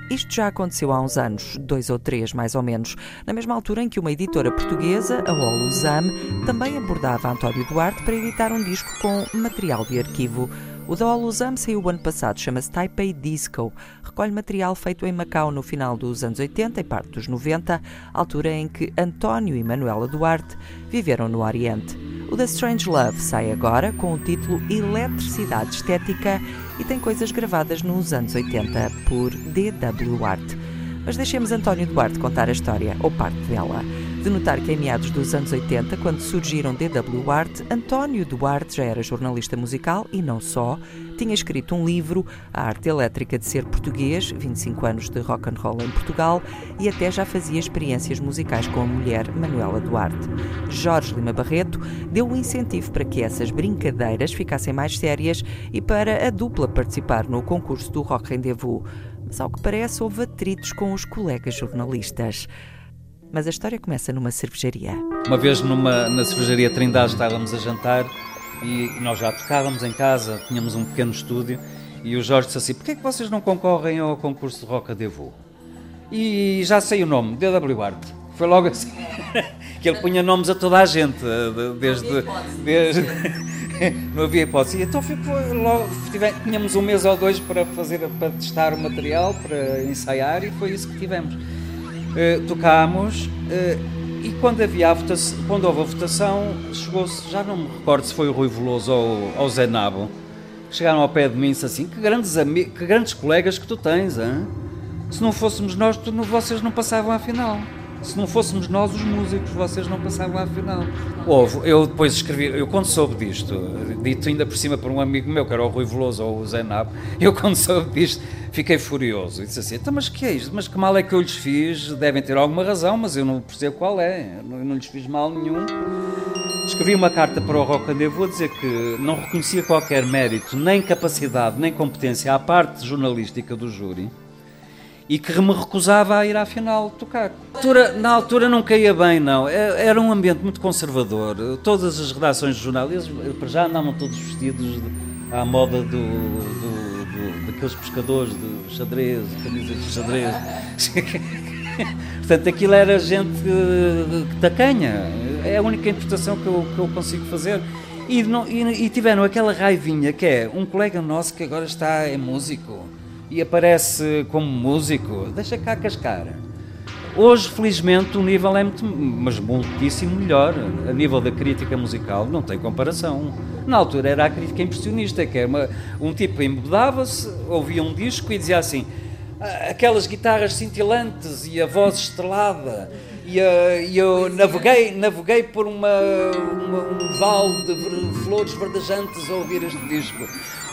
Speaker 58: Isto já aconteceu há uns anos, dois ou três mais ou menos, na mesma altura em que uma editora portuguesa, a Oluzam, também abordava António Duarte para editar um disco com material de arquivo. O da Oluzam saiu o ano passado, chama-se Taipei Disco. Recolhe material feito em Macau no final dos anos 80 e parte dos 90, altura em que António e Manuela Duarte viveram no Oriente. O The Strange Love sai agora com o título Eletricidade Estética e tem coisas gravadas nos anos 80 por D.W. Art. Mas deixemos António Duarte contar a história, ou parte dela de notar que em meados dos anos 80, quando surgiram DW Art, António Duarte já era jornalista musical e não só, tinha escrito um livro, A Arte Elétrica de Ser Português, 25 anos de rock and roll em Portugal, e até já fazia experiências musicais com a mulher Manuela Duarte. Jorge Lima Barreto deu um incentivo para que essas brincadeiras ficassem mais sérias e para a dupla participar no concurso do Rock Rendezvous. Mas ao que parece houve atritos com os colegas jornalistas. Mas a história começa numa cervejaria.
Speaker 59: Uma vez numa, na cervejaria Trindade estávamos a jantar e nós já tocávamos em casa, tínhamos um pequeno estúdio e o Jorge disse assim, porquê é que vocês não concorrem ao concurso de Roca Devo? E já sei o nome, DW Art. Foi logo assim, (laughs) que ele punha nomes a toda a gente, desde... desde não havia hipótese. (laughs) Então ficou logo, tínhamos um mês ou dois para fazer, para testar o material, para ensaiar e foi isso que tivemos. Uh, tocámos uh, e quando havia votação, quando houve a votação, chegou-se, já não me recordo se foi o Rui Veloso ou, ou Zé Nabo, chegaram ao pé de mim e assim, que grandes, que grandes colegas que tu tens, hein? se não fôssemos nós, tu, vocês não passavam à final se não fôssemos nós os músicos, vocês não passavam à final. Houve, eu depois escrevi, eu quando soube disto, dito ainda por cima por um amigo meu, que era o Rui Veloso ou o Zé Nabo, (laughs) eu quando soube disto fiquei furioso. E disse assim: então, mas que é isto? Mas que mal é que eu lhes fiz? Devem ter alguma razão, mas eu não percebo qual é. Eu não lhes fiz mal nenhum. Escrevi uma carta para o Rocandeiro, vou dizer que não reconhecia qualquer mérito, nem capacidade, nem competência à parte jornalística do júri e que me recusava a ir à final tocar. Na altura, na altura não caía bem, não. É, era um ambiente muito conservador. Todas as redações de jornalismo, para já andavam todos vestidos à moda do, do, do, daqueles pescadores de xadrez, camisas de xadrez. (laughs) Portanto, aquilo era gente tacanha. É a única interpretação que eu, que eu consigo fazer. E, não, e, e tiveram aquela raivinha que é um colega nosso que agora está é músico e aparece como músico, deixa cá cascar. Hoje, felizmente, o nível é muito, mas muitíssimo melhor. A nível da crítica musical, não tem comparação. Na altura era a crítica impressionista, que era uma, um tipo embedava-se, ouvia um disco e dizia assim: ah, aquelas guitarras cintilantes e a voz estrelada. E, uh, e eu naveguei, naveguei por uma, uma, um vale de flores verdejantes a ouvir este disco.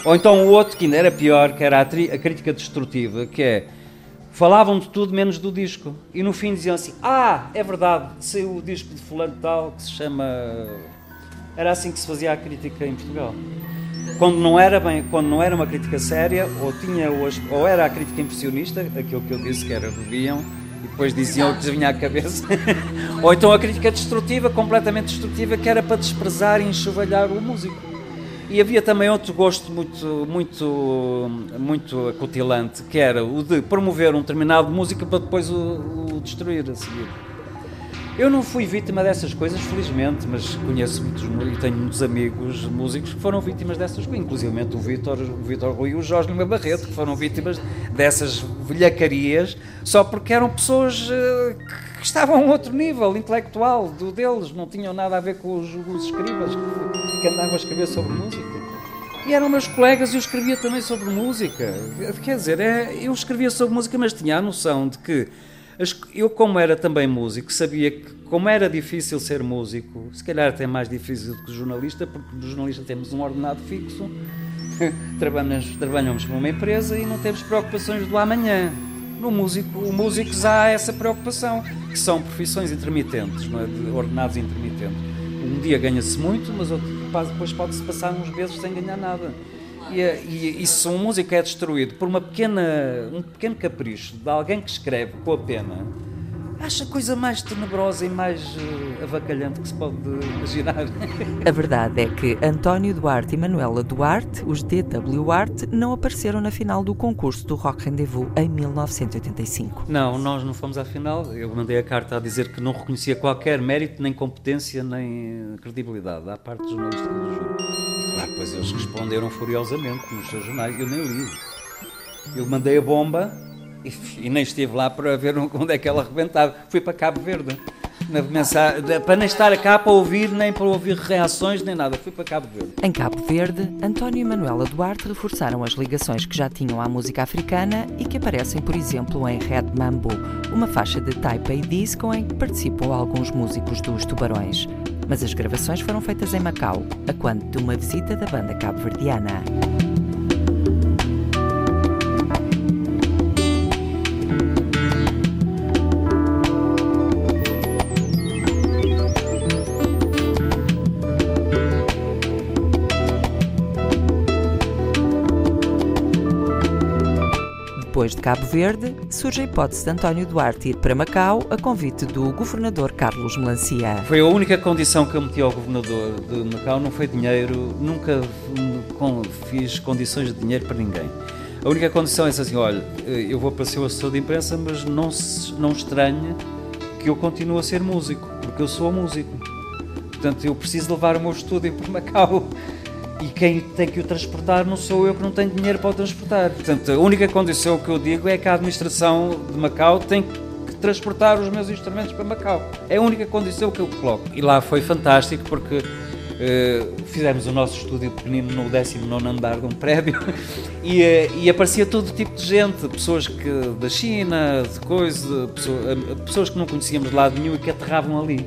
Speaker 59: Ou então o outro, que ainda era pior, que era a, a crítica destrutiva, que é falavam de tudo menos do disco. E no fim diziam assim: Ah, é verdade, saiu o disco de Fulano tal que se chama. Era assim que se fazia a crítica em Portugal. quando não era bem, quando não era uma crítica séria, ou tinha ou era a crítica impressionista, aquilo que eu disse que era bebiam e depois diziam o que vinha à cabeça, (laughs) ou então a crítica destrutiva, completamente destrutiva, que era para desprezar e enxovalhar o músico. E havia também outro gosto muito, muito, muito acutilante, que era o de promover um determinado música para depois o, o destruir a seguir. Eu não fui vítima dessas coisas, felizmente, mas conheço muitos e tenho muitos amigos músicos que foram vítimas dessas coisas, inclusive o Vitor, o Vitor Rui e o Jorge Lima Barreto, que foram vítimas dessas velhacarias só porque eram pessoas uh, que estavam a um outro nível intelectual do deles, não tinham nada a ver com os, os escribas que, que andavam a escrever sobre música. E eram meus colegas e eu escrevia também sobre música. Quer dizer, é, eu escrevia sobre música, mas tinha a noção de que eu, como era também músico, sabia que, como era difícil ser músico, se calhar até mais difícil do que jornalista, porque no jornalista temos um ordenado fixo, (laughs) trabalhamos, trabalhamos numa empresa e não temos preocupações do amanhã. No músico, o músico há essa preocupação, que são profissões intermitentes, não é? de ordenados intermitentes. Um dia ganha-se muito, mas outro, depois pode-se passar uns meses sem ganhar nada. E, e, e, se um músico é destruído por uma pequena, um pequeno capricho de alguém que escreve com a pena, acha a coisa mais tenebrosa e mais uh, avacalhante que se pode imaginar.
Speaker 58: A verdade é que António Duarte e Manuela Duarte, os DW Art, não apareceram na final do concurso do Rock Rendezvous em 1985.
Speaker 59: Não, nós não fomos à final. Eu mandei a carta a dizer que não reconhecia qualquer mérito, nem competência, nem credibilidade da parte dos jornalistas do júri. Depois eles responderam furiosamente nos seus jornais. Eu nem li. Eu mandei a bomba e, e, nem estive lá para ver (laughs) onde é que ela arrebentava. Fui para Cabo Verde. Mensagem, para nem estar cá para ouvir, nem para ouvir reações, nem nada. Fui para Cabo Verde.
Speaker 58: Em Cabo Verde, António e Manuela Duarte reforçaram as ligações que já tinham à música africana e que aparecem, por exemplo, em Red Mambo, uma faixa de Taipei Disco em que participam alguns músicos dos Tubarões mas as gravações foram feitas em Macau, a quando de uma visita da banda cabo-verdiana. Depois de Cabo Verde, surge a hipótese de António Duarte ir para Macau a convite do governador Carlos Melancia.
Speaker 59: Foi a única condição que eu meti ao governador de Macau, não foi dinheiro, nunca fiz condições de dinheiro para ninguém. A única condição é assim, olha, eu vou para ser o assessor de imprensa, mas não, não estranhe que eu continuo a ser músico, porque eu sou músico. Portanto, eu preciso levar o meu estúdio para Macau e quem tem que o transportar não sou eu que não tenho dinheiro para o transportar. Portanto, a única condição que eu digo é que a administração de Macau tem que transportar os meus instrumentos para Macau. É a única condição que eu coloco. E lá foi fantástico porque uh, fizemos o nosso estúdio pequenino no 19 andar de um prédio (laughs) e, uh, e, aparecia todo tipo de gente, pessoas que, da China, de coisa, pessoas, pessoas que não conhecíamos de lado nenhum e que aterravam ali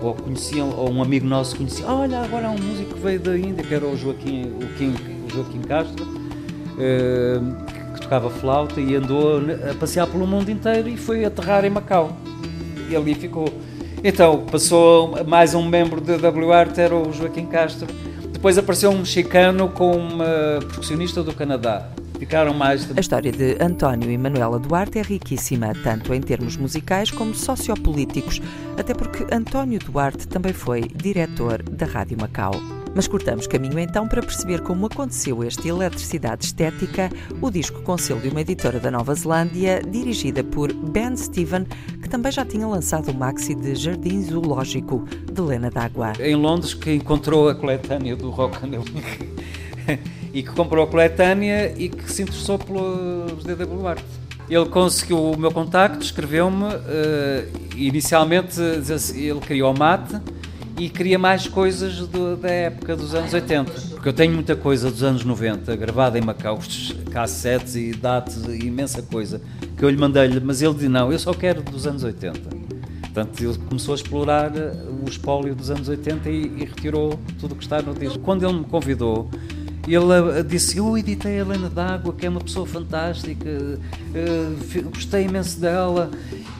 Speaker 59: ou conheciam, ou um amigo nosso conhecia, olha, agora há um músico que veio da Índia, que era o Joaquim, o o Joaquim Castro, uh, que tocava flauta e andou a passear pelo mundo inteiro e foi aterrar em Macau. E ali ficou. Então, passou mais um membro da WART, era o Joaquim Castro. Depois apareceu um mexicano com uma percussionista do Canadá. Ficaram mais.
Speaker 58: A história de António e Manuela Duarte é riquíssima, tanto em termos musicais como sociopolíticos, até porque António Duarte também foi diretor da Rádio Macau. Mas cortamos caminho então para perceber como aconteceu esta eletricidade estética, o disco Conselho de uma editora da Nova Zelândia, dirigida por Ben Steven, que também já tinha lançado o maxi de Jardim Zoológico, de Lena d'Água.
Speaker 59: Em Londres, que encontrou a coletânea do rock and (laughs) e que comprou a coletânea e que se interessou pelos DW Art. Ele conseguiu o meu contacto, escreveu-me, uh, inicialmente ele criou o mate e queria mais coisas do, da época dos anos 80, porque eu tenho muita coisa dos anos 90 gravada em Macau, cassetes e datas, imensa coisa, que eu lhe mandei-lhe, mas ele disse não, eu só quero dos anos 80. Portanto, ele começou a explorar o espólio dos anos 80 e, e retirou tudo o que está no disco. Quando ele me convidou, ele disse: Eu editei a Helena d'Água, que é uma pessoa fantástica, uh, gostei imenso dela.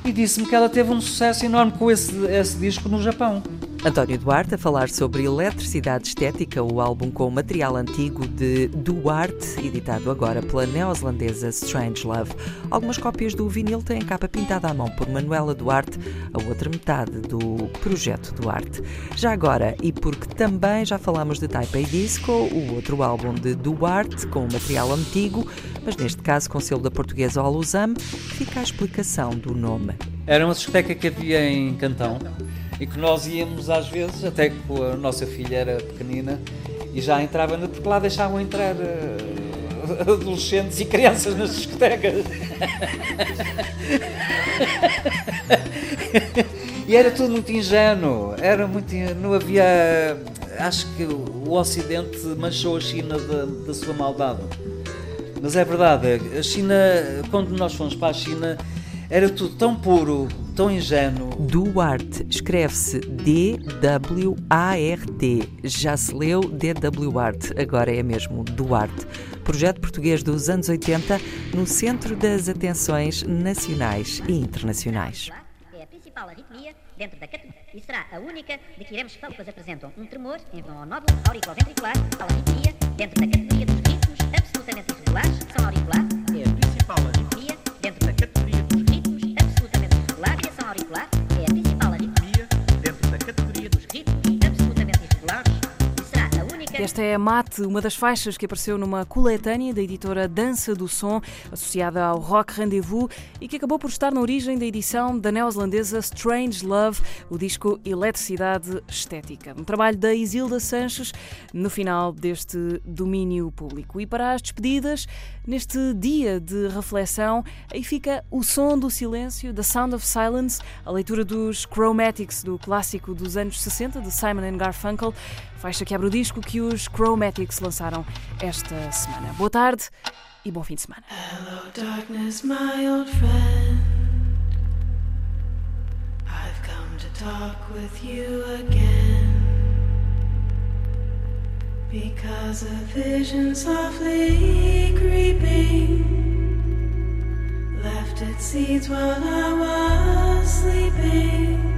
Speaker 59: E disse-me que ela teve um sucesso enorme com esse, esse disco no Japão.
Speaker 58: António Duarte a falar sobre Eletricidade Estética, o álbum com material antigo de Duarte, editado agora pela neozelandesa Strange Love. Algumas cópias do vinil têm capa pintada à mão por Manuela Duarte, a outra metade do projeto Duarte. Já agora, e porque também já falamos de Taipei Disco, o outro álbum de Duarte com material antigo, mas neste caso com selo da portuguesa Olusam, fica a explicação do nome.
Speaker 59: Era uma discoteca que havia em Cantão e que nós íamos às vezes, até que a nossa filha era pequenina e já entrava, porque lá deixavam entrar uh, adolescentes e crianças nas discotecas. e era tudo muito ingênuo, era muito, não havia, acho que o Ocidente manchou a China da, da sua maldade. Mas é verdade, a China, quando nós fomos para a China, era tudo tão puro, tão ingênuo.
Speaker 58: Duarte escreve-se D-W-A-R-T. Já se leu D-W-Art, agora é mesmo Duarte. Projeto português dos anos 80 no centro das atenções nacionais e internacionais.
Speaker 60: É a principal arritmia dentro da categoria e será a única de que iremos falar, pois apresentam um tremor em vão ao nódulo auriculoventricular, a arritmia dentro da categoria dos ritmos absolutamente irregulares, são auricular, é a principal
Speaker 2: Esta é a Mate, uma das faixas que apareceu numa coletânea da editora Dança do Som, associada ao Rock Rendezvous e que acabou por estar na origem da edição da neozelandesa Strange Love, o disco Eletricidade Estética. Um trabalho da Isilda Sanches no final deste domínio público. E para as despedidas, neste dia de reflexão, aí fica o som do silêncio, The Sound of Silence, a leitura dos Chromatics do clássico dos anos 60 de Simon Garfunkel. Faixa que abre o disco que os Chromatics lançaram esta semana. Boa tarde e bom fim de semana. Hello darkness, my old friend. I've come to talk with you again. Because a vision softly creeping left its seeds while I was sleeping.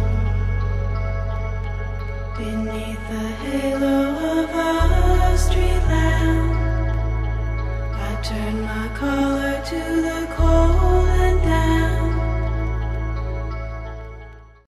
Speaker 2: Beneath the halo of a street lamp, I turn my collar to the cold and damp.